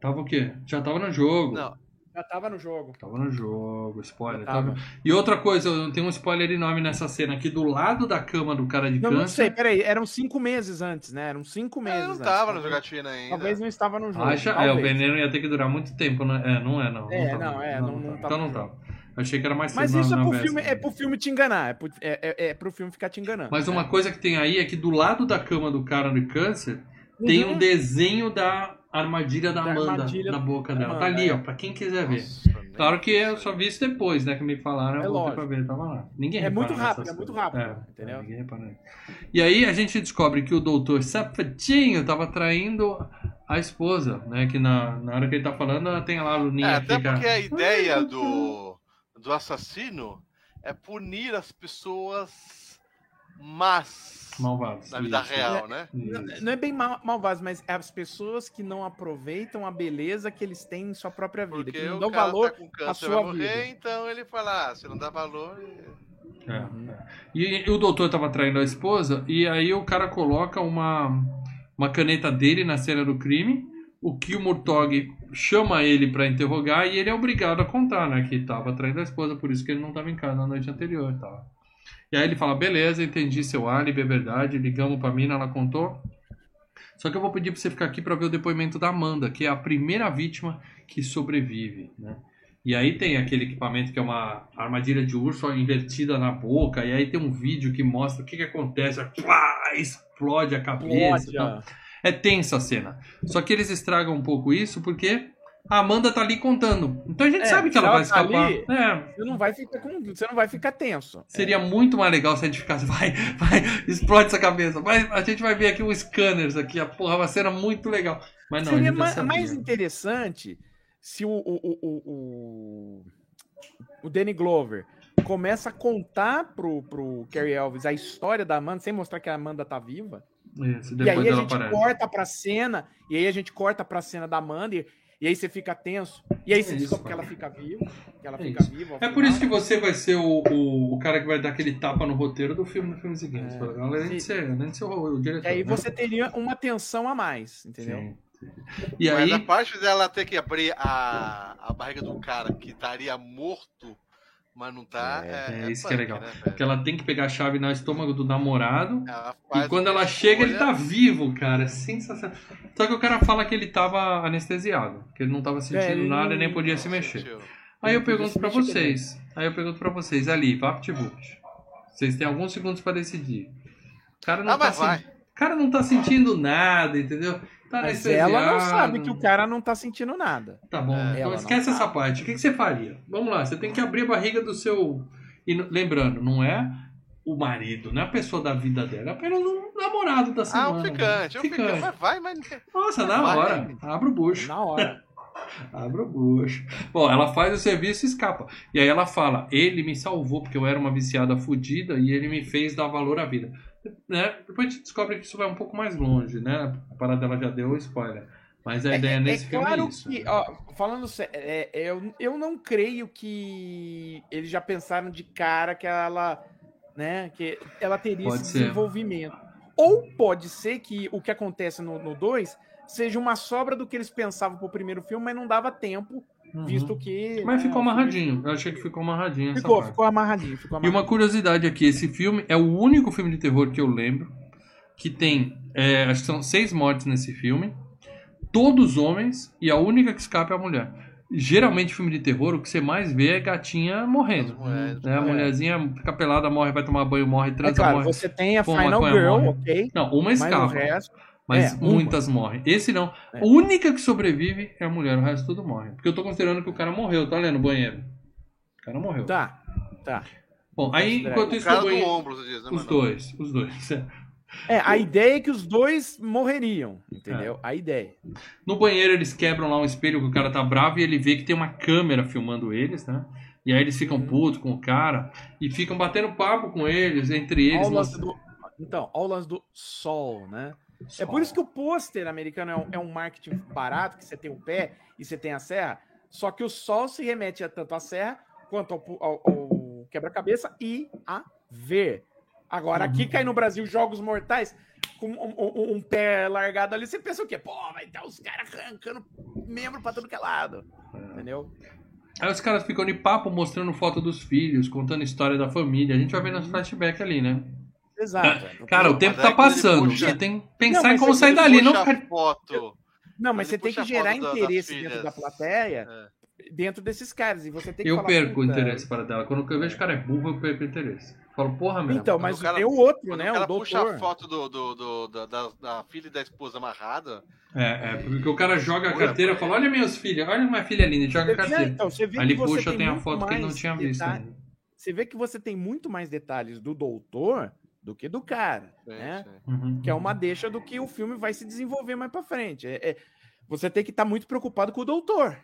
Speaker 1: Tava o quê? Já tava no jogo.
Speaker 2: Não,
Speaker 3: Já tava no jogo.
Speaker 1: Tava no jogo, spoiler.
Speaker 3: Tava.
Speaker 1: tava- E outra coisa, tem um spoiler enorme nessa cena aqui do lado da cama do cara de
Speaker 3: Eu não sei,
Speaker 1: câncer.
Speaker 3: peraí. Eram cinco meses antes, né? Eram cinco meses.
Speaker 2: ele não
Speaker 3: antes.
Speaker 2: tava no
Speaker 3: Talvez-
Speaker 2: jogatina ainda.
Speaker 3: Talvez não estava no jogo.
Speaker 1: Acha? É, o
Speaker 3: talvez.
Speaker 1: veneno ia ter que durar muito tempo, né? É, não é, não.
Speaker 3: É,
Speaker 1: tava.
Speaker 3: não, é, não- não
Speaker 1: tava.
Speaker 3: tava
Speaker 1: Então não tava. Achei que era mais
Speaker 3: Mas isso
Speaker 1: na-
Speaker 3: é
Speaker 1: na
Speaker 3: pro, filme, é pro filme te enganar. É pro, é, é, é pro filme ficar te enganando.
Speaker 1: Mas uma coisa que tem aí é que do lado da cama do cara de câncer tem
Speaker 3: Uhum.
Speaker 1: um desenho da armadilha da
Speaker 3: Da
Speaker 1: Amanda
Speaker 3: armadilha
Speaker 1: na boca
Speaker 3: da
Speaker 1: dela.
Speaker 3: Amanda,
Speaker 1: tá ali,
Speaker 3: é.
Speaker 1: ó, pra quem quiser ver.
Speaker 2: Nossa,
Speaker 1: Claro que eu só vi isso depois, né? Que me falaram,
Speaker 3: É
Speaker 1: eu voltei pra ver, tava lá. Ninguém
Speaker 3: É muito rápido, é muito rápido,
Speaker 1: É,
Speaker 3: entendeu?
Speaker 1: é, ninguém repara. E aí a gente descobre que o doutor Safadinho tava traindo a esposa, né? Que na, na hora que ele tá falando, ela tem lá a
Speaker 2: É,
Speaker 1: luninha
Speaker 2: até
Speaker 1: fica...
Speaker 2: porque a ideia do, do assassino é punir as pessoas más
Speaker 1: Malvados.
Speaker 2: na vida
Speaker 1: Isso,
Speaker 2: real, né?
Speaker 3: Não,
Speaker 1: isso.
Speaker 3: não é bem mal, malvados, mas é as pessoas que não aproveitam a beleza que eles têm em sua própria vida,
Speaker 2: Porque
Speaker 3: que não
Speaker 2: o
Speaker 3: dão
Speaker 2: cara
Speaker 3: valor.
Speaker 2: tá com câncer,
Speaker 3: sua
Speaker 2: morrer,
Speaker 3: vida.
Speaker 2: então ele fala, ah, você não dá valor... e-
Speaker 1: É, é. E, e o doutor tava traindo a esposa, e aí o cara coloca uma, uma caneta dele na cena do crime, o que o Murtog chama ele pra interrogar, e ele é obrigado a contar, né? Que tava traindo a esposa, por isso que ele não tava em casa na noite anterior e tal. E aí ele fala, beleza, entendi seu álibi, é verdade, ligamos pra mina, ela contou. Só que eu vou pedir pra você ficar aqui pra ver o depoimento da Amanda, que é a primeira vítima que sobrevive, né? E aí tem aquele equipamento que é uma armadilha de urso invertida na boca, e aí tem um vídeo que mostra o que, que acontece, Pá, explode a cabeça.
Speaker 3: Explode,
Speaker 1: É tensa a cena. Só que eles estragam um pouco isso porque a Amanda tá ali contando. Então a gente
Speaker 3: É,
Speaker 1: sabe que ela, vai
Speaker 3: tá
Speaker 1: escapar.
Speaker 3: ali-
Speaker 1: É,
Speaker 3: Você não vai ficar com, você não vai ficar tenso.
Speaker 1: Seria muito mais legal se a gente ficasse, *laughs* vai, vai, explode essa cabeça. Vai, a gente vai ver aqui um scanners aqui, a porra, uma cena muito legal. Mas não,
Speaker 3: Seria ma- mais interessante se o, o, o, o, o, o Danny Glover começa a contar pro, pro Carrie Elvis a história da Amanda, sem mostrar que a Amanda tá viva.
Speaker 1: Isso,
Speaker 3: E aí a gente
Speaker 1: aparece.
Speaker 3: corta pra cena, e aí a gente corta pra cena da Amanda, e, e aí você fica tenso. E aí você
Speaker 1: É
Speaker 3: descobre que ela fica viva, que ela
Speaker 1: É
Speaker 3: fica
Speaker 1: isso.
Speaker 3: viva.
Speaker 1: É por isso que você vai ser o, o, o cara que vai dar aquele tapa no roteiro do filme no filme seguinte.
Speaker 3: É.
Speaker 1: Além de
Speaker 3: E-
Speaker 1: ser, além de ser o, o diretor.
Speaker 3: E aí
Speaker 1: né?
Speaker 3: você teria uma tensão a mais, entendeu?
Speaker 1: Sim, sim. E
Speaker 2: Mas
Speaker 1: aí,
Speaker 2: a parte dela ter que abrir a, a barriga do cara que estaria morto, mas não tá.
Speaker 1: É,
Speaker 2: É,
Speaker 1: é isso que é
Speaker 2: punk,
Speaker 1: legal.
Speaker 2: né, velho?
Speaker 1: que ela tem que pegar a chave no estômago do namorado. E quando ela chega, ele
Speaker 2: escolha-
Speaker 1: tá vivo, cara. É sensacional. Só que o cara fala que ele tava anestesiado, que ele não tava sentindo
Speaker 3: É, ele
Speaker 1: nada e nem podia se mexer.
Speaker 2: Sentiu.
Speaker 1: Aí eu pergunto
Speaker 3: mexer
Speaker 1: vocês. Aí eu pergunto pra vocês, ali, VaptVupt. Vocês têm alguns segundos pra decidir. O cara não,
Speaker 2: Ah,
Speaker 1: tá,
Speaker 2: mas vai.
Speaker 1: cara não tá sentindo nada, entendeu? Tá
Speaker 3: Mas ela não sabe que o cara não tá sentindo nada.
Speaker 1: Tá bom,
Speaker 2: É,
Speaker 1: então esquece essa
Speaker 3: sabe.
Speaker 1: parte. O que, que você faria? Vamos lá, você tem que abrir a barriga do seu. E lembrando, não é o marido, não é a pessoa da vida dela, é apenas um namorado da
Speaker 2: Ah,
Speaker 1: semana.
Speaker 2: um ficante, um ficante. Mas vai, mas.
Speaker 1: Nossa, na
Speaker 2: Vai.
Speaker 1: hora. Abre o bucho.
Speaker 3: Na hora. *laughs*
Speaker 1: Abre o bucho. Bom, ela faz o serviço e escapa. E aí ela fala: ele me salvou porque eu era uma viciada fodida e ele me fez dar valor à vida. Né? Depois a gente descobre que isso vai um pouco mais longe, né? A parada dela já deu spoiler. Mas a ideia nesse filme
Speaker 3: claro
Speaker 1: é isso.
Speaker 3: que, ó, falando sério, é, é, eu, eu não creio que eles já pensaram de cara que ela, né, que ela teria
Speaker 1: Pode
Speaker 3: esse
Speaker 1: ser.
Speaker 3: desenvolvimento. Ou pode ser que o que acontece no 2 seja uma sobra do que eles pensavam pro primeiro filme, mas não dava tempo,
Speaker 1: Uhum.
Speaker 3: visto que.
Speaker 1: Mas
Speaker 3: né,
Speaker 1: ficou amarradinho. Eu achei que ficou amarradinho essa
Speaker 3: Ficou,
Speaker 1: parte.
Speaker 3: ficou amarradinho, ficou
Speaker 1: E uma
Speaker 3: amarradinho.
Speaker 1: curiosidade aqui, esse filme é o único filme de terror que eu lembro que tem, é, acho que são seis mortes nesse filme, todos homens, e a única que escapa é a mulher. geralmente filme de terror, o que você mais vê é gatinha morrendo.
Speaker 2: Mulheres,
Speaker 1: né? A
Speaker 3: é.
Speaker 1: mulherzinha fica pelada, morre, vai tomar banho, morre,
Speaker 3: É
Speaker 1: transa,
Speaker 3: claro,
Speaker 1: morre.
Speaker 3: você tem a Final
Speaker 1: maconha,
Speaker 3: Girl,
Speaker 1: morre.
Speaker 3: ok?
Speaker 1: Não, uma
Speaker 3: Mas o
Speaker 1: escapa,
Speaker 3: resto.
Speaker 1: Mas
Speaker 3: é, uma.
Speaker 1: muitas morrem. Esse não.
Speaker 3: É.
Speaker 1: A única que sobrevive é a mulher, o resto tudo morre. Porque eu tô considerando que o cara morreu, tá lendo o banheiro? O cara morreu.
Speaker 3: Tá, tá.
Speaker 1: Bom, aí enquanto
Speaker 2: O
Speaker 1: isso
Speaker 2: cara
Speaker 1: no
Speaker 2: do
Speaker 1: banheiro.
Speaker 2: ombro, você diz, né,
Speaker 1: Os
Speaker 2: mano?
Speaker 1: dois, os dois.
Speaker 3: É, a ideia é que os dois morreriam, entendeu? A ideia.
Speaker 1: No banheiro eles quebram lá um espelho que o cara tá bravo e ele vê que tem uma câmera filmando eles, né? E aí eles ficam putos com o cara e ficam batendo papo com eles, entre
Speaker 3: Ao
Speaker 1: eles.
Speaker 3: lance do- Então, ao lance do sol, né? É por isso que o pôster americano é um, é um marketing barato, que você tem o pé e você tem a serra, só que o sol se remete a tanto à serra quanto ao, ao- ao quebra-cabeça e a ver. Agora, aqui cai no Brasil Jogos Mortais, com um, um- um pé largado ali, você pensa o quê? Pô, vai estar os caras arrancando membro pra tudo que é lado. Entendeu?
Speaker 1: Aí os caras ficam de papo mostrando foto dos filhos, contando história da família. A gente vai ver nos flashbacks ali, né?
Speaker 3: Exato.
Speaker 1: Cara, o tempo tá passando.
Speaker 2: puxa-
Speaker 1: Você tem que pensar
Speaker 3: Não,
Speaker 1: em como sair dali. Não ficar...
Speaker 2: a foto.
Speaker 3: Não, mas você tem que
Speaker 2: a
Speaker 3: gerar interesse
Speaker 2: filhas.
Speaker 3: dentro da plateia
Speaker 2: É.
Speaker 3: dentro desses caras. E você tem que
Speaker 1: Eu
Speaker 3: falar,
Speaker 1: perco o
Speaker 3: "Puta,
Speaker 1: interesse para dela. Quando eu vejo que o cara é burro, eu perco o interesse. Falo, porra, meu.
Speaker 3: Então, mas
Speaker 2: cara-
Speaker 3: é o outro, né?
Speaker 2: o cara
Speaker 3: O
Speaker 2: puxa
Speaker 3: doutor.
Speaker 2: a foto do, do, do- da, da, da filha e da esposa amarrada,
Speaker 1: É, é, porque o cara joga a carteira e fala: Olha meus filhos, olha minha filha linda, joga a carteira.
Speaker 3: então, você vê
Speaker 1: Aí ele
Speaker 3: que você
Speaker 1: puxa, tem a
Speaker 3: muito
Speaker 1: foto que ele não tinha visto.
Speaker 3: Você vê que você tem muito mais detalhes do doutor do que do cara,
Speaker 2: sim,
Speaker 3: né?
Speaker 2: sim.
Speaker 1: Uhum.
Speaker 3: Que é uma deixa do que o filme vai se desenvolver mais pra frente. É, é- você tem que estar muito preocupado com o doutor.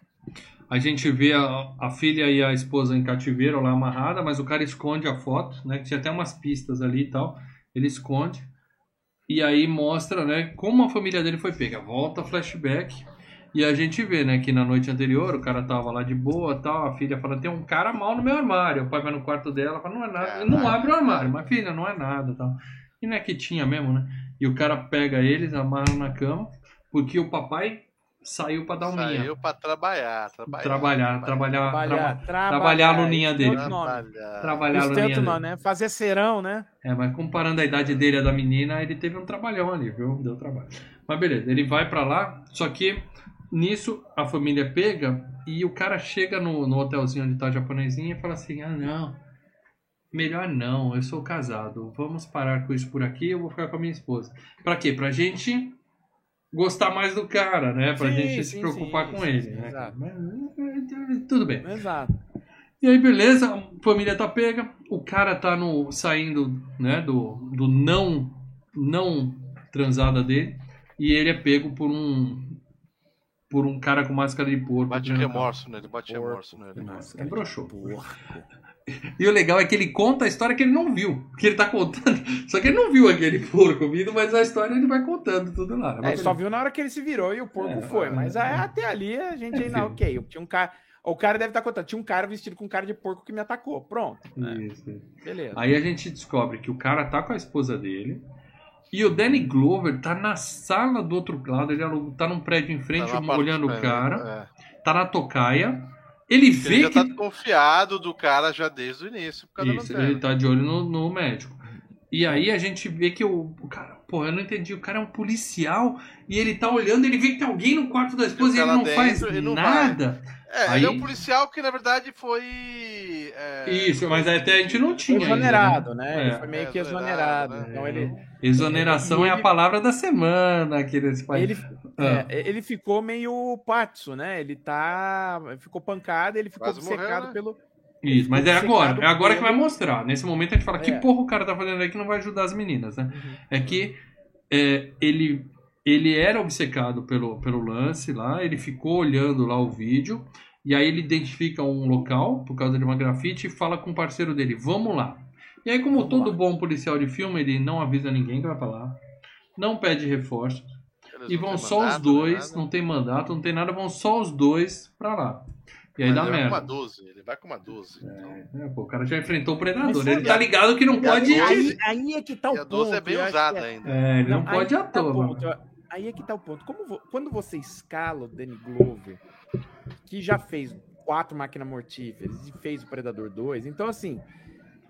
Speaker 1: A gente vê a, a filha e a esposa em cativeiro lá amarrada, mas o cara esconde a foto, né? Que tinha até umas pistas ali e tal. Ele esconde. E aí mostra, né, como a família dele foi pega. Volta flashback. E a gente vê, né, que na noite anterior o cara tava lá de boa tal. A filha fala: tem um cara mal no meu armário. O pai vai no quarto dela fala: não é nada. Ele não abre o armário, mas filha, não é nada tal. E não é que tinha mesmo, né? E o cara pega eles, amarra na cama, porque o papai saiu pra dar um minha.
Speaker 2: Saiu pra trabalhar, trabalhar.
Speaker 1: Trabalhar, trabalhar,
Speaker 3: Trabalhar,
Speaker 1: traba- trabalhar a luninha
Speaker 3: esse
Speaker 1: dele.
Speaker 2: Trabalhar.
Speaker 1: trabalhar luninha
Speaker 3: outro
Speaker 1: dele.
Speaker 3: né? Fazer serão, né?
Speaker 1: É, mas comparando a idade dele e a da menina, ele teve um trabalhão ali, viu? Deu trabalho. Mas beleza, ele vai pra lá, só que nisso a família pega e o cara chega no, no hotelzinho onde tá a japonesinha e fala assim: ah, não, melhor não, eu sou casado, vamos parar com isso por aqui, eu vou ficar com a minha esposa. Pra quê? Pra gente gostar mais do cara, né? Pra
Speaker 3: Sim,
Speaker 1: gente se
Speaker 3: sim,
Speaker 1: preocupar
Speaker 3: sim,
Speaker 1: com ele, né?
Speaker 3: exato.
Speaker 1: Mas, eh, tudo bem.
Speaker 3: Exato.
Speaker 1: E aí, beleza, a família tá pega, o cara tá no, saindo, né, do, do não, não transada dele, e ele é pego por um, por um cara com máscara de porco.
Speaker 2: Bate remorso nele, bate
Speaker 3: Porco.
Speaker 2: remorso nele.
Speaker 3: Nossa,
Speaker 1: É broxou. E o legal é que ele conta a história que ele não viu, que ele tá contando, só que ele não viu aquele porco vindo, mas a história ele vai contando tudo lá.
Speaker 3: É, só viu na hora que ele se virou e o porco
Speaker 1: É,
Speaker 3: foi.
Speaker 1: é,
Speaker 3: Mas
Speaker 1: é.
Speaker 3: até ali a gente ainda, ok. Tinha um cara. O cara deve estar contando. Tinha um cara vestido com cara de porco que me atacou. Pronto. né?
Speaker 1: Isso, isso.
Speaker 3: Beleza.
Speaker 1: Aí a gente descobre que o cara tá com a esposa dele. E o Danny Glover tá na sala do outro lado, ele tá num prédio em frente,
Speaker 2: Tá
Speaker 1: olhando o cara.
Speaker 2: é.
Speaker 1: tá na tocaia. Ele vê
Speaker 2: Ele já
Speaker 1: que.
Speaker 2: tá desconfiado do cara já desde o início, por causa
Speaker 1: Isso,
Speaker 2: da
Speaker 1: ele tá de olho no, no médico. E aí a gente vê que o, o cara, pô, eu não entendi, o cara é um policial e ele tá olhando, ele vê que tem alguém no quarto da esposa e
Speaker 2: tá
Speaker 1: ele
Speaker 2: lá
Speaker 1: não faz
Speaker 2: dentro, ele não
Speaker 1: nada.
Speaker 2: É,
Speaker 1: Aí-
Speaker 2: ele é um policial que na verdade foi. é,
Speaker 1: Isso, mas até a gente não
Speaker 3: Foi
Speaker 1: tinha. ainda, né?
Speaker 3: exonerado, né? Ele
Speaker 1: É.
Speaker 3: foi meio
Speaker 2: É,
Speaker 3: que
Speaker 2: exonerado,
Speaker 3: exonerado.
Speaker 2: né?
Speaker 3: Então ele,
Speaker 1: Exoneração
Speaker 3: E
Speaker 1: é a
Speaker 3: ele-
Speaker 1: palavra da semana aqui nesse país.
Speaker 3: ele,
Speaker 1: Ah.
Speaker 3: é, ele ficou meio patso, né? Ele tá. Ficou pancado, ele ficou
Speaker 2: Quase
Speaker 3: secado
Speaker 2: né?
Speaker 3: pelo.
Speaker 1: Isso, mas é agora. É agora que vai mostrar. Nesse momento a gente fala, que
Speaker 3: É.
Speaker 1: porra o cara tá fazendo aí que não vai ajudar as meninas, né? É que é, ele, ele era obcecado pelo, pelo lance lá, ele ficou olhando lá o vídeo, e aí ele identifica um local, por causa de uma grafite, e fala com o parceiro dele, vamos lá. E aí, como
Speaker 3: Vamos
Speaker 1: todo
Speaker 3: lá.
Speaker 1: bom policial de filme, ele não avisa ninguém que vai falar, não pede reforço,
Speaker 2: Eles
Speaker 1: e
Speaker 2: não
Speaker 1: vão só os
Speaker 2: mandato,
Speaker 1: dois,
Speaker 2: nada.
Speaker 1: não tem mandato, não tem nada, vão só os dois pra lá. E aí
Speaker 2: Mas
Speaker 1: dá
Speaker 2: ele vai com
Speaker 1: merda.
Speaker 2: uma 12, ele vai com uma 12. então.
Speaker 1: É, pô, o cara já enfrentou o predador.
Speaker 3: Mas
Speaker 1: Ele tá ligado que não
Speaker 2: E
Speaker 1: pode.
Speaker 3: Aí, aí é que tá o
Speaker 2: E a 12
Speaker 3: ponto.
Speaker 2: é bem usada
Speaker 3: é-
Speaker 2: ainda.
Speaker 1: É, ele não,
Speaker 3: Não,
Speaker 1: pode à
Speaker 3: tá o
Speaker 1: toa.
Speaker 3: ponto. Aí é que tá o ponto. Como vo- quando você escala o Danny Glover, que já fez quatro máquinas mortíferas e fez o Predador 2, então assim,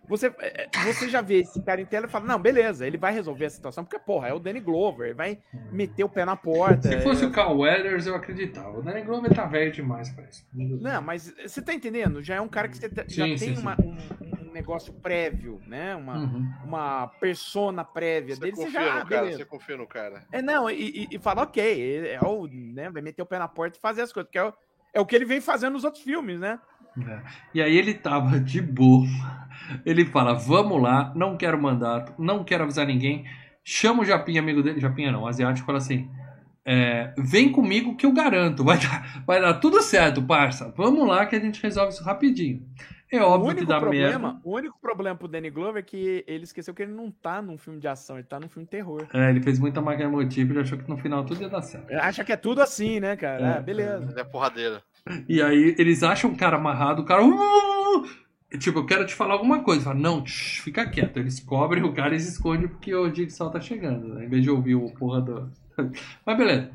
Speaker 3: você, é, você já vê esse cara em tela e fala, não, beleza, ele vai resolver a situação, porque, porra, é o Danny Glover, ele vai meter o pé na porta.
Speaker 1: Se fosse
Speaker 3: é...
Speaker 1: o Carl Weathers, eu acreditava. O Danny Glover tá velho demais pra isso.
Speaker 3: Não, mas você tá entendendo? Já é um cara que você tá- já
Speaker 1: Sim,
Speaker 3: tem
Speaker 1: sim,
Speaker 3: uma- um, um negócio prévio, né? Uma,
Speaker 1: Uhum.
Speaker 3: uma persona prévia
Speaker 2: Você
Speaker 3: dele. Você
Speaker 2: confia
Speaker 3: já, ah,
Speaker 2: no cara,
Speaker 3: beleza.
Speaker 2: você confia no cara.
Speaker 3: É, não, e, e, e fala, ok, é o, né, vai meter o pé na porta e fazer as coisas, porque é o, é o que ele vem fazendo nos outros filmes, né?
Speaker 1: É. E aí ele tava de boa. Ele fala: Vamos lá, não quero mandato, não quero avisar ninguém. Chama o Japinha, amigo dele. Japinha não, o asiático fala assim: é, Vem comigo que eu garanto, vai dar, vai dar tudo certo, parça. Vamos lá que a gente resolve isso rapidinho. É óbvio que dá
Speaker 3: problema,
Speaker 1: merda.
Speaker 3: o único problema pro Danny Glover é que ele esqueceu que ele não tá num filme de ação, ele tá num filme de terror.
Speaker 1: É, ele fez muita máquina motiva e achou que no final tudo ia dar certo.
Speaker 3: Acha que é tudo assim, né, cara?
Speaker 1: É,
Speaker 3: Ah, beleza.
Speaker 2: Ele é porradeira.
Speaker 1: E aí eles acham o cara amarrado, o cara. "Uh!" Tipo, eu quero te falar alguma coisa. Fala, não, tch, fica quieto. Eles cobrem o cara e se esconde porque o Jigsaw tá chegando. Né? Em vez de ouvir o porra do. *laughs* Mas beleza.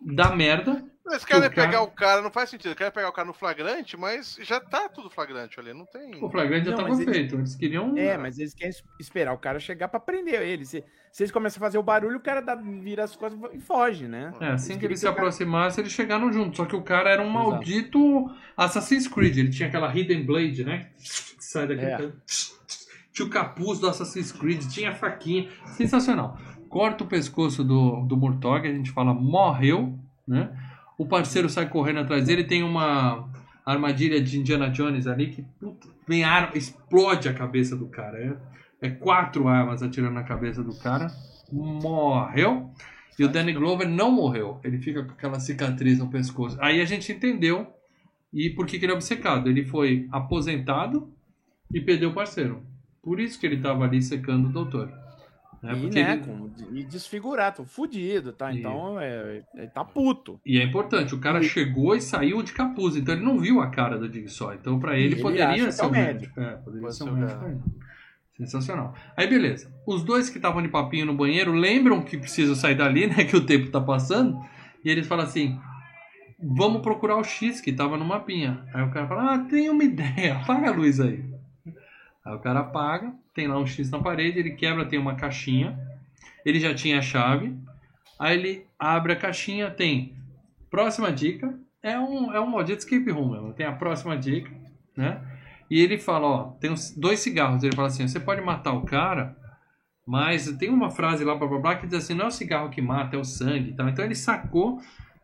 Speaker 1: Dá merda.
Speaker 2: Eles querem
Speaker 1: O cara-
Speaker 2: pegar o cara, não faz sentido. Eles querem pegar o cara no flagrante, mas já tá tudo flagrante ali, não tem.
Speaker 1: O flagrante já
Speaker 3: Não,
Speaker 1: tava
Speaker 3: eles-
Speaker 1: feito. Eles queriam.
Speaker 3: É, mas eles querem es- esperar o cara chegar pra prender ele. Se, se eles começam a fazer o barulho, o cara dá, vira as costas e foge, né?
Speaker 1: É, assim que eles se
Speaker 3: o cara-
Speaker 1: aproximassem, eles chegaram juntos. Só que o cara era um
Speaker 3: Exato.
Speaker 1: maldito Assassin's Creed. Ele tinha aquela Hidden Blade, né? Sai daqui.
Speaker 3: É.
Speaker 1: Tinha o capuz do Assassin's Creed, tinha a faquinha. Sensacional. Corta o pescoço do, do Murtog, a gente fala morreu, né? O parceiro sai correndo atrás dele, tem uma armadilha de Indiana Jones ali que puta, vem arma, explode a cabeça do cara. É, é quatro armas atirando na cabeça do cara. Morreu. E o Danny Glover não morreu. Ele fica com aquela cicatriz no pescoço. Aí a gente entendeu e por que, que ele é obcecado. Ele foi aposentado e perdeu o parceiro. Por isso que ele estava ali secando o doutor. Né?
Speaker 3: E, né,
Speaker 1: ele-
Speaker 3: com, e desfigurado, tô fudido, tá?
Speaker 1: E-
Speaker 3: Então, é, ele tá puto.
Speaker 1: E é importante, o cara chegou e saiu de capuz, então ele não viu a cara do Jigsaw. Então pra ele,
Speaker 3: ele
Speaker 1: poderia ser
Speaker 3: é
Speaker 1: o
Speaker 3: o
Speaker 1: médico. É, poderia
Speaker 2: Pode
Speaker 1: ser o médico. Sensacional. Aí beleza. Os dois que estavam de papinho no banheiro lembram que precisam sair dali, *laughs* né? Que o tempo tá passando. E eles falam assim: vamos procurar o X que tava no mapinha. Aí o cara fala: ah, tem uma *laughs* ideia, apaga a luz aí. Aí o cara apaga, tem lá um X na parede, ele quebra, tem uma caixinha. Ele já tinha a chave. Aí ele abre a caixinha, tem próxima dica. É um, é um maldito escape room mesmo. Tem a próxima dica, né? E ele fala, ó, tem uns- dois cigarros. Ele fala assim, você pode matar o cara, mas tem uma frase lá, blá, blá, blá, que diz assim, não é o cigarro que mata, é o sangue. e tal. Então ele sacou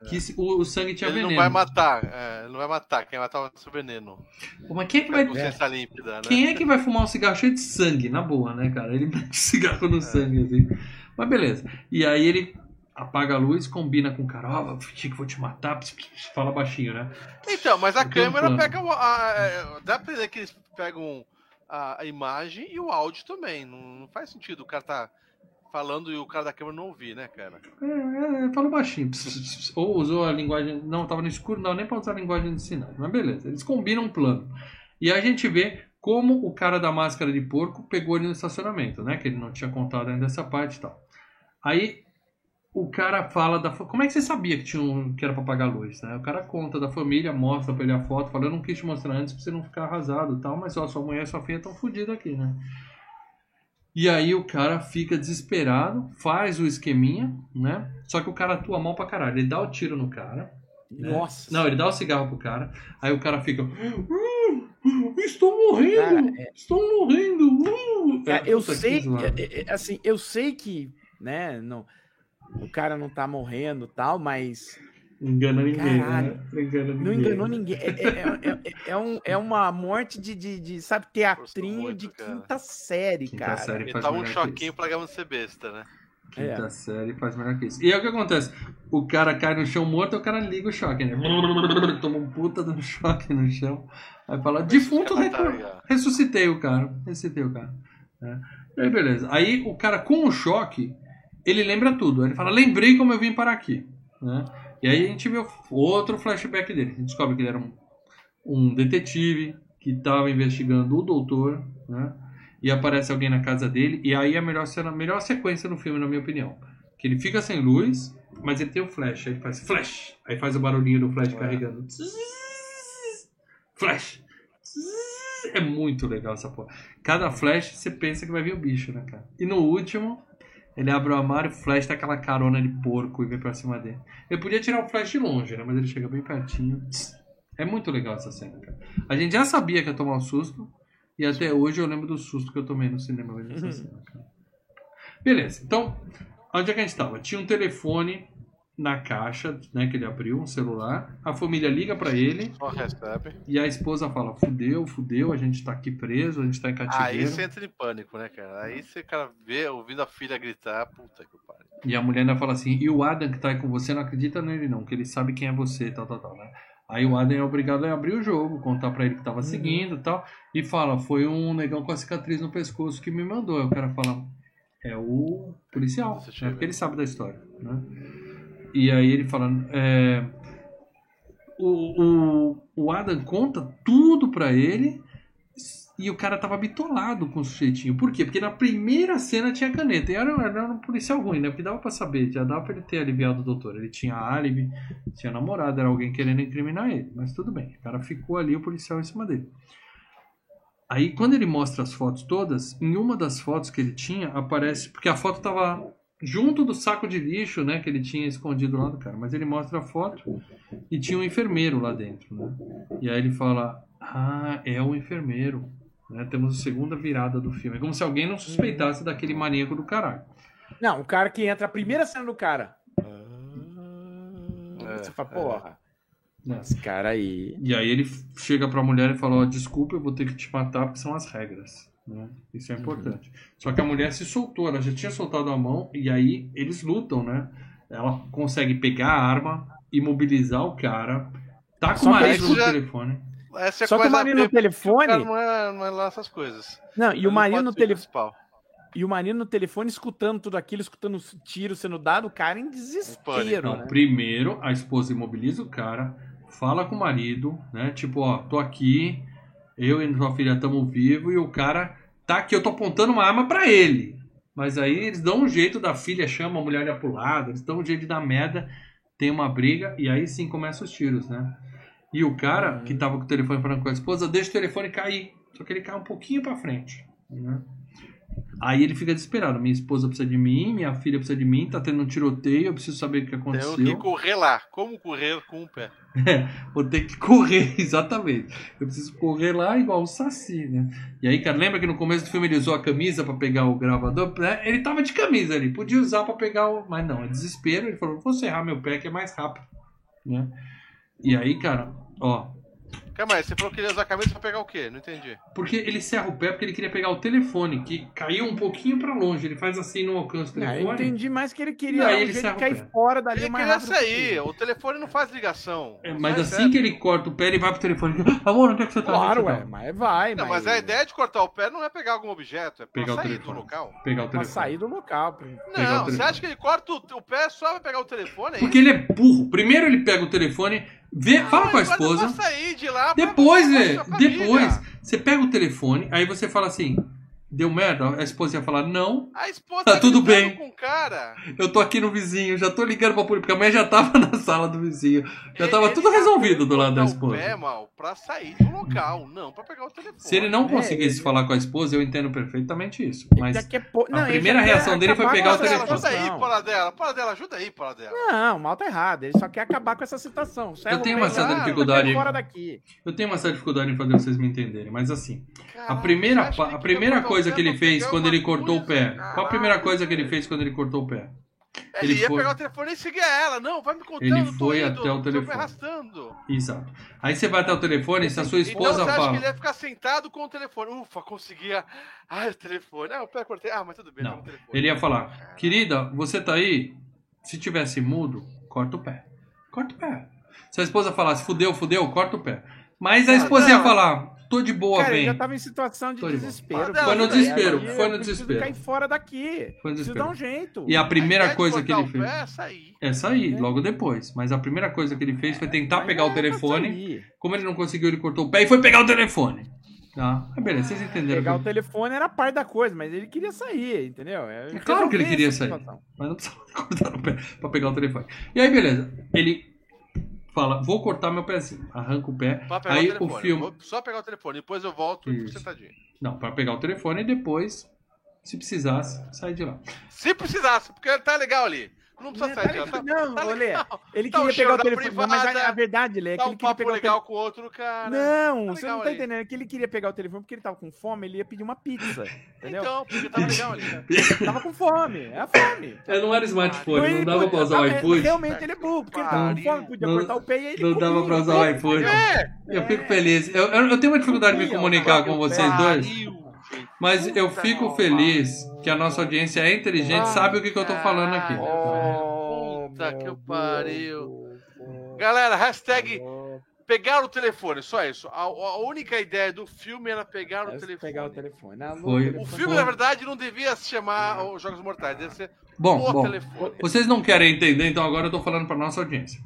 Speaker 1: que se- o, o sangue tinha
Speaker 2: Ele
Speaker 1: veneno.
Speaker 2: não vai matar, é, ele não vai matar. Quem vai matar vai ser o veneno.
Speaker 1: Mas quem é que
Speaker 2: Vai
Speaker 1: vai...
Speaker 2: consciência límpida, né?
Speaker 1: Quem é que vai fumar um cigarro cheio de sangue? Na boa, né, cara? Ele *laughs* mete cigarro no sangue, assim. Mas beleza. E aí ele apaga a luz, combina com o cara. Ó, oh, que vou te matar. Fala baixinho, né?
Speaker 2: Então, mas a
Speaker 1: Eu um
Speaker 2: câmera
Speaker 1: plano.
Speaker 2: pega. o- A, a- dá pra dizer que eles pegam a, a imagem e o áudio também. Não, não faz sentido o cara tá falando e o cara da câmera não ouvir, né, cara?
Speaker 1: É, é, falou baixinho. *laughs* Ou usou a linguagem. Não, tava no escuro, não nem pra usar a linguagem de sinais. Mas beleza, eles combinam um plano. E a gente vê como o cara da máscara de porco pegou ele no estacionamento, né? Que ele não tinha contado ainda essa parte e tal. Aí o cara fala da. Como é que você sabia que, tinha um, que era pra pagar luz, né? O cara conta da família, mostra pra ele a foto, fala: Eu não quis te mostrar antes pra você não ficar arrasado e tal, mas ó, sua mulher e sua filha estão fodidas aqui, né? E aí o cara fica desesperado, faz o esqueminha, né? Só que o cara atua mal pra caralho. Ele dá o tiro no cara. né?
Speaker 3: Nossa.
Speaker 1: Não, ele dá o cigarro pro cara. Aí o cara fica. "Ah, estou morrendo!
Speaker 3: Cara,
Speaker 1: Estou morrendo! uh."
Speaker 3: É, eu
Speaker 1: que
Speaker 3: sei,
Speaker 1: zoado.
Speaker 3: é, é, assim, eu sei que, né, não, o cara não tá morrendo e tal, mas
Speaker 1: Engana ninguém,
Speaker 3: Caralho.
Speaker 1: né? Não engana ninguém.
Speaker 3: não enganou ninguém. É, é- é- é- é um- é uma morte de, de, de, sabe, teatrinho
Speaker 2: muito,
Speaker 3: de
Speaker 2: cara.
Speaker 3: quinta série,
Speaker 1: Quinta
Speaker 3: cara.
Speaker 1: série faz
Speaker 2: tava um choquinho pra Gama ser besta, né?
Speaker 1: Quinta
Speaker 3: É.
Speaker 1: série faz melhor que isso. E aí o que acontece? O cara cai no chão morto e o cara liga o choque, né? *laughs* Toma um puta de um choque no chão. Aí fala, defunto
Speaker 2: tá
Speaker 1: ressuscitei o cara. Ressuscitei o cara. né? E aí, beleza. Aí o cara com o choque, ele lembra tudo. Ele fala, lembrei como eu vim parar aqui. Né? E aí a gente vê outro flashback dele. A gente descobre que ele era um, um detetive que estava investigando o doutor, né? E aparece alguém na casa dele. E aí a melhor, cena, a melhor sequência no filme, na minha opinião. Que ele fica sem luz, mas ele tem o flash. Aí ele faz flash. Aí faz o barulhinho do flash
Speaker 2: É.
Speaker 1: carregando. Flash. É muito legal essa porra. Cada flash você pensa que vai vir o bicho, né, cara? E no último, ele abre o armário, o flash tá aquela carona de porco e vem pra cima dele. Ele podia tirar o flash de longe, né? Mas ele chega bem pertinho. É muito legal essa cena, cara. A gente já sabia que ia tomar um susto. E até hoje eu lembro do susto que eu tomei no cinema vendo essa *laughs* cena, cara. Beleza, então, onde é que a gente estava? Tinha um telefone na caixa, né, que ele abriu, um celular. A família liga pra ele
Speaker 2: Só recebe.
Speaker 1: e a esposa fala: fudeu, fudeu, a gente tá aqui preso, a gente tá em
Speaker 2: Aí
Speaker 1: cativeiro.
Speaker 2: você entra em pânico, né, cara? Aí você, cara, vê, ouvindo a filha gritar, puta que pariu.
Speaker 1: E a mulher ainda fala assim: e o Adam que tá aí com você não acredita nele, não, que ele sabe quem é você, tal, tal, tal, né? Aí o Adam é obrigado a abrir o jogo, contar pra ele que tava seguindo e tal, e fala: foi um negão com a cicatriz no pescoço que me mandou. Aí o cara fala: é o policial, né?
Speaker 2: chega.
Speaker 1: porque ele sabe da história, né? E aí ele fala: é, o, o, o Adam conta tudo pra ele. E o cara tava bitolado com o sujeitinho. Por quê? Porque na primeira cena tinha caneta. E era, era um policial ruim, né? Porque dava pra saber, já dava pra ele ter aliviado o doutor. Ele tinha álibi, tinha namorado, era alguém querendo incriminar ele. Mas tudo bem. O cara ficou ali, o policial em cima dele. Aí, quando ele mostra as fotos todas, em uma das fotos que ele tinha, aparece. Porque a foto tava junto do saco de lixo, né? Que ele tinha escondido lá do cara. Mas ele mostra a foto e tinha um enfermeiro lá dentro, né? E aí ele fala: Ah, é o enfermeiro. Né? Temos a segunda virada do filme. É como se alguém não suspeitasse daquele maníaco do caralho.
Speaker 3: Não, o cara que entra, a primeira cena do cara.
Speaker 2: É,
Speaker 3: Você fala, porra,
Speaker 1: né?
Speaker 3: esse cara aí.
Speaker 1: E aí ele chega pra mulher e fala: Ó, desculpa, eu vou ter que te matar porque são as regras. Né? Isso é importante. Só que a mulher se soltou, ela já tinha soltado a mão e aí eles lutam, né? Ela consegue pegar a arma, imobilizar o cara, tá com o marido no
Speaker 2: já-
Speaker 1: telefone.
Speaker 2: Essa é
Speaker 3: Só que o marido no
Speaker 2: o cara
Speaker 3: telefone.
Speaker 2: não é, não é lá essas coisas.
Speaker 3: Não, e o marido no telefone. E o marido no telefone escutando tudo aquilo, escutando os tiros sendo dado, o cara em desespero.
Speaker 1: Não,
Speaker 3: né?
Speaker 1: primeiro a esposa imobiliza o cara, fala com o marido, né? Tipo, ó, tô aqui, eu e tua filha estamos vivos e o cara tá aqui, eu tô apontando uma arma pra ele. Mas aí eles dão um jeito da filha, chama a mulher ali pro lado, eles dão um jeito de dar merda, tem uma briga e aí sim começam os tiros, né? E o cara que tava com o telefone falando com a esposa deixa o telefone cair, só que ele cai um pouquinho pra frente, né? Aí ele fica desesperado. Minha esposa precisa de mim, minha filha precisa de mim, tá tendo um tiroteio, eu preciso saber o que
Speaker 2: Tem
Speaker 1: aconteceu.
Speaker 2: que correr lá. Como correr com o pé?
Speaker 1: Vou ter que correr, *laughs* exatamente. Eu preciso correr lá igual o Saci, né? E aí, cara, lembra que no começo do filme ele usou a camisa pra pegar o gravador? né? Ele tava de camisa ali, podia usar pra pegar o. Mas não, é desespero. Ele falou: vou serrar meu pé que é mais rápido, né? E aí, cara, ó.
Speaker 2: Calma aí, você falou que ele ia usar a camisa pra pegar o quê? Não entendi.
Speaker 1: Porque ele serra o pé porque ele queria pegar o telefone, que caiu um pouquinho pra longe. Ele faz assim no alcance do
Speaker 3: Ah, eu
Speaker 1: telefone.
Speaker 3: entendi mais que ele queria
Speaker 1: Não,
Speaker 3: um
Speaker 1: ele serra o
Speaker 3: cair
Speaker 1: pé.
Speaker 3: fora dali
Speaker 2: Ele
Speaker 3: o mais
Speaker 2: queria sair.
Speaker 3: possível.
Speaker 2: O telefone não faz ligação.
Speaker 1: É,
Speaker 2: Não
Speaker 1: mas
Speaker 2: faz
Speaker 1: assim
Speaker 2: certo.
Speaker 1: que ele corta o pé, ele vai pro telefone. Amor, onde é que você tá?
Speaker 3: Claro,
Speaker 1: é que
Speaker 3: ué,
Speaker 1: tá?
Speaker 3: mas vai.
Speaker 2: Não, mas a ideia de cortar o pé não é pegar algum objeto, é pra
Speaker 1: Pegar o
Speaker 2: sair do
Speaker 1: telefone.
Speaker 2: local.
Speaker 1: Pegar o
Speaker 3: Pra
Speaker 1: telefone.
Speaker 3: sair do local.
Speaker 1: o
Speaker 2: Não, você acha que ele corta o, o pé só pra pegar o telefone? É
Speaker 1: Porque ele é burro. Primeiro ele pega o telefone, vê,
Speaker 2: isso?
Speaker 1: fala com a esposa. Depois,
Speaker 2: pra família.
Speaker 1: depois, você pega o telefone, aí você fala assim: deu merda? A esposa ia falar: não,
Speaker 2: A esposa
Speaker 1: Tá tudo
Speaker 2: gritando
Speaker 1: bem.
Speaker 2: com o cara.
Speaker 1: eu tô aqui no vizinho, já tô ligando pra polícia, porque a mãe já tava *laughs* na sala do vizinho. Já tava
Speaker 2: Ele
Speaker 1: tudo resolvido do lado da esposa.
Speaker 2: Pé, mal, pra sair do local, não pra pegar o telefone.
Speaker 1: Se ele não
Speaker 3: É,
Speaker 1: conseguisse
Speaker 3: ele-
Speaker 1: falar com a esposa, eu entendo perfeitamente isso. Mas a
Speaker 3: Não, ele
Speaker 1: primeira reação dele foi pegar o telefone.
Speaker 2: Ajuda aí, para dela. Para dela, ajuda aí, para dela.
Speaker 3: Não, o mal tá errado. Ele só quer acabar com essa situação. Serra o
Speaker 1: tenho uma certa dificuldade-
Speaker 3: tá fora daqui.
Speaker 1: eu tenho uma certa dificuldade em fazer vocês me entenderem. Mas assim, a primeira, a primeira
Speaker 2: queria
Speaker 1: coisa que ele fez quando ele cortou o pé. Qual a primeira coisa que ele fez quando ele cortou o pé?
Speaker 2: Ele,
Speaker 1: Ele
Speaker 2: ia
Speaker 1: foi-
Speaker 2: pegar o telefone e seguir ela. Não, vai me contando.
Speaker 1: Ele foi
Speaker 2: indo,
Speaker 1: até o telefone.
Speaker 2: arrastando.
Speaker 1: Exato. Aí você vai até o telefone, se a sua
Speaker 2: Então
Speaker 1: esposa
Speaker 2: você acha
Speaker 1: fala.
Speaker 2: que ele ia ficar sentado com o telefone? Ufa, conseguia. Ai, o telefone. Ah, o pé cortei. Ah, mas tudo bem,
Speaker 1: Não. Ele ia falar, querida, você tá aí? Se tivesse mudo, corta o pé. Corta o pé. Se a esposa falasse, fudeu, fudeu, corta o pé. Mas a esposa ia
Speaker 2: não.
Speaker 1: falar, tô de boa,
Speaker 3: Cara, ele
Speaker 1: vem.
Speaker 3: já tava em situação de
Speaker 1: de
Speaker 3: desespero.
Speaker 2: Foi
Speaker 3: pô.
Speaker 2: no
Speaker 1: desespero,
Speaker 3: aí,
Speaker 1: foi no
Speaker 3: eu
Speaker 1: desespero.
Speaker 3: cair fora daqui.
Speaker 1: Foi no
Speaker 3: Preciso
Speaker 1: desespero.
Speaker 3: dar um jeito.
Speaker 1: E a primeira coisa que ele fez
Speaker 2: é sair.
Speaker 1: é sair,
Speaker 3: É.
Speaker 1: logo depois. Mas a primeira coisa que ele fez foi tentar
Speaker 3: Mas
Speaker 1: pegar o
Speaker 3: é
Speaker 1: telefone. Como ele não conseguiu, ele cortou o pé e foi pegar o telefone. Tá? Ah, beleza, vocês entenderam.
Speaker 3: Pegar o telefone era parte da coisa, mas ele queria sair, entendeu?
Speaker 1: É claro que ele queria sair. Mas não precisava *laughs* cortar o pé pra pegar o telefone. E aí, beleza. Ele fala, vou cortar meu pezinho. Arranca o pé.
Speaker 2: Pra pegar
Speaker 1: Aí
Speaker 2: o telefone.
Speaker 1: o filme.
Speaker 2: Vou só pegar o telefone, depois eu volto e
Speaker 1: Isso.
Speaker 2: fico sentadinho.
Speaker 1: Não, pra pegar o telefone e depois, se precisasse, sair de lá.
Speaker 2: Se precisasse, porque tá legal ali. Não precisa
Speaker 3: Não,
Speaker 2: sair
Speaker 3: tá
Speaker 2: de. Tá,
Speaker 3: Não,
Speaker 2: tá
Speaker 3: Olê. Ele queria pegar o telefone, mas a,
Speaker 2: privada,
Speaker 3: a verdade, Lê, é que ele
Speaker 2: um
Speaker 3: queria pegar o
Speaker 2: legal
Speaker 3: telefone.
Speaker 2: com o outro cara.
Speaker 3: Não,
Speaker 2: Tá
Speaker 3: você não tá
Speaker 2: ali.
Speaker 3: entendendo. É que ele queria pegar o telefone porque ele tava com fome, ele ia pedir uma pizza. Entendeu?
Speaker 2: Então, porque tava legal ali. *laughs*
Speaker 3: Tava com fome, é a fome.
Speaker 1: É, não era smartphone, não dava pra usar o
Speaker 3: tava-
Speaker 1: iFood.
Speaker 3: Realmente ele é burro, porque ele tava com fome, podia
Speaker 1: Não-
Speaker 3: cortar o pé e ele
Speaker 1: Não dava pra usar o iFood.
Speaker 2: É!
Speaker 1: Eu fico feliz. Eu, tenho uma dificuldade de me comunicar com vocês dois. Mas eu fico feliz que a nossa audiência é inteligente,
Speaker 3: Ah,
Speaker 1: sabe o que, que eu tô falando aqui.
Speaker 3: Oh,
Speaker 2: Puta que pariu. Galera, hashtag pegar o telefone, só isso. A, a única ideia do filme era pegar o
Speaker 3: É
Speaker 2: telefone.
Speaker 3: pegar o telefone. Ah,
Speaker 1: Foi.
Speaker 3: telefone.
Speaker 2: O filme, na verdade, não devia se chamar os Jogos Mortais, devia ser
Speaker 1: Bom,
Speaker 2: o
Speaker 1: bom,
Speaker 2: telefone.
Speaker 1: vocês não querem entender, então agora eu tô falando pra nossa audiência.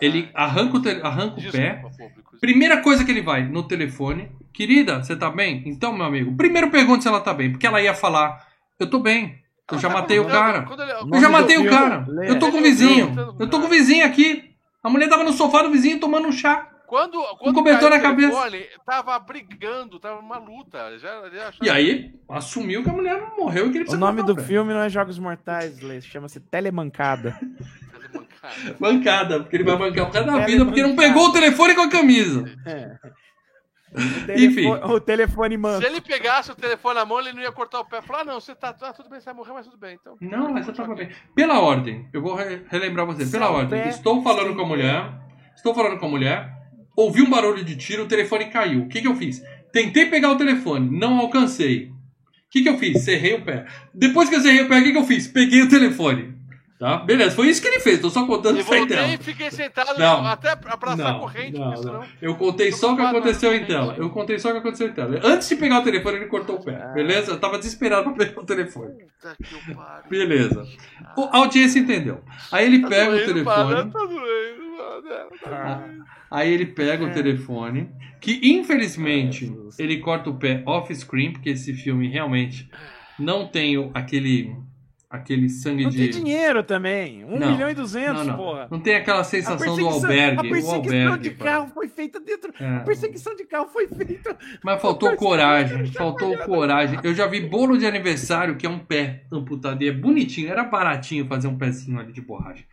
Speaker 1: Ele arranca o, te- arranca o pé,
Speaker 2: público.
Speaker 1: Primeira coisa que ele vai no telefone, querida, você tá bem? Então, meu amigo, primeiro pergunta se ela tá bem, porque ela ia falar, eu tô bem, eu já
Speaker 2: tá
Speaker 1: matei o cara, eu já matei o cara, eu tô com o vizinho, eu tô com o vizinho aqui, a mulher tava no sofá do vizinho tomando um chá.
Speaker 2: Quando, quando
Speaker 1: cobertor
Speaker 2: caiu
Speaker 1: na
Speaker 2: o
Speaker 1: cabeça.
Speaker 2: telefone, Tava brigando, tava uma luta. Já, já
Speaker 1: E aí, assumiu que a mulher morreu e que ele
Speaker 3: O nome do filme não é Jogos Mortais, Lê, chama-se Telemancada.
Speaker 2: Mancada.
Speaker 1: Bancada, porque ele vai bancar o cara da vida, porque não pegou o telefone com a camisa.
Speaker 3: É. O
Speaker 1: Enfim.
Speaker 3: O telefone
Speaker 2: Se
Speaker 3: manco.
Speaker 2: ele pegasse o telefone na mão, ele não ia cortar o pé. Falar, ah, não, você tá, tá tudo bem, você vai morrer, mas tudo bem. Então,
Speaker 1: Não, mas você tava bem. Pela ordem, eu vou re- relembrar você. Pela
Speaker 3: Seu
Speaker 1: ordem,
Speaker 3: pé
Speaker 1: estou falando com a mulher, estou falando com a mulher, ouvi um barulho de tiro, o telefone caiu. O que, que eu fiz? Tentei pegar o telefone, não alcancei. O que, que eu fiz? Cerrei o pé. Depois que eu cerrei o pé, o que, que eu fiz? Peguei o telefone. Tá? Beleza, foi isso que ele fez, tô só contando
Speaker 2: E
Speaker 1: isso aí
Speaker 2: voltei
Speaker 1: dela.
Speaker 2: e fiquei sentado
Speaker 1: Não.
Speaker 2: até abraçar a corrente,
Speaker 1: não, não. Eu contei só o que aconteceu em tela. Eu contei só o que aconteceu em tela. Antes de pegar o telefone, ele cortou o pé. Beleza? Eu tava desesperado pra pegar o telefone.
Speaker 2: Puta que eu pariu.
Speaker 1: Beleza. O- A audiência entendeu. Aí ele
Speaker 2: Tá
Speaker 1: pega o
Speaker 2: doendo,
Speaker 1: telefone.
Speaker 2: para, Tá doendo, mano, tá
Speaker 3: Ah.
Speaker 2: doendo.
Speaker 1: Aí ele pega o telefone, que infelizmente
Speaker 3: Jesus.
Speaker 1: ele corta o pé off-screen, porque esse filme realmente não tem o- aquele, aquele sangue
Speaker 3: Não tem
Speaker 1: de.
Speaker 3: dinheiro também. 1
Speaker 1: Não.
Speaker 3: milhão e 200,
Speaker 1: Não, não.
Speaker 3: porra.
Speaker 1: Não tem aquela sensação do albergue.
Speaker 3: a perseguição
Speaker 1: albergue
Speaker 3: de carro foi feita dentro.
Speaker 1: É.
Speaker 3: A perseguição de carro foi feita.
Speaker 1: Mas faltou coragem, *laughs* faltou coragem. Eu já vi bolo de aniversário que é um pé amputado e é bonitinho, era baratinho fazer um pezinho ali de borracha.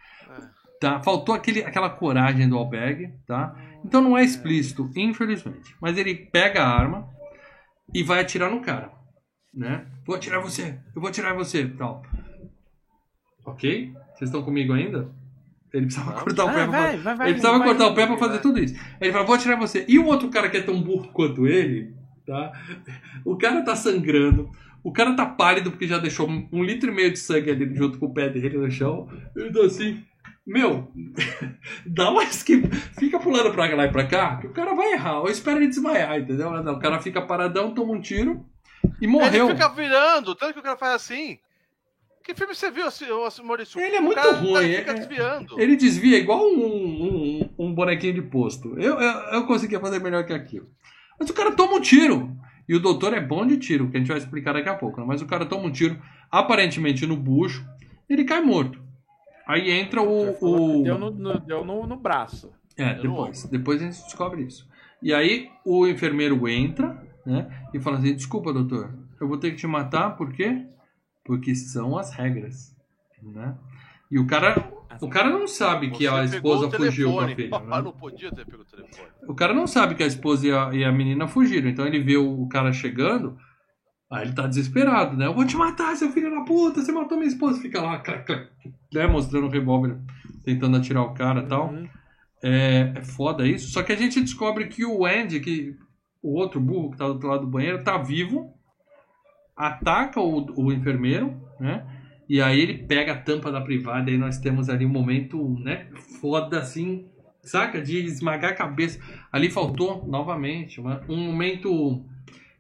Speaker 1: Tá? Faltou aquele, aquela coragem do albergue, tá? Então não é explícito, infelizmente. Mas ele pega a arma e vai atirar no cara, né? Vou atirar você, eu vou atirar você, tal. Ok? Vocês estão comigo ainda? Ele precisava
Speaker 2: Vamos.
Speaker 1: cortar o pé
Speaker 3: Ah,
Speaker 1: pra
Speaker 3: vai, vai, vai.
Speaker 1: ele precisava
Speaker 3: vai,
Speaker 1: cortar o pé pra
Speaker 2: vai.
Speaker 1: fazer tudo isso. Ele falou, vou atirar você. E o outro cara que é tão burro quanto ele, tá? O cara tá sangrando. O cara tá pálido porque já deixou um, litro e meio de sangue ali junto com o pé dele no chão. Eu tô assim, meu, *laughs* dá uma esquiva. Fica pulando pra lá e pra cá, que o cara vai errar. Ou espera ele desmaiar, entendeu? Não, o cara fica paradão, toma um tiro e morreu.
Speaker 2: Ele fica virando, tanto que o cara faz assim. Que filme você viu, assim, Maurício?
Speaker 1: Ele é muito
Speaker 2: cara
Speaker 1: ruim,
Speaker 2: Fica
Speaker 1: é-
Speaker 2: desviando.
Speaker 1: Ele desvia igual um, um, um bonequinho de posto. Eu, eu, eu conseguia fazer melhor que aquilo. Mas o cara toma um tiro. E o doutor é bom de tiro, que a gente vai explicar daqui a pouco. né? Mas o cara toma um tiro, aparentemente no bucho, ele cai morto. Aí entra o. o...
Speaker 3: Deu, no, no- deu no, no braço.
Speaker 1: É, depois. Depois a gente descobre isso. E aí o enfermeiro entra, né? E fala assim: desculpa, doutor, eu vou ter que te matar, por quê? Porque são as regras. Né? E o cara. O cara não sabe que
Speaker 2: Você
Speaker 1: a esposa fugiu com a filha. Né?
Speaker 2: não podia ter pego o telefone.
Speaker 1: O cara não sabe que a esposa e a, e a menina fugiram. Então ele vê o, o cara chegando. Aí ele tá desesperado, né? Eu vou te matar, seu filho da puta, você matou minha esposa. Fica lá, clac, clac, né? Mostrando o revólver, tentando atirar o cara e tal.
Speaker 3: Uhum.
Speaker 1: É, é foda isso. Só que a gente descobre que o Andy, que o outro burro que tá do outro lado do banheiro, tá vivo, ataca o, o enfermeiro, né? E aí ele pega a tampa da privada e aí nós temos ali um momento, né? Foda assim, saca? De esmagar a cabeça. Ali faltou, novamente, uma- um momento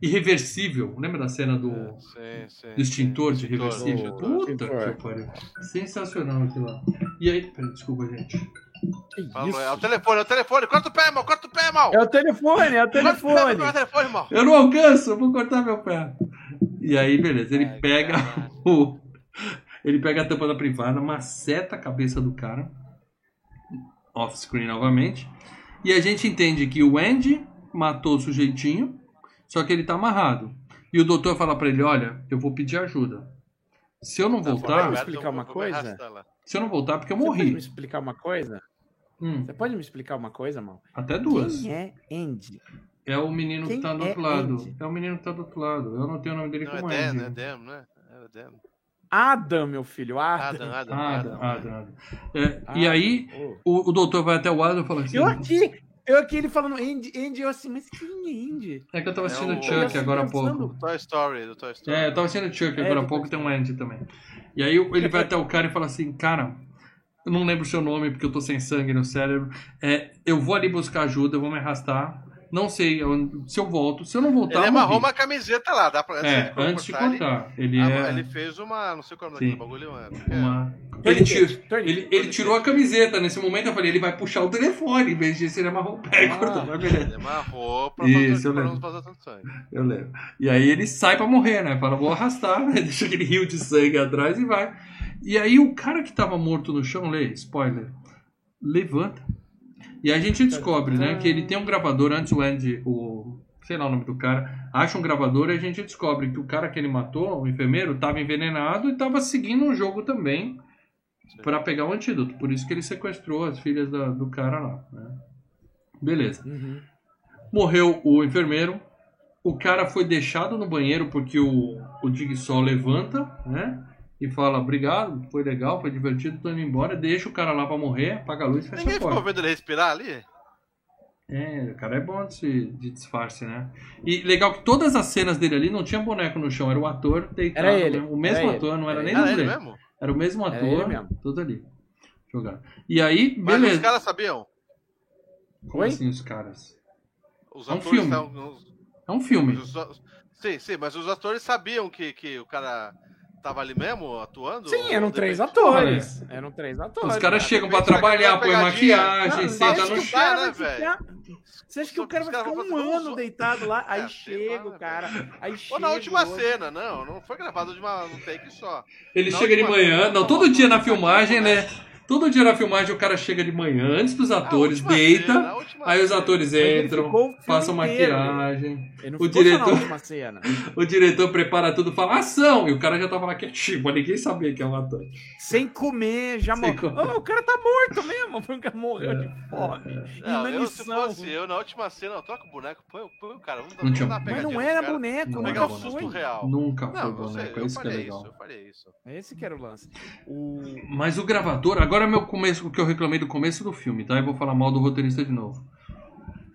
Speaker 1: irreversível. Lembra da cena do,
Speaker 2: Sim, sim.
Speaker 1: do extintor de
Speaker 2: Extintor,
Speaker 1: reversível?
Speaker 2: extintor.
Speaker 1: Puta que pariu. Sensacional aquilo lá. E aí, peraí, desculpa, gente.
Speaker 3: Isso?
Speaker 2: é o telefone, é o telefone. Corta o pé, mal, corta o pé, mal.
Speaker 3: É o telefone, é o
Speaker 2: Corta o pé,
Speaker 3: telefone.
Speaker 2: corta o telefone.
Speaker 1: Eu não alcanço, eu vou cortar meu pé. E aí, beleza, ele
Speaker 2: Ai,
Speaker 1: pega *laughs* o. Ele pega a tampa da privada, maceta a cabeça do cara. off-screen novamente. E a gente entende que o Andy matou o sujeitinho, só que ele tá amarrado. E o doutor fala pra ele: Olha, eu vou pedir ajuda. Se eu não
Speaker 3: Tá,
Speaker 1: voltar,
Speaker 3: vamos explicar uma coisa?
Speaker 1: se eu não voltar, porque eu
Speaker 3: Você pode me
Speaker 1: morri.
Speaker 3: explicar uma coisa?
Speaker 1: Hum,
Speaker 3: Você pode me explicar uma coisa, mano?
Speaker 1: até duas.
Speaker 3: Quem é Andy?
Speaker 1: É o menino
Speaker 3: Quem
Speaker 1: que tá do
Speaker 3: é
Speaker 1: outro lado.
Speaker 3: Andy?
Speaker 1: É o menino que tá do outro lado. Eu não tenho o nome dele
Speaker 2: Não, é
Speaker 1: como
Speaker 2: Dan,
Speaker 1: Andy.
Speaker 2: é Dan, né? É Dan.
Speaker 3: Adam, meu filho, Adam.
Speaker 2: Adam, Adam,
Speaker 1: Adam,
Speaker 2: Adam.
Speaker 1: Adam, Adam. É,
Speaker 3: Ah,
Speaker 1: e aí,
Speaker 3: oh.
Speaker 1: o, o doutor vai até o Adam e fala assim:
Speaker 3: Eu aqui, eu aqui ele falando Andy, Andy, eu assim, mas quem é Andy?
Speaker 1: É que eu tava
Speaker 2: É
Speaker 1: assistindo
Speaker 2: o-
Speaker 1: Chuck agora há pouco.
Speaker 2: Toy Story, do Toy Story.
Speaker 1: É, eu tava assistindo Chuck
Speaker 3: É,
Speaker 1: agora há pouco, tem um Andy também. E aí ele vai até o cara e fala assim: Cara, eu não lembro o seu nome porque eu tô sem sangue no cérebro. É, eu vou ali buscar ajuda, eu vou me arrastar. Não sei se eu volto. Se eu não voltar.
Speaker 2: Ele amarrou uma camiseta lá, dá pra
Speaker 1: É, antes de
Speaker 2: cortar, ele-.
Speaker 1: Ele
Speaker 2: Ah,
Speaker 1: é.
Speaker 2: Ele fez uma. Não sei qual é o nome daquele bagulho, é.
Speaker 1: Uma...
Speaker 3: Tourniquet,
Speaker 1: Ele, ele, ele tirou a camiseta. Nesse momento eu falei, ele vai puxar o telefone. Em vez disso, ele amarrou o pé e
Speaker 3: Ah.
Speaker 1: cortou. Mas beleza.
Speaker 2: Ele amarrou pra,
Speaker 1: Isso,
Speaker 2: pra
Speaker 1: lembro.
Speaker 2: não passar tanto sangue.
Speaker 1: Eu lembro. E aí ele sai pra morrer, né? Fala, vou arrastar, né? *laughs* Deixa aquele rio de sangue atrás e vai. E aí o cara que tava morto no chão, lê, spoiler, levanta. E a gente descobre, né, que ele tem um gravador antes o Andy, o sei lá o nome do cara, acha um gravador e a gente descobre que o cara que ele matou, o enfermeiro, tava envenenado e tava seguindo um jogo também pra pegar o antídoto. Por isso que ele sequestrou as filhas da- do cara lá, né? Beleza.
Speaker 3: Uhum.
Speaker 1: Morreu o enfermeiro. O cara foi deixado no banheiro porque o, o Jigsaw levanta, né? E fala, obrigado, foi legal, foi divertido, tô indo embora. Deixa o cara lá pra morrer, apaga a luz e fecha
Speaker 2: Ninguém
Speaker 1: a
Speaker 2: ficou
Speaker 1: porta.
Speaker 2: vendo ele respirar ali?
Speaker 1: É, o cara é bom de, de disfarce, né? E legal que todas as cenas dele ali não tinha boneco no chão, era o ator deitado.
Speaker 3: Era ele,
Speaker 1: né? O mesmo
Speaker 3: era ele.
Speaker 1: ator, não era
Speaker 3: Era
Speaker 1: nem
Speaker 2: Era ele mesmo?
Speaker 1: Era o mesmo
Speaker 3: Era
Speaker 1: ator,
Speaker 3: ele mesmo.
Speaker 1: tudo ali. Jogado. E aí,
Speaker 2: Mas os
Speaker 1: beleza.
Speaker 2: caras sabiam?
Speaker 1: Como
Speaker 3: Oi?
Speaker 1: assim os caras?
Speaker 2: Os
Speaker 1: É um
Speaker 2: atores
Speaker 1: filme.
Speaker 2: estavam.
Speaker 1: É um filme.
Speaker 2: os- Sim, sim, mas os atores sabiam que, que o cara tava ali mesmo atuando?
Speaker 3: Sim, eram três atores. Eram três atores.
Speaker 1: Os caras
Speaker 2: cara,
Speaker 1: chegam pra
Speaker 2: da
Speaker 1: trabalhar, põe maquiagem, senta no chão.
Speaker 2: né, velho?
Speaker 3: Você acha que o cara vai ficar um ano deitado lá? Aí
Speaker 2: É, sei
Speaker 3: chega o cara. Aí
Speaker 2: Ou na última cena, não, não foi gravado de uma um take só.
Speaker 1: Ele
Speaker 2: Na
Speaker 1: chega de manhã,
Speaker 2: cena,
Speaker 1: não, todo dia na filmagem, né? Todo dia na filmagem o cara chega de manhã, antes dos
Speaker 2: A
Speaker 1: atores, deita,
Speaker 2: cena,
Speaker 1: aí os
Speaker 2: cena.
Speaker 1: atores
Speaker 3: ele
Speaker 1: entram, passam
Speaker 3: inteiro.
Speaker 1: maquiagem, O diretor-
Speaker 3: cena. *laughs*
Speaker 1: o diretor prepara tudo, fala ação, e o cara já tava lá quietinho, mas ninguém sabia que é um ator.
Speaker 3: Sem comer, já morreu. Oh, o cara tá morto mesmo, porque o cara morreu de fome.
Speaker 2: Não, eu, se fosse eu, na última cena, eu troco o boneco, põe, o- põe o cara. Vamos,
Speaker 1: Não
Speaker 2: vamos
Speaker 1: tinha-
Speaker 2: dar uma
Speaker 3: Mas não era boneco,
Speaker 1: Não
Speaker 3: nunca
Speaker 2: Pegar o
Speaker 1: era
Speaker 2: susto
Speaker 3: foi.
Speaker 2: real.
Speaker 1: Nunca foi
Speaker 2: Não, eu,
Speaker 1: boneco,
Speaker 2: sei,
Speaker 1: é isso que é
Speaker 2: faria
Speaker 1: legal.
Speaker 2: isso, eu faria isso.
Speaker 3: Esse que era o lance. O...
Speaker 1: Mas o gravador, agora é meu começo, o que eu reclamei do começo do filme, tá? Eu vou falar mal do roteirista de novo.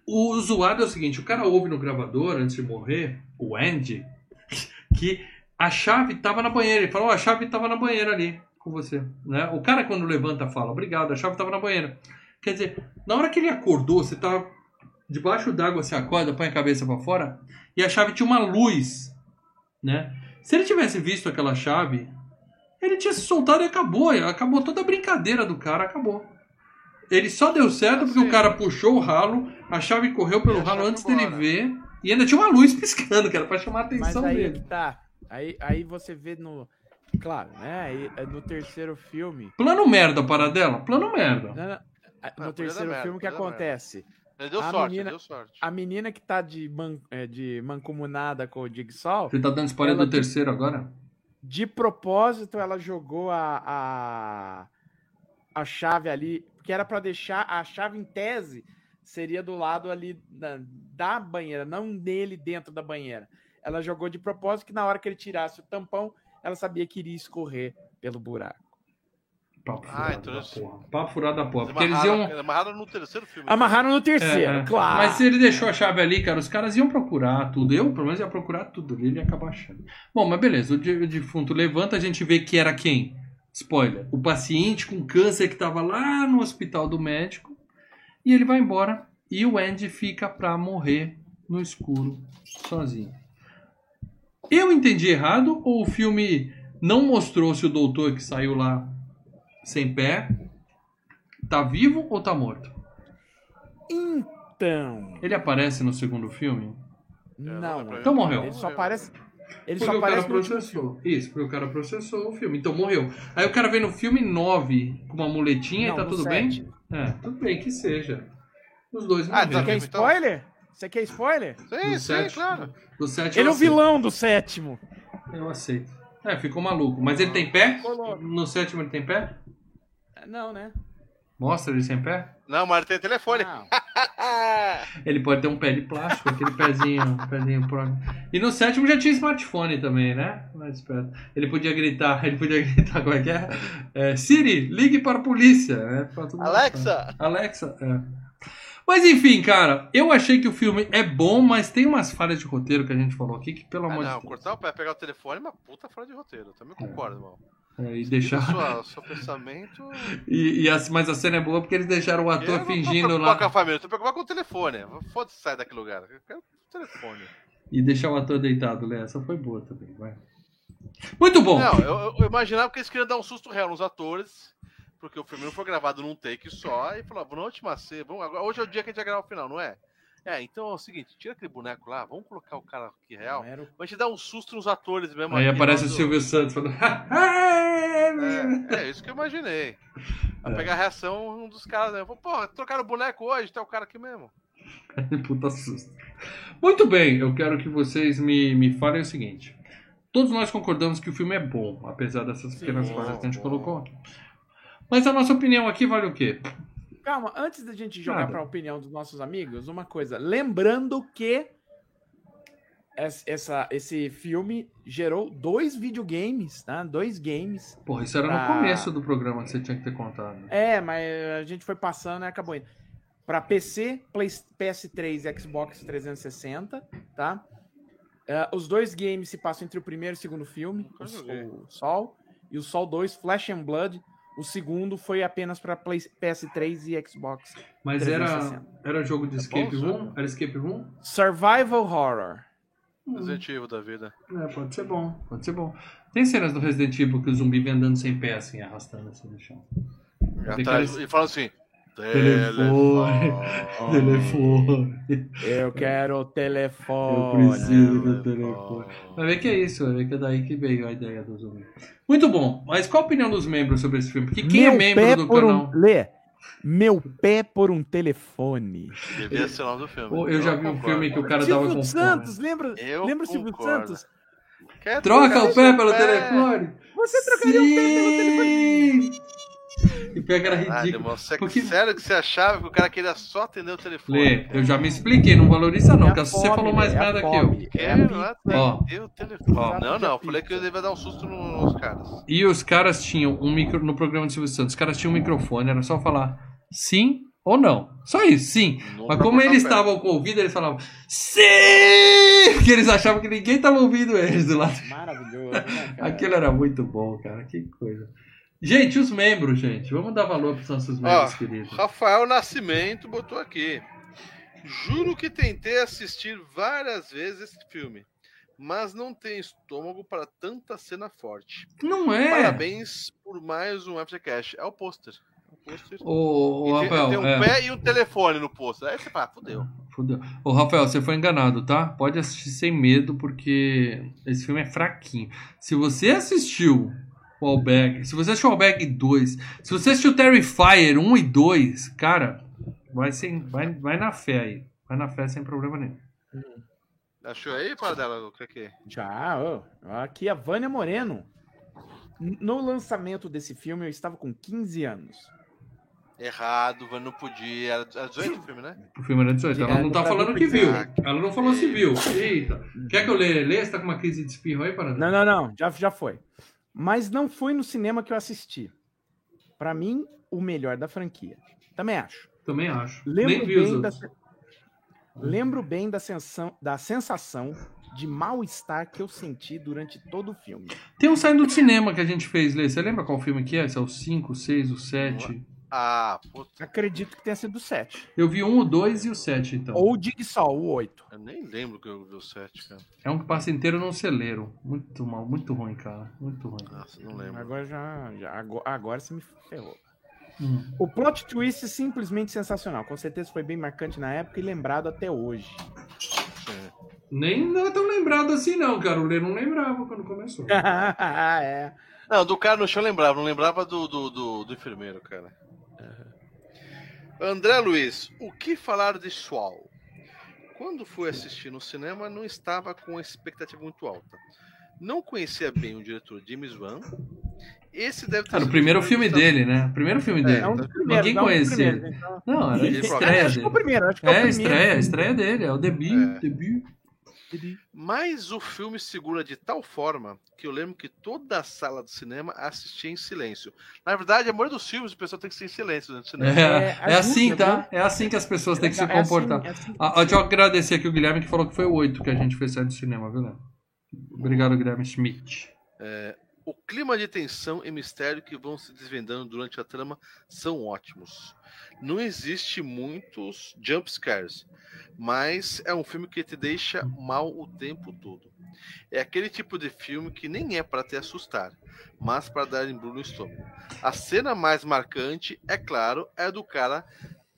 Speaker 1: O zoado é o seguinte, o cara ouve no gravador, antes de morrer, o Andy, *laughs* que a chave tava na banheira. Ele falou, "Ó, a chave tava na banheira ali, com você. Né? O cara quando levanta fala, obrigado, a chave tava na banheira. Quer dizer, na hora que ele acordou, você tá debaixo d'água, você acorda, põe a cabeça pra fora, e a chave tinha uma luz, né? Se ele tivesse visto aquela chave, ele tinha se soltado e acabou. Acabou toda a brincadeira do cara, acabou. Ele só deu certo porque o cara puxou o ralo, a chave correu pelo ralo antes dele
Speaker 2: embora.
Speaker 1: ver, e ainda tinha uma luz *laughs* piscando, que era pra chamar a
Speaker 3: Mas
Speaker 1: atenção
Speaker 3: aí
Speaker 1: dele.
Speaker 3: que tá. Aí, aí você vê no. Claro, né? Aí, é no terceiro filme.
Speaker 1: Plano merda para dela? Plano merda.
Speaker 3: né, No
Speaker 2: Não, podia
Speaker 3: terceiro
Speaker 2: merda,
Speaker 3: filme, o que acontece?
Speaker 2: Ele deu
Speaker 3: A
Speaker 2: sorte,
Speaker 3: menina-
Speaker 2: deu sorte.
Speaker 3: A menina que tá de, man, é, de mancomunada com o Jigsaw,
Speaker 1: Você tá dando spoiler do terceiro agora?
Speaker 3: De propósito, ela jogou a, a, a chave ali, que era pra deixar a chave em tese, seria do lado ali da, da banheira, não nele dentro da banheira. Ela jogou de propósito que na hora que ele tirasse o tampão, ela sabia que iria escorrer pelo buraco.
Speaker 1: Papo
Speaker 2: Ah,
Speaker 1: furado
Speaker 2: então
Speaker 1: da
Speaker 2: isso-
Speaker 1: porra. Papo furado da porra.
Speaker 2: Eles
Speaker 1: Porque eles
Speaker 2: amarraram,
Speaker 1: iam...
Speaker 2: amarraram no terceiro filme.
Speaker 3: Amarraram no terceiro,
Speaker 1: É, é.
Speaker 3: claro.
Speaker 1: Mas se ele deixou a chave ali, cara, os caras iam procurar tudo. Eu, pelo menos, ia procurar tudo ele ia acabar achando. Bom, mas beleza, o defunto levanta, a gente vê que era quem? Spoiler. O paciente com câncer que tava lá no hospital do médico. E ele vai embora. E o Andy fica pra morrer no escuro, sozinho. Eu entendi errado ou o filme não mostrou se o doutor que saiu lá sem pé tá vivo ou tá morto?
Speaker 3: Então,
Speaker 1: Ele aparece no segundo filme?
Speaker 3: não.
Speaker 2: pra mim
Speaker 1: Então morreu.
Speaker 3: Ele só aparece. Ele
Speaker 1: Porque
Speaker 3: só
Speaker 1: o cara
Speaker 3: aparece no último
Speaker 1: processou. Isso, porque o cara processou o filme. Então morreu. Aí o cara vem no filme 9 com uma muletinha
Speaker 3: Não,
Speaker 1: e tá tudo
Speaker 3: sete.
Speaker 1: bem? É, tudo bem que seja. Os dois
Speaker 2: Ah,
Speaker 1: morreram.
Speaker 3: Você quer
Speaker 2: Então-
Speaker 3: spoiler? Você quer spoiler?
Speaker 2: Sim,
Speaker 1: No
Speaker 2: sim,
Speaker 1: sete.
Speaker 2: claro.
Speaker 1: Do 7
Speaker 3: Ele é o vilão do sétimo.
Speaker 1: Eu aceito. É, ficou maluco. Mas ele tem pé? No sétimo ele tem pé?
Speaker 3: Não, né?
Speaker 1: Mostra ele sem pé?
Speaker 2: Não, mas ele tem telefone. *laughs*
Speaker 1: Ele pode ter um pé de plástico, aquele pezinho, um pezinho próximo. E no sétimo já tinha smartphone também, né? Mais esperto. Ele podia gritar, ele podia gritar, como é que é? É, Siri, ligue para a polícia. Né?
Speaker 2: Alexa!
Speaker 1: Alexa, é. Mas enfim, cara, eu achei que o filme é bom, mas tem umas falhas de roteiro que a gente falou aqui que, pelo
Speaker 2: Ah,
Speaker 1: amor
Speaker 2: não,
Speaker 1: de Deus.
Speaker 2: cortar o pé, pegar o telefone é uma puta fora de roteiro. Eu também concordo, irmão.
Speaker 1: É, e deixar.
Speaker 2: sua, seu pensamento. *laughs*
Speaker 1: E, e a- mas a cena é boa porque eles deixaram o
Speaker 2: Eu
Speaker 1: ator
Speaker 2: não tô
Speaker 1: fingindo
Speaker 2: preocupado com a
Speaker 1: lá.
Speaker 2: família, eu tô preocupado com o telefone. Foda-se, sai daquele lugar. Eu quero o telefone.
Speaker 1: E deixar o ator deitado, Lé. Essa foi boa também, vai. Muito bom.
Speaker 2: Não, eu, eu imaginava que eles queriam dar um susto real nos atores, porque o filme não foi gravado num take só, e falou, na última cena, vamos, agora, hoje é o dia que a gente vai gravar o final, não é? É, então é o seguinte, tira aquele boneco lá, vamos colocar o cara aqui real,
Speaker 3: era
Speaker 2: pra gente dar um susto nos atores mesmo.
Speaker 1: Aí
Speaker 2: aqui,
Speaker 1: aparece o Silvio Santos falando. *laughs*
Speaker 2: É, é isso que eu imaginei. Vai
Speaker 1: É.
Speaker 2: pegar a reação um dos caras, né? Pô, trocaram o boneco hoje, tá o cara aqui mesmo. *laughs*
Speaker 1: Puta susto. Muito bem, eu quero que vocês me, me falem o seguinte. Todos nós concordamos que o filme é bom, apesar dessas pequenas falhas que a gente colocou aqui. Mas a nossa opinião aqui vale o quê?
Speaker 3: Calma, antes da gente jogar para a opinião dos nossos amigos, uma coisa. Lembrando que es- essa, esse filme gerou dois videogames, tá? Dois games.
Speaker 1: Porra, isso era
Speaker 3: Pra-
Speaker 1: no começo do programa que você tinha que ter contado.
Speaker 3: É, mas a gente foi passando e acabou indo. Para PC, Play- PS3 e Xbox 360, tá? É, os dois games se passam entre o primeiro e o segundo filme, o, o Sol, e o Sol 2, Flash and Blood. O segundo foi apenas para PS3 e Xbox.
Speaker 1: Mas era,
Speaker 3: 360.
Speaker 1: era jogo de
Speaker 2: É
Speaker 1: escape
Speaker 2: bom,
Speaker 1: room?
Speaker 2: sabe?
Speaker 1: Era escape room?
Speaker 3: Survival Horror.
Speaker 2: Resident Evil da vida.
Speaker 1: É, pode ser bom, pode ser bom. Tem cenas do Resident Evil que o zumbi vem andando sem pé, assim, arrastando assim no chão.
Speaker 2: Atrás,
Speaker 1: cara-
Speaker 2: e falando assim.
Speaker 1: Telefone. Telefone.
Speaker 3: Eu quero o
Speaker 1: Eu
Speaker 3: telefone.
Speaker 1: preciso do telefone. Vai ver que é isso, vai ver que é daí que veio a ideia do zumbi. Muito bom, mas qual a opinião dos membros sobre esse filme? Porque quem é
Speaker 3: Meu
Speaker 1: membro
Speaker 3: pé
Speaker 1: do canal.
Speaker 3: Um... Lê. Meu pé por um telefone.
Speaker 2: Devia ser o nome do filme.
Speaker 1: Pô, eu já vi um filme que o cara tava
Speaker 3: Silvio
Speaker 1: com
Speaker 3: Santos,
Speaker 1: fome.
Speaker 3: lembra?
Speaker 2: Eu
Speaker 3: lembra o Silvio
Speaker 2: concordo.
Speaker 3: Santos?
Speaker 2: Quer
Speaker 1: Troca o pé pelo
Speaker 2: pé?
Speaker 1: telefone!
Speaker 3: Você trocaria o pé pelo telefone.
Speaker 1: Sim! E pega era ridículo.
Speaker 2: irmão, você,
Speaker 1: Porque-
Speaker 2: Sério que você achava que o cara queria só atender o telefone?
Speaker 1: Lê, eu já me expliquei, não valoriza não,
Speaker 3: É
Speaker 1: porque você falou mais
Speaker 3: é
Speaker 1: que eu.
Speaker 3: É
Speaker 2: Quero atender o telefone.
Speaker 1: Ó.
Speaker 2: Não, não, falei que eu devia dar um susto no- nos caras.
Speaker 1: E os caras tinham um micro no programa de Silvio Santos, os caras tinham um microfone, era só falar sim ou não. Só isso, sim.
Speaker 2: Nunca
Speaker 1: Mas como eles estavam com o ouvido, eles falavam sim! *laughs* Porque eles achavam que ninguém estava ouvindo eles do lado.
Speaker 3: Maravilhoso, né, cara?
Speaker 1: Aquilo era muito bom, cara. Que coisa. Gente, os membros, gente. Vamos dar valor para os nossos
Speaker 2: Ó,
Speaker 1: membros, queridos.
Speaker 2: Rafael Nascimento botou aqui. Juro que tentei assistir várias vezes esse filme, mas não tenho estômago para tanta cena forte.
Speaker 1: Não é.
Speaker 2: Parabéns por mais um FGCast. É o pôster. É o tem,
Speaker 1: Rafael,
Speaker 2: tem um
Speaker 1: é.
Speaker 2: pé e um telefone no pôster. Aí você fala, fudeu.
Speaker 1: Fudeu. Ô, Rafael, você foi enganado, tá? Pode assistir sem medo, porque esse filme é fraquinho. Se você assistiu o Alberg, se você assistiu o Alberg 2, se você assistiu Terrifier 1 e 2, cara, vai, sem, vai, vai na fé aí. Vai na fé sem problema nenhum.
Speaker 2: Achou aí, para dela, o que que é?
Speaker 3: Já, ó. Aqui a Vânia Moreno. No lançamento desse filme, eu estava com 15 anos.
Speaker 2: Errado, mas não podia. Era era 18 o filme, né?
Speaker 1: O filme era 18. Ela
Speaker 3: É,
Speaker 1: não tá falando que viu. Ela não falou se viu. Eita. Quer que eu leia? Lê? Você tá com uma crise de espirro aí, Paradão?
Speaker 3: Não, não, não. Já, já foi. Mas não foi no cinema que eu assisti. Pra mim, o melhor da franquia. Também acho.
Speaker 1: Também acho.
Speaker 3: Lembro bem, da, lembro bem da, sensação, da sensação de mal-estar que eu senti durante todo o filme.
Speaker 1: Tem um saindo do cinema que a gente fez, Lê. Você lembra qual filme que é? Se é o 5, o 6, o 7?
Speaker 2: Ah, puta,
Speaker 3: Acredito que tenha sido o 7.
Speaker 1: Eu vi um, o 2 e o 7, então.
Speaker 3: Ou o Dig Sol, o 8.
Speaker 2: eu nem lembro que eu vi o 7, cara.
Speaker 1: É um que passa inteiro num celeiro. Muito mal, muito ruim, cara. Muito ruim.
Speaker 2: Nossa, não lembro.
Speaker 3: Agora já. já agora, agora você me ferrou.
Speaker 1: Hum.
Speaker 3: O plot twist é simplesmente sensacional. Com certeza foi bem marcante na época e lembrado até hoje.
Speaker 2: Sim.
Speaker 1: Nem não é tão lembrado assim, não, cara. O Lê não lembrava quando começou. *laughs*
Speaker 3: é.
Speaker 2: Não, do cara no chão eu lembrava, não lembrava do, do, do, do enfermeiro, cara. André Luiz, o que falar de Swall? Quando fui assistir no cinema, não estava com expectativa muito alta. Não conhecia bem o diretor James Wan. Esse deve ter
Speaker 1: Era o primeiro
Speaker 2: uma
Speaker 1: filme
Speaker 2: produção-
Speaker 1: dele, né? O primeiro filme dele.
Speaker 3: É um dos primeiros,
Speaker 1: Ninguém
Speaker 3: um dos
Speaker 1: conhecia.
Speaker 3: então.
Speaker 1: Não, era a
Speaker 2: Ele
Speaker 1: estreia
Speaker 3: Acho que é o
Speaker 1: dele.
Speaker 3: primeiro, acho que é o
Speaker 1: É,
Speaker 3: primeiro.
Speaker 1: estreia, estreia dele. É o debut.
Speaker 2: É.
Speaker 1: debut.
Speaker 2: Mas o filme segura de tal forma que eu lembro que toda a sala do cinema assistia em silêncio. Na verdade, a maioria dos filmes o pessoal tem que ser em silêncio no cinema.
Speaker 1: É,
Speaker 3: É,
Speaker 1: é assim, tá? É assim que as pessoas têm que se
Speaker 3: É assim,
Speaker 1: comportar.
Speaker 3: é assim.
Speaker 1: Ah, ah, deixa eu agradecer aqui o Guilherme que falou que foi o 8 que a gente fez sair do cinema, viu, Léo? Obrigado, Guilherme Schmidt.
Speaker 2: O clima de tensão e mistério que vão se desvendando durante a trama são ótimos. Não existe muitos jump scares, mas é um filme que te deixa mal o tempo todo. É aquele tipo de filme que nem é para te assustar, mas para dar embrulho no estômago. A cena mais marcante, é claro, é do cara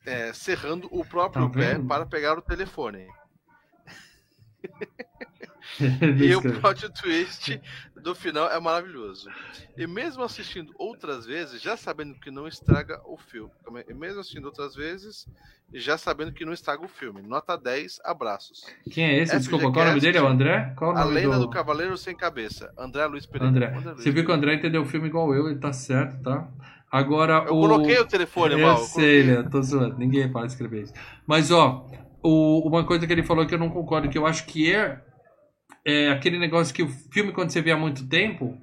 Speaker 2: é, serrando o próprio
Speaker 1: Tá
Speaker 2: pé para pegar o telefone. *laughs* *laughs* E o plot twist do final é maravilhoso. E mesmo assistindo outras vezes, já sabendo que não estraga o filme. Aí. E mesmo assistindo outras vezes, já sabendo que não estraga o filme. Nota 10, abraços.
Speaker 1: Quem é esse? Desculpa, qual é o nome dele? É o André? Qual é o
Speaker 2: A
Speaker 1: nome
Speaker 2: lenda
Speaker 1: do...
Speaker 2: do Cavaleiro Sem Cabeça. André Luiz Pereira.
Speaker 1: André.
Speaker 2: Luiz
Speaker 1: Você viu que o André entendeu o filme igual eu, ele tá certo, tá? Agora
Speaker 2: Eu
Speaker 1: o...
Speaker 2: coloquei o telefone,
Speaker 1: Eu
Speaker 2: Mal. eu
Speaker 1: sei, né? Tô zoando. Ninguém pode escrever isso. Mas, ó, o- uma coisa que ele falou que eu não concordo, que eu acho que é, é aquele negócio que o filme, quando você vê há muito tempo,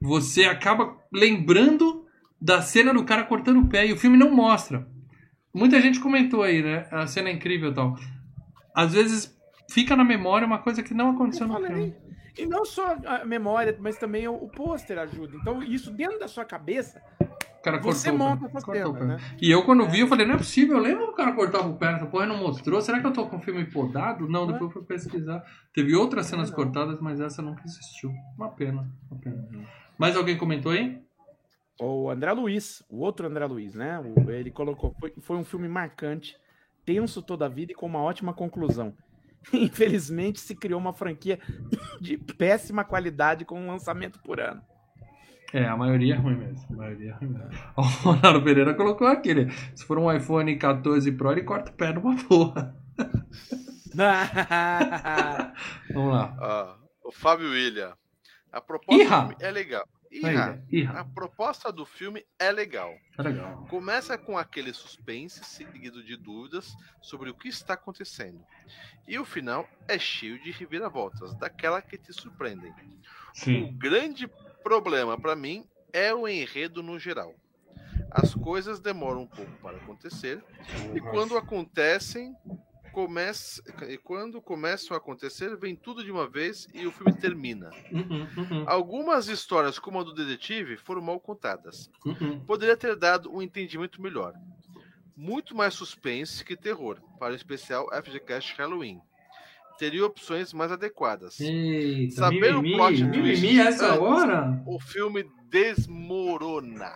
Speaker 1: você acaba lembrando da cena do cara cortando o pé e o filme não mostra. Muita gente comentou aí, né? A cena é incrível e tal. Às vezes fica na memória uma coisa que não aconteceu
Speaker 3: Eu
Speaker 1: no filme.
Speaker 3: E não só a memória, mas também o, o pôster ajuda. Então, isso dentro da sua cabeça,
Speaker 1: cara
Speaker 3: você
Speaker 1: cortou o pé.
Speaker 3: monta essa
Speaker 1: Cortou o
Speaker 3: cena,
Speaker 1: pé.
Speaker 3: né?
Speaker 1: E eu, quando vi, eu falei, não é possível. Eu lembro que o cara cortava o pé nessa porra e não mostrou. Será que eu tô com o filme podado? Não, depois eu fui pesquisar. Teve outras cenas
Speaker 3: Não.
Speaker 1: cortadas, mas essa nunca existiu. Uma pena, uma pena. Mais alguém comentou aí?
Speaker 3: O André Luiz, o outro André Luiz, né? Ele colocou, foi, foi um filme marcante, tenso toda a vida e com uma ótima conclusão. *laughs* Infelizmente, se criou uma franquia *laughs* de péssima qualidade com um lançamento por ano.
Speaker 1: É, a maioria é ruim mesmo. A maioria é ruim mesmo. *laughs* O Ronaldo Pereira colocou aquele. Se for um iPhone 14 Pro, ele corta o pé numa porra. *laughs* Vamos lá.
Speaker 2: Ah, o Fábio William. A proposta
Speaker 1: Irra.
Speaker 2: do filme é legal. Irra.
Speaker 1: Irra.
Speaker 2: A proposta do filme é legal.
Speaker 1: Tá legal.
Speaker 2: Começa com aquele suspense seguido de dúvidas sobre o que está acontecendo. E o final é cheio de reviravoltas, daquela que te surpreendem. O
Speaker 1: Sim.
Speaker 2: grande problema para mim é o enredo no geral. As coisas demoram um pouco para acontecer e quando acontecem, começa, e quando começam a acontecer, vem tudo de uma vez e o filme termina.
Speaker 1: Uhum, uhum,
Speaker 2: Algumas histórias, como a do detetive, foram mal contadas
Speaker 1: uhum.
Speaker 2: poderia ter dado um entendimento melhor. Muito mais suspense que terror, para o especial FGCast Halloween. Teria opções mais adequadas.
Speaker 1: Eita,
Speaker 2: Saber o
Speaker 1: mimimi,
Speaker 2: plot
Speaker 1: mimimi
Speaker 2: twist
Speaker 1: essa
Speaker 2: antes.
Speaker 1: hora?
Speaker 2: O filme desmorona.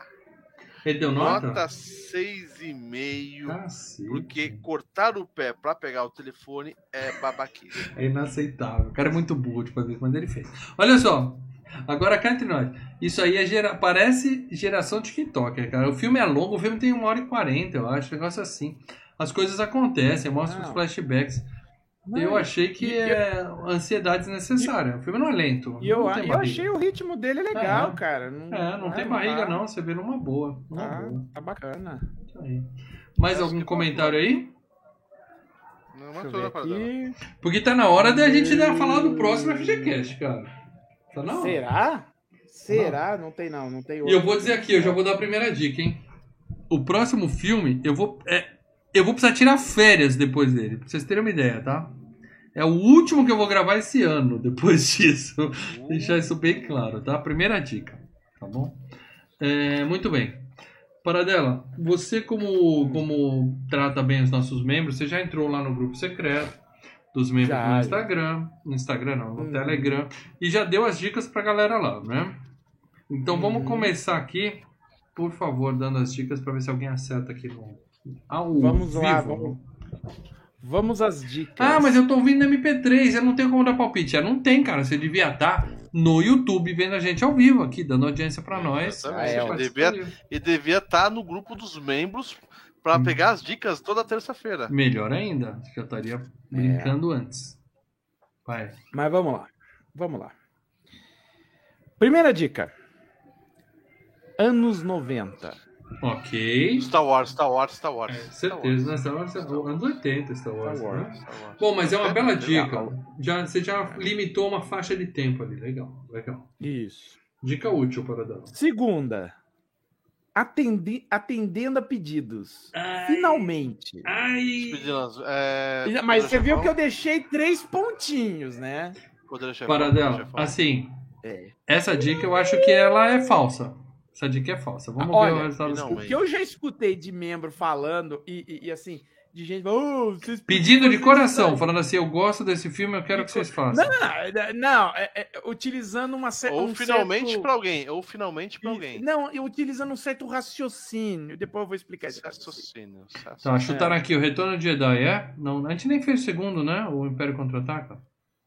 Speaker 1: Ele deu nota?
Speaker 2: Nota 6,5.
Speaker 1: Cacete.
Speaker 2: Porque cortar o pé para pegar o telefone é babaquice.
Speaker 1: É inaceitável. O cara é muito burro de fazer isso, mas ele fez. Olha só. Agora cá entre nós. Isso aí é gera... parece geração TikTok, cara. O filme é longo, o filme tem uma hora e quarenta, eu acho. Um negócio assim. As coisas acontecem, mostra os
Speaker 3: Não.
Speaker 1: eu
Speaker 3: Não,
Speaker 1: achei que
Speaker 3: e-
Speaker 1: é ansiedade desnecessária. O filme não é lento.
Speaker 3: E eu,
Speaker 1: não
Speaker 3: eu achei o ritmo dele legal,
Speaker 1: É.
Speaker 3: cara. Não,
Speaker 1: É, não tem
Speaker 3: é,
Speaker 1: barriga não. Você vê numa boa. Numa
Speaker 3: Tá,
Speaker 1: boa.
Speaker 3: tá bacana.
Speaker 1: Isso aí. Mais
Speaker 2: Acho
Speaker 1: algum comentário aí?
Speaker 2: Não
Speaker 3: eu aqui.
Speaker 1: Porque tá na hora da gente dar, falar do próximo FGCast, cara. Tá na hora.
Speaker 3: Será? Será? Não tem não, não tem
Speaker 1: E eu vou dizer aqui, eu já vou dar a primeira dica, hein? O próximo filme, eu vou. é, eu vou precisar tirar férias depois dele, pra vocês terem uma ideia, tá? É o último que eu vou gravar esse ano, *laughs* depois disso. Deixar isso bem claro, tá? Primeira dica, tá bom? É, muito bem. Paradela, você como, como trata bem os nossos membros, você já entrou lá no grupo secreto dos membros
Speaker 3: Já,
Speaker 1: no. Instagram, no Instagram não, no
Speaker 3: Hum.
Speaker 1: Telegram, e já deu as dicas pra galera lá, né? Então vamos
Speaker 3: Uhum.
Speaker 1: começar aqui, por favor, dando as dicas pra ver se alguém acerta aqui no ao
Speaker 3: Vamos lá,
Speaker 1: vivo.
Speaker 3: vamos. Vamos às dicas.
Speaker 1: Ah, mas eu tô ouvindo MP3, eu não tenho como dar palpite. É, não tem, cara. Você devia estar no YouTube vendo a gente ao vivo aqui, dando audiência pra nós.
Speaker 3: Ah, é,
Speaker 1: participa
Speaker 2: Devia-. E devia estar no grupo dos membros pra
Speaker 1: Hum.
Speaker 2: pegar as dicas toda terça-feira.
Speaker 1: Melhor ainda, já estaria brincando antes. Vai.
Speaker 3: Mas vamos lá. Vamos lá. Primeira dica. Anos 90.
Speaker 1: Ok.
Speaker 2: Star Wars, Star Wars, Star Wars.
Speaker 1: É,
Speaker 2: Star
Speaker 1: certeza, né? Star Wars, é anos 80, Star Wars.
Speaker 3: Star Wars.
Speaker 1: né?
Speaker 2: Star Wars.
Speaker 1: Bom, mas é uma bela dica. Já, você já limitou uma faixa de tempo ali. Legal, legal.
Speaker 3: Isso.
Speaker 1: Dica útil para dar.
Speaker 3: Segunda. Atendi, atendendo a pedidos.
Speaker 1: Ai.
Speaker 3: Finalmente.
Speaker 1: Ai!
Speaker 2: É,
Speaker 3: Mas você viu que eu deixei três pontinhos, né?
Speaker 1: Paradela, assim,
Speaker 3: É.
Speaker 1: essa dica eu acho que ela é falsa. Essa dica é falsa. Vamos ver
Speaker 3: Olha,
Speaker 1: o resultado.
Speaker 2: não,
Speaker 3: O que eu já escutei de membro falando e, e- e, assim, de gente. "Oh, vocês *laughs*
Speaker 1: Pedindo de coração,
Speaker 3: estão-"
Speaker 1: falando assim, eu gosto desse filme, eu quero que vocês façam.
Speaker 3: Não, não, é- é, utilizando uma cer-
Speaker 2: Ou
Speaker 3: um
Speaker 2: finalmente
Speaker 3: certo...
Speaker 2: pra alguém, ou finalmente pra alguém.
Speaker 3: Não, eu utilizando um certo raciocínio. Depois eu vou explicar esse
Speaker 2: Raciocínio.
Speaker 3: raciocínio.
Speaker 1: Tá, chutaram aqui o Retorno de Jedi, é? Não, a gente nem fez o segundo, né? O Império Contra-Ataca.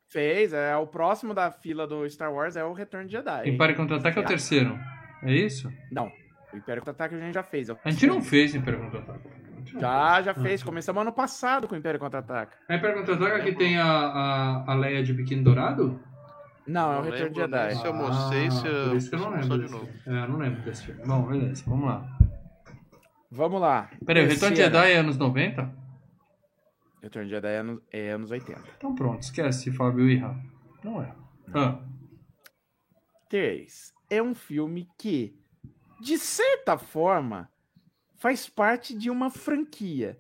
Speaker 3: Fez, é o próximo da fila do Star Wars é o Retorno de Jedi.
Speaker 1: Império Contra-Ataca é o terceiro. É isso?
Speaker 3: Não, o Império Contra-Ataque a gente já fez. é
Speaker 1: A gente não fez Império não
Speaker 3: Já, já fez. Começamos ano passado com o Império Contra-Ataque.
Speaker 1: A Império Contra-Ataca que tem a, a, a Leia de biquíni dourado?
Speaker 3: Não, é o Retorno de
Speaker 2: lembro,
Speaker 3: Jedi.
Speaker 2: né? Se eu mostrei, se eu-
Speaker 1: por isso que eu não
Speaker 2: só
Speaker 1: lembro.
Speaker 2: de
Speaker 1: desse
Speaker 2: novo.
Speaker 1: É, eu não lembro desse filme. Bom, beleza, vamos lá.
Speaker 3: Vamos lá.
Speaker 1: Peraí, o Retorno de. Jedi é anos 90?
Speaker 3: Retorno de Jedi é anos, é anos 80.
Speaker 1: Então pronto, esquece Fábio e. Não é. Ah,
Speaker 3: 3. É um filme que, de certa forma, faz parte de uma franquia.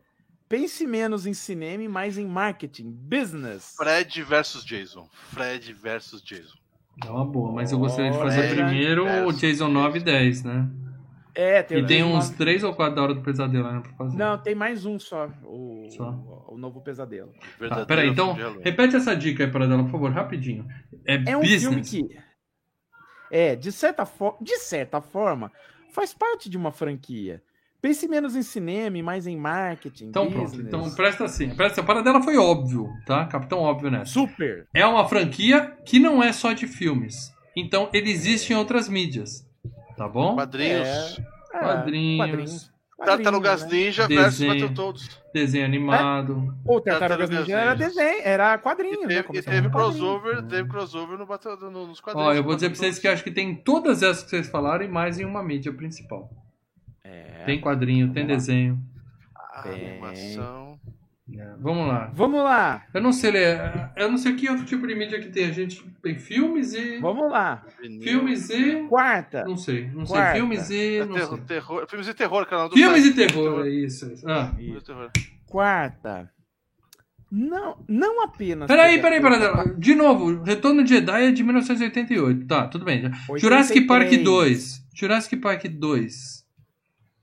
Speaker 3: Pense menos em cinema e mais em marketing, business.
Speaker 2: Fred versus Jason. Fred versus Jason.
Speaker 1: é uma boa, mas eu gostaria de fazer primeiro o Jason 9 e 10, né?
Speaker 3: É, tem,
Speaker 1: E tem uns 3 ou 4 da hora do pesadelo ainda pra fazer.
Speaker 3: Não, tem mais um só. O,
Speaker 1: Só?
Speaker 3: o, o novo pesadelo.
Speaker 1: Tá, peraí, então, repete essa dica aí para dela, por favor, rapidinho. É,
Speaker 3: É um
Speaker 1: business.
Speaker 3: filme que. É, de certa, de certa forma, faz parte de uma franquia. Pense menos em cinema e mais em marketing.
Speaker 1: Então pronto,
Speaker 3: business.
Speaker 1: então presta assim. Presta, a parada dela foi óbvio, tá? Capitão óbvio nessa.
Speaker 3: Super!
Speaker 1: É uma franquia que não é só de filmes. Então ele existe em outras mídias. Tá bom?
Speaker 2: Quadrinhos.
Speaker 3: É,
Speaker 1: Quadrinhos.
Speaker 3: quadrinhos.
Speaker 2: Tartarugas
Speaker 3: né?
Speaker 2: Ninja versus
Speaker 1: Desenho.
Speaker 2: Battletoads.
Speaker 1: Desenho animado.
Speaker 3: O Tartarugas
Speaker 2: Tartarugas
Speaker 3: Ninja era desenho, era
Speaker 2: E
Speaker 3: quadrinho, né?
Speaker 2: teve, e
Speaker 3: Começou
Speaker 2: teve crossover, teve crossover no battle, no, nos quadrinhos.
Speaker 1: Ó, eu vou dizer pra vocês que acho que tem todas essas que vocês falaram e mais em uma mídia principal.
Speaker 3: É.
Speaker 1: Tem quadrinho, tem
Speaker 3: lá.
Speaker 1: desenho.
Speaker 3: Tem.
Speaker 2: animação.
Speaker 1: É, Vamos lá.
Speaker 3: Vamos lá,
Speaker 1: Eu não sei ler. Eu não sei que outro tipo de mídia que tem. A gente tem filmes e.
Speaker 3: vamos lá.
Speaker 1: Filmes e.
Speaker 3: Quarta.
Speaker 1: Não sei. Não sei.
Speaker 3: Quarta.
Speaker 1: Filmes e.
Speaker 2: É
Speaker 1: Não
Speaker 2: terror,
Speaker 1: sei.
Speaker 2: terror- filmes de terror, canal do
Speaker 1: Filmes
Speaker 2: site.
Speaker 1: e terror, é isso. é isso. Ah.
Speaker 3: Quarta. Não, não apenas.
Speaker 1: Peraí, peraí, peraí. De novo, Retorno de Jedi é de 1988. Tá, tudo bem. Jurassic Park
Speaker 3: 83.
Speaker 1: 2. Jurassic Park 2.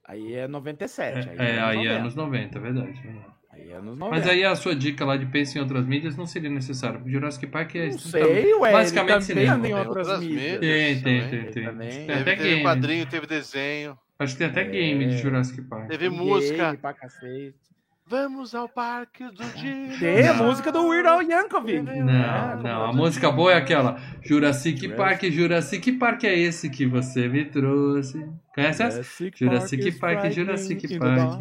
Speaker 3: Aí é 97.
Speaker 1: É, é, aí é
Speaker 3: 90.
Speaker 1: anos 90, é verdade. verdade.
Speaker 3: Aí é anos 90.
Speaker 1: Mas aí a sua dica lá de pensa em outras mídias não seria necessário. porque Jurassic Park é
Speaker 3: Não sei, ué.
Speaker 1: basicamente cinema.
Speaker 3: anda em
Speaker 2: Tem
Speaker 3: outras mídias.
Speaker 1: Tem, tem, tem, tem.
Speaker 3: Também.
Speaker 1: Tem
Speaker 2: Teve,
Speaker 1: até
Speaker 2: teve
Speaker 1: game.
Speaker 2: quadrinho, teve desenho.
Speaker 1: Acho que tem até game de Jurassic Park.
Speaker 2: Teve
Speaker 3: Game
Speaker 2: música.
Speaker 3: pra cacete.
Speaker 2: Vamos ao parque do dia.
Speaker 3: Tem a música do Weird Al Yankovic.
Speaker 1: Não,
Speaker 3: É,
Speaker 1: não. A música boa é aquela. Jurassic
Speaker 3: Jurassic-
Speaker 1: Park, Jurassic Park é esse que você me trouxe. Conhece essa? Jurassic Park, Jurassic Park. Jurassic Park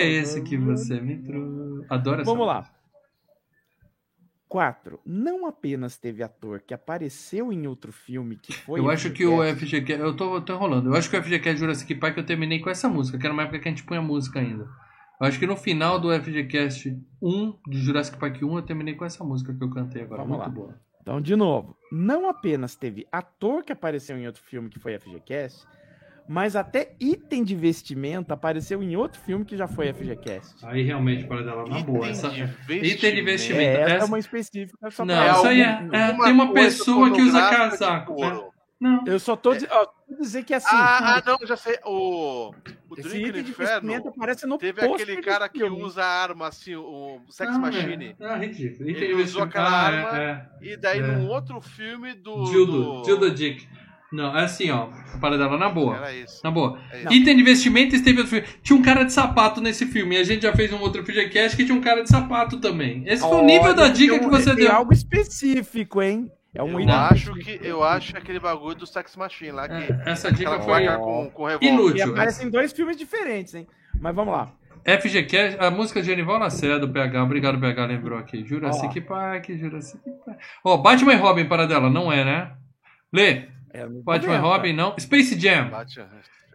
Speaker 1: é esse que você me trouxe. Adoro essa.
Speaker 3: Vamos lá. 4. Não apenas teve ator que apareceu em outro filme que foi.
Speaker 1: Eu acho que o
Speaker 3: FGCast.
Speaker 1: Eu tô, tô enrolando. Eu acho que o FGCast Jurassic Park eu terminei com essa música, que era uma época que a gente punha música ainda. Eu acho que no final do FGCast 1, de Jurassic Park 1, eu terminei com essa música que eu cantei agora.
Speaker 3: Vamos
Speaker 1: Muito
Speaker 3: lá.
Speaker 1: boa.
Speaker 3: Então, de novo, não apenas teve ator que apareceu em outro filme que foi FGCast, mas até item de vestimenta apareceu em outro filme que já foi FGCast.
Speaker 1: Aí realmente, para dela na boa.
Speaker 2: Item
Speaker 1: Essa...
Speaker 2: de
Speaker 1: Item de vestimenta.
Speaker 3: É, essa é uma específica só
Speaker 1: Não,
Speaker 3: pra-
Speaker 1: isso aí é- é- tem uma pessoa que usa
Speaker 2: de
Speaker 1: casaco,
Speaker 2: couro.
Speaker 1: Não.
Speaker 3: Eu só tô, di- ó, tô dizer que assim,
Speaker 2: Ah, ah, não, já sei. O, o
Speaker 3: esse
Speaker 2: Drink no
Speaker 3: item de vestimenta
Speaker 2: Inferno
Speaker 3: aparece no
Speaker 2: teve aquele cara que
Speaker 3: filme.
Speaker 2: usa arma assim, o Sex
Speaker 1: Não,
Speaker 2: Machine.
Speaker 1: É, é ridículo.
Speaker 2: Ele
Speaker 1: de
Speaker 2: usou aquela
Speaker 1: ah,
Speaker 2: arma
Speaker 1: é,
Speaker 2: E daí,
Speaker 1: É.
Speaker 2: num outro filme do.
Speaker 1: é. Dildo,
Speaker 2: do...
Speaker 1: Dildo Dick. Não, é assim, ó. A parada dela na boa.
Speaker 2: Era isso.
Speaker 1: Na boa.
Speaker 2: É isso.
Speaker 1: Item de investimento esteve outro filme. Tinha um cara de sapato nesse filme. E a gente já fez um outro FGCast que tinha um cara de sapato também. Esse foi o nível da dica
Speaker 3: tem
Speaker 1: que
Speaker 3: um-
Speaker 1: você
Speaker 3: tem
Speaker 1: deu.
Speaker 3: algo específico, hein? É um
Speaker 2: Eu
Speaker 3: item
Speaker 2: acho que eu acho aquele bagulho do Sex Machine lá que
Speaker 1: É, Essa dica foi
Speaker 2: com, com revólver.
Speaker 1: inútil.
Speaker 3: que aparece em dois filmes diferentes, hein? Mas vamos lá.
Speaker 1: FGCast, a música de Genival Lacerda, do PH. Obrigado, PH, lembrou aqui. Jurassic
Speaker 3: Ó.
Speaker 1: Park, Jurassic Park. Ó, Batman e Robin, para dela, não é, né? Lê,
Speaker 3: É,
Speaker 1: Batman e. Robin, não. Space Jam.
Speaker 2: Bate-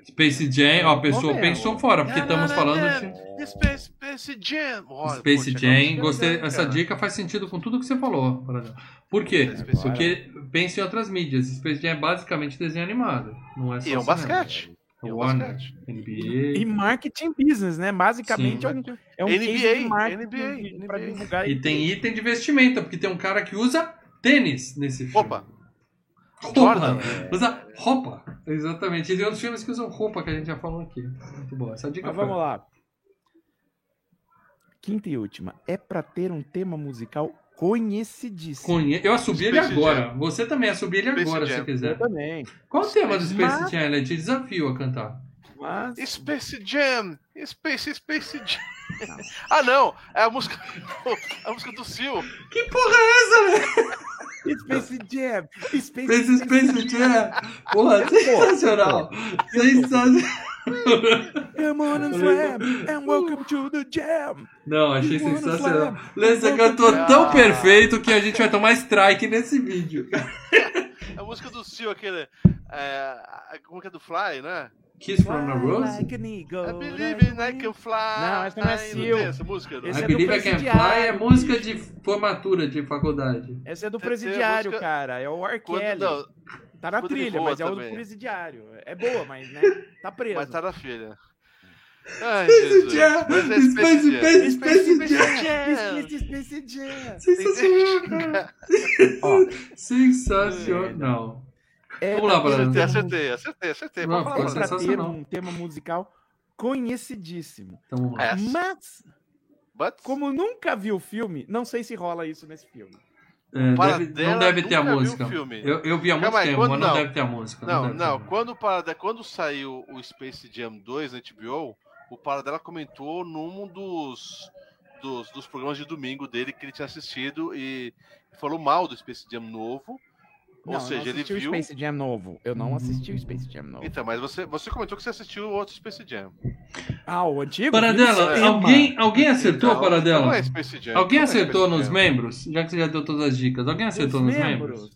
Speaker 1: Space Jam, ó, a pessoa pensou fora, porque estamos falando de
Speaker 2: Space, Space Jam. Olha,
Speaker 1: Space
Speaker 2: poxa,
Speaker 1: Jam. Gostei, essa dica faz sentido com tudo que você falou. Por quê? Porque pensa em outras mídias. Space Jam é basicamente desenho animado. Não é só
Speaker 2: E é um basquete.
Speaker 1: É
Speaker 2: é um basquete.
Speaker 1: NBA.
Speaker 3: E marketing business, né? Basicamente
Speaker 1: Sim.
Speaker 3: é um, é um
Speaker 2: NBA,
Speaker 3: marketing
Speaker 2: NBA, NBA.
Speaker 3: divulgar.
Speaker 1: E tem item de vestimenta, porque tem um cara que usa tênis nesse filme.
Speaker 2: Opa. Jordan.
Speaker 1: Roupa. Exatamente. E tem outros filmes que usam roupa que a gente já falou aqui. Muito bom. Essa dica
Speaker 3: Mas
Speaker 1: foi.
Speaker 3: vamos lá. Quinta e última. É pra ter um tema musical conhecidíssimo.
Speaker 1: Conhe... Eu assubi ele agora. Você também assubi ele
Speaker 2: Space
Speaker 1: agora, se
Speaker 2: Jam.
Speaker 1: quiser.
Speaker 3: Eu também.
Speaker 1: Qual o tema do Space
Speaker 3: Mas-
Speaker 1: Jam? Ele te desafio a cantar.
Speaker 3: Mas.
Speaker 2: Space Jam. Space, Space Jam. ah, não. É a música, *laughs* a música do Sil.
Speaker 1: Que porra é essa, né?
Speaker 3: Space Jam! Space,
Speaker 1: Space, Space Jam. Porra, sensacional. Sensacional. *laughs*
Speaker 3: Come on and slam and welcome to the jam!
Speaker 1: Não, achei sensacional. Lê, Você cantou tão perfeito que a gente vai tomar strike nesse vídeo. *laughs*
Speaker 2: A música do Sil, aquele. É, a- como que é do Fly, né?
Speaker 1: Kiss from a Rose?
Speaker 3: Like an eagle,
Speaker 2: I believe in I can fly.
Speaker 3: Não, essa não é Seal.
Speaker 2: essa música? Não?
Speaker 3: Esse
Speaker 1: I
Speaker 3: é do
Speaker 1: Believe I Can Fly é música de formatura de faculdade.
Speaker 3: Esse é do
Speaker 2: a
Speaker 3: presidiário,
Speaker 2: música-
Speaker 3: cara. É o R.
Speaker 2: Quando,
Speaker 3: Kelly.
Speaker 2: não,
Speaker 3: Tá na
Speaker 2: quando
Speaker 3: trilha, mas é o do presidiário. É boa, mas, né? Tá *laughs* preso.
Speaker 2: mas tá na filha. Ai,
Speaker 1: Space. Jam!
Speaker 2: É
Speaker 1: Space,
Speaker 2: Space Jam.
Speaker 1: Space, Jam!
Speaker 3: Space, Jam!
Speaker 1: Sensacional, *laughs* cara. Sensacional.
Speaker 3: É
Speaker 1: Vamos lá,
Speaker 3: um tema-
Speaker 2: Acertei, acertei, acertei.
Speaker 1: Não,
Speaker 2: falar,
Speaker 3: pra ter
Speaker 1: sensacional.
Speaker 3: um tema musical conhecidíssimo.
Speaker 1: Então.
Speaker 2: É.
Speaker 3: Mas,
Speaker 2: But,
Speaker 3: como nunca vi o filme, não sei se rola isso nesse filme.
Speaker 1: É, deve- não deve ter a música. Eu, eu vi há muito
Speaker 2: Calma
Speaker 1: tempo,
Speaker 2: quando
Speaker 1: mas não,
Speaker 2: não?
Speaker 1: deve ter a música.
Speaker 2: Não, não.
Speaker 1: ter.
Speaker 2: Quando, o Parada- quando saiu o Space Jam 2 na HBO, o Paradela comentou num dos, dos, dos programas de domingo dele que ele tinha assistido e falou mal do Space Jam novo. Ou
Speaker 3: Não, eu
Speaker 2: seja, ele viu.
Speaker 3: o Space Jam novo. Eu não assisti o Space Jam novo.
Speaker 2: Então, mas você, você comentou que você assistiu o outro Space Jam.
Speaker 3: Ah, o antigo?
Speaker 1: Paradela,
Speaker 3: cinema.
Speaker 1: alguém, alguém acertou a
Speaker 2: Então,
Speaker 1: Paradela?
Speaker 2: Não é Space Jam.
Speaker 1: Alguém
Speaker 2: não é
Speaker 1: acertou
Speaker 2: Space
Speaker 1: nos
Speaker 2: Jam.
Speaker 1: membros? Já que você já deu todas as dicas. Alguém acertou nos membros?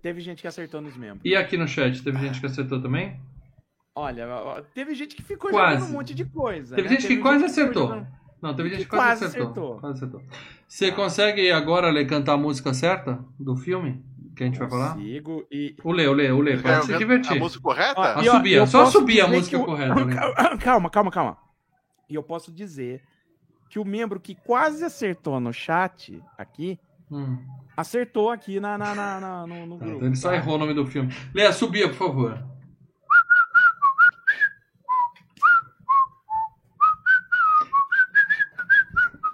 Speaker 3: Teve gente que acertou nos membros.
Speaker 1: E aqui no chat, teve gente que acertou também?
Speaker 3: Olha, teve gente que ficou
Speaker 1: Quase.
Speaker 3: jogando um monte de coisa.
Speaker 1: Teve
Speaker 3: né?
Speaker 1: gente que quase acertou.
Speaker 3: jogando-
Speaker 1: Não, teve gente que quase,
Speaker 3: quase
Speaker 1: acertou.
Speaker 3: acertou.
Speaker 1: Quase acertou. Você consegue agora Lê, cantar a música certa do filme que a gente vai falar?
Speaker 3: Consigo e...
Speaker 1: O Lê, o Lê, o Lê,
Speaker 2: Você
Speaker 1: pode se
Speaker 2: quer
Speaker 1: divertir.
Speaker 2: A música correta?
Speaker 1: Ah,
Speaker 3: E, ó,
Speaker 1: subia,
Speaker 3: eu
Speaker 1: só subia a música
Speaker 3: o-
Speaker 1: correta, né?
Speaker 3: Calma, calma, calma. E eu posso dizer que o membro que quase acertou no chat aqui,
Speaker 1: Hum.
Speaker 3: acertou aqui na, na, na- na- no, no
Speaker 1: Tá,
Speaker 3: grupo.
Speaker 1: então ele só
Speaker 3: tá?
Speaker 1: errou o nome do filme. Lê, subia, por favor.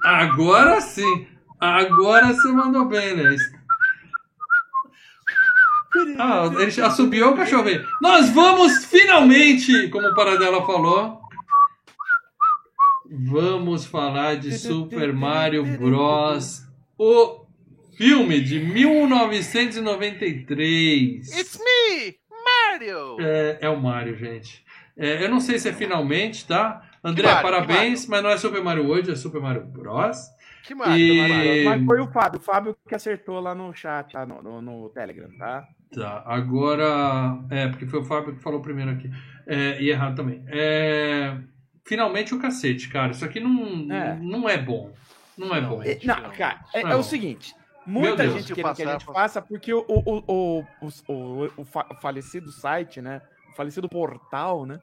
Speaker 1: Agora sim. Agora você mandou bem, Lê. Ah, ele já subiu o cachorro veio. Nós vamos finalmente, como o Paradela falou, vamos falar de Super Mario Bros. O filme de 1993.
Speaker 2: It's me, Mario!
Speaker 1: É, é o Mario, gente. É, eu não sei se é finalmente, tá? André,
Speaker 2: Mario,
Speaker 1: parabéns, mas não é Super Mario hoje, é Super Mario Bros.
Speaker 2: Que Mario,
Speaker 1: E-.
Speaker 3: Mas foi o Fábio, o Fábio que acertou lá no chat, tá? no, no, no Telegram, tá?
Speaker 1: Tá, agora. É, porque foi o Fábio que falou primeiro aqui. É, e errado também. É, finalmente o cacete, cara. Isso aqui não
Speaker 3: É.
Speaker 1: não é bom. Não é bom.
Speaker 2: Finalmente.
Speaker 3: É, Não, cara, é,
Speaker 1: Não.
Speaker 3: é o seguinte. Muita gente quer que a gente faça porque o, o, o, o, o falecido site, né? O falecido portal, né?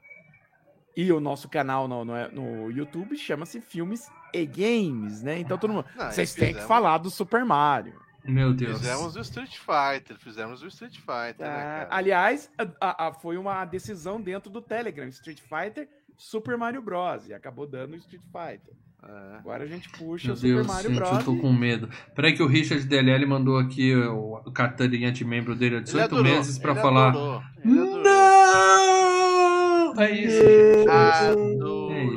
Speaker 3: E o nosso canal no, no, no YouTube chama-se Filmes e Games, né? Então todo mundo.
Speaker 2: Não,
Speaker 3: Vocês têm que falar do Super Mario.
Speaker 1: Meu Deus.
Speaker 2: Fizemos o Street Fighter, fizemos o Street Fighter, né,
Speaker 3: tá?
Speaker 2: cara?
Speaker 3: Aliás, a- a- foi uma decisão dentro do Telegram. Street Fighter, Super Mario Bros. E acabou dando Street Fighter.
Speaker 2: É.
Speaker 3: Agora a gente puxa
Speaker 1: Meu
Speaker 3: o Super
Speaker 1: Deus,
Speaker 3: Mario
Speaker 1: gente,
Speaker 3: Bros.
Speaker 1: eu tô com medo. Peraí que o Richard DLL mandou aqui o, o carteirinha de membro dele há
Speaker 2: Ele
Speaker 1: 18
Speaker 2: adorou,
Speaker 1: meses pra
Speaker 2: ele
Speaker 1: falar.
Speaker 2: adorou, ele adorou.
Speaker 1: Não! É isso, gente. É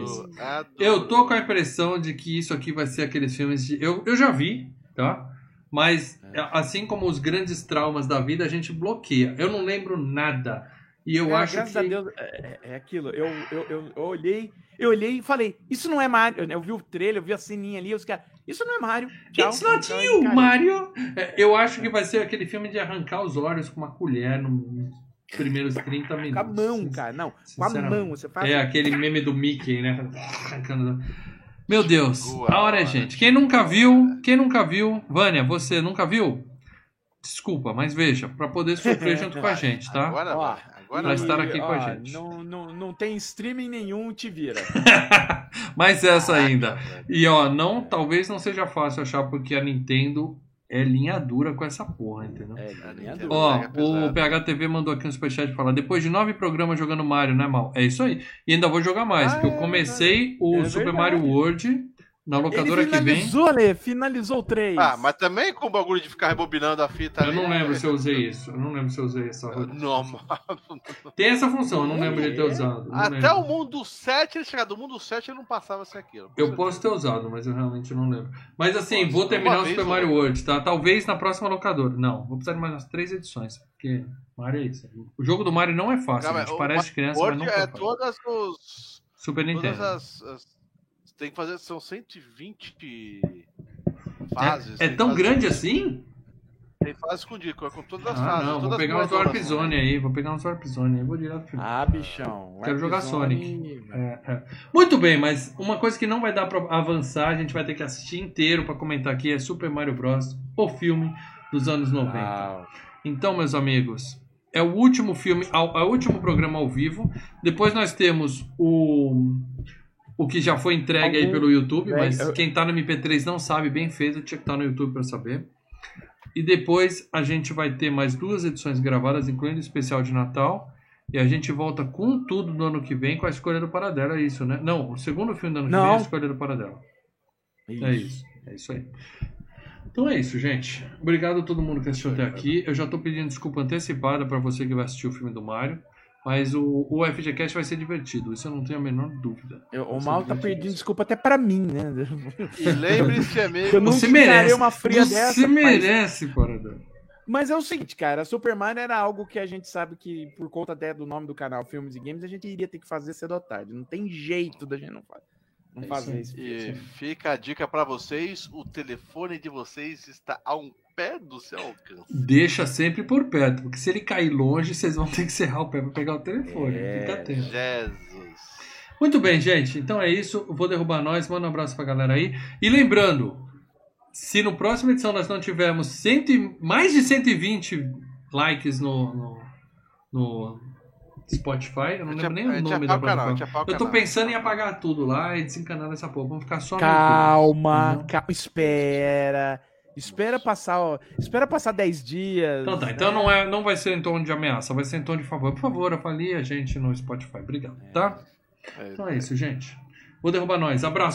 Speaker 1: isso.
Speaker 2: adoro.
Speaker 1: Eu tô com a impressão de que isso aqui vai ser aqueles filmes de. Eu, eu já vi, tá? Mas, assim como os grandes traumas da vida, a gente bloqueia. Eu não lembro nada. E eu
Speaker 3: Cara,
Speaker 1: acho
Speaker 3: graças
Speaker 1: que.
Speaker 3: a Deus, é, é aquilo. Eu, eu, eu, eu olhei, eu olhei e falei, isso não é Mario. Eu vi o trailer, eu vi a sininha ali, os caras, isso não é Mario. Tchau.
Speaker 1: It's not
Speaker 3: Então,
Speaker 1: you, Mario! É, Eu acho que vai ser aquele filme de arrancar os olhos com uma colher nos primeiros 30 minutos.
Speaker 3: Com a mão, cara. Não, com a mão. Você faz.
Speaker 1: É aquele meme do Mickey, né? Meu Deus, a hora é gente. Quem nunca viu, quem nunca viu, Vânia, você nunca viu? Desculpa, mas veja, pra poder sofrer *laughs* junto com a gente, tá?
Speaker 2: Agora
Speaker 3: Ó,
Speaker 2: agora
Speaker 1: Pra estar aqui com a
Speaker 3: ó,
Speaker 1: gente.
Speaker 3: Não, não, não tem streaming nenhum, te vira. *laughs*
Speaker 1: mas essa ainda.
Speaker 2: velho.
Speaker 1: E ó, não, talvez não seja fácil achar porque a Nintendo é linha dura com essa porra, entendeu?
Speaker 3: É,
Speaker 2: A
Speaker 3: linha dura.
Speaker 1: Ó,
Speaker 2: é
Speaker 1: o PHTV mandou aqui um superchat e fala: depois de nove programas jogando Mario, né, Mal? É isso aí. E ainda vou jogar mais,
Speaker 3: Ah,
Speaker 1: porque eu
Speaker 3: é
Speaker 1: comecei o
Speaker 3: É
Speaker 1: Super
Speaker 3: verdade.
Speaker 1: Mario World na locadora
Speaker 3: Ele
Speaker 1: que vem.
Speaker 3: finalizou, né? Finalizou o 3.
Speaker 2: Ah, mas também com o bagulho de ficar rebobinando a fita
Speaker 1: Eu
Speaker 2: ali,
Speaker 1: não lembro
Speaker 2: é-
Speaker 1: se eu usei isso. Eu não lembro se eu usei essa.
Speaker 2: Normal.
Speaker 1: Tem essa função, eu não lembro de ter usado. não
Speaker 2: Até
Speaker 1: lembro.
Speaker 2: o mundo 7, ele chegar do mundo 7, ele não passava sem aquilo.
Speaker 1: Eu posso ter usado, mas eu realmente não lembro. Mas assim, vou terminar o Super Mario. World, tá? Talvez na próxima locadora. Não, vou precisar de mais umas três edições. Porque Mario é isso. O jogo do Mario não é fácil,
Speaker 2: Cara,
Speaker 1: gente.
Speaker 2: o
Speaker 1: Parece criança, mas não
Speaker 2: é
Speaker 1: é
Speaker 2: todas os.
Speaker 1: Super Nintendo.
Speaker 2: Todas as, as- Tem que fazer. São 120 fases.
Speaker 1: É, é tão grande assim?
Speaker 2: Tem fase escondida, com com todas as
Speaker 1: Ah,
Speaker 2: fases.
Speaker 1: não, vou
Speaker 2: todas
Speaker 1: pegar
Speaker 2: as
Speaker 1: uns Warp. Zone aí, vou pegar uns Warp Zone aí, vou direto pro
Speaker 3: Ah, bichão.
Speaker 1: Quero jogar
Speaker 3: Warp-Zone,
Speaker 1: Sonic. É, é. Muito bem, mas uma coisa que não vai dar pra avançar, a gente vai ter que assistir inteiro pra comentar aqui é Super Mario Bros. O filme dos anos 90.
Speaker 3: Uau.
Speaker 1: Então, meus amigos, é o último filme, ao- é o último programa ao vivo. Depois nós temos o o que já foi entregue aí
Speaker 3: Algum-
Speaker 1: pelo YouTube,
Speaker 3: É,
Speaker 1: mas
Speaker 3: eu-
Speaker 1: quem tá no MP3 não sabe, bem feito, tinha que estar no YouTube pra saber. E depois a gente vai ter mais duas edições gravadas, incluindo o especial de Natal. E a gente volta com tudo no ano que vem com a escolha do Paradela, é isso, né? Não, o segundo filme do ano que vem é
Speaker 3: Não.
Speaker 1: a escolha do Paradela. É isso, é isso aí. Então é isso, gente. Obrigado a todo mundo que assistiu até aqui. Eu já tô pedindo desculpa antecipada pra você que vai assistir o filme do Mario. Mas o, o FGCast vai ser divertido, isso eu não tenho a menor dúvida.
Speaker 3: Eu- o mal tá pedindo desculpa até pra mim, né?
Speaker 2: E lembre-se, amigo.
Speaker 3: Eu não
Speaker 1: Você
Speaker 3: darei
Speaker 1: merece.
Speaker 3: uma fria
Speaker 1: você
Speaker 3: dessa, mas-
Speaker 1: merece, Paradela.
Speaker 3: Mas é o seguinte, cara, Super Mario era algo que a gente sabe que, por conta até do nome do canal Filmes e Games, a gente iria ter que fazer cedo ou tarde. Não tem jeito da gente não, fa- não
Speaker 1: É isso
Speaker 3: fazer isso.
Speaker 2: E fica a dica pra vocês: o telefone de vocês está a um pé do seu alcance.
Speaker 1: Deixa sempre por perto, porque se ele cair longe, vocês vão ter que serrar o pé pra pegar o telefone.
Speaker 3: É.
Speaker 1: Fica atento.
Speaker 2: Jesus.
Speaker 1: Muito bem, gente. Então é isso. Eu Vou derrubar nós. Manda um abraço pra galera aí. E lembrando, se no próximo edição nós não tivermos cento e- mais de 120 likes no, no, no Spotify, eu não
Speaker 2: gente
Speaker 1: lembro nem o
Speaker 2: gente
Speaker 1: nome da
Speaker 2: canal,
Speaker 1: plataforma.
Speaker 2: o
Speaker 1: Eu tô
Speaker 2: canal.
Speaker 1: pensando em apagar tudo lá e desencanar essa porra. Vamos ficar só no YouTube.
Speaker 3: Calma, calma, espera. Espera passar, ó, espera passar 10 dias.
Speaker 1: Então tá, então não, é, não vai ser em tom de ameaça, vai ser em tom de favor. Por favor, avalie a gente no Spotify. Obrigado, tá?
Speaker 2: É,
Speaker 1: Então é isso, gente. Vou derrubar nós. Abraço.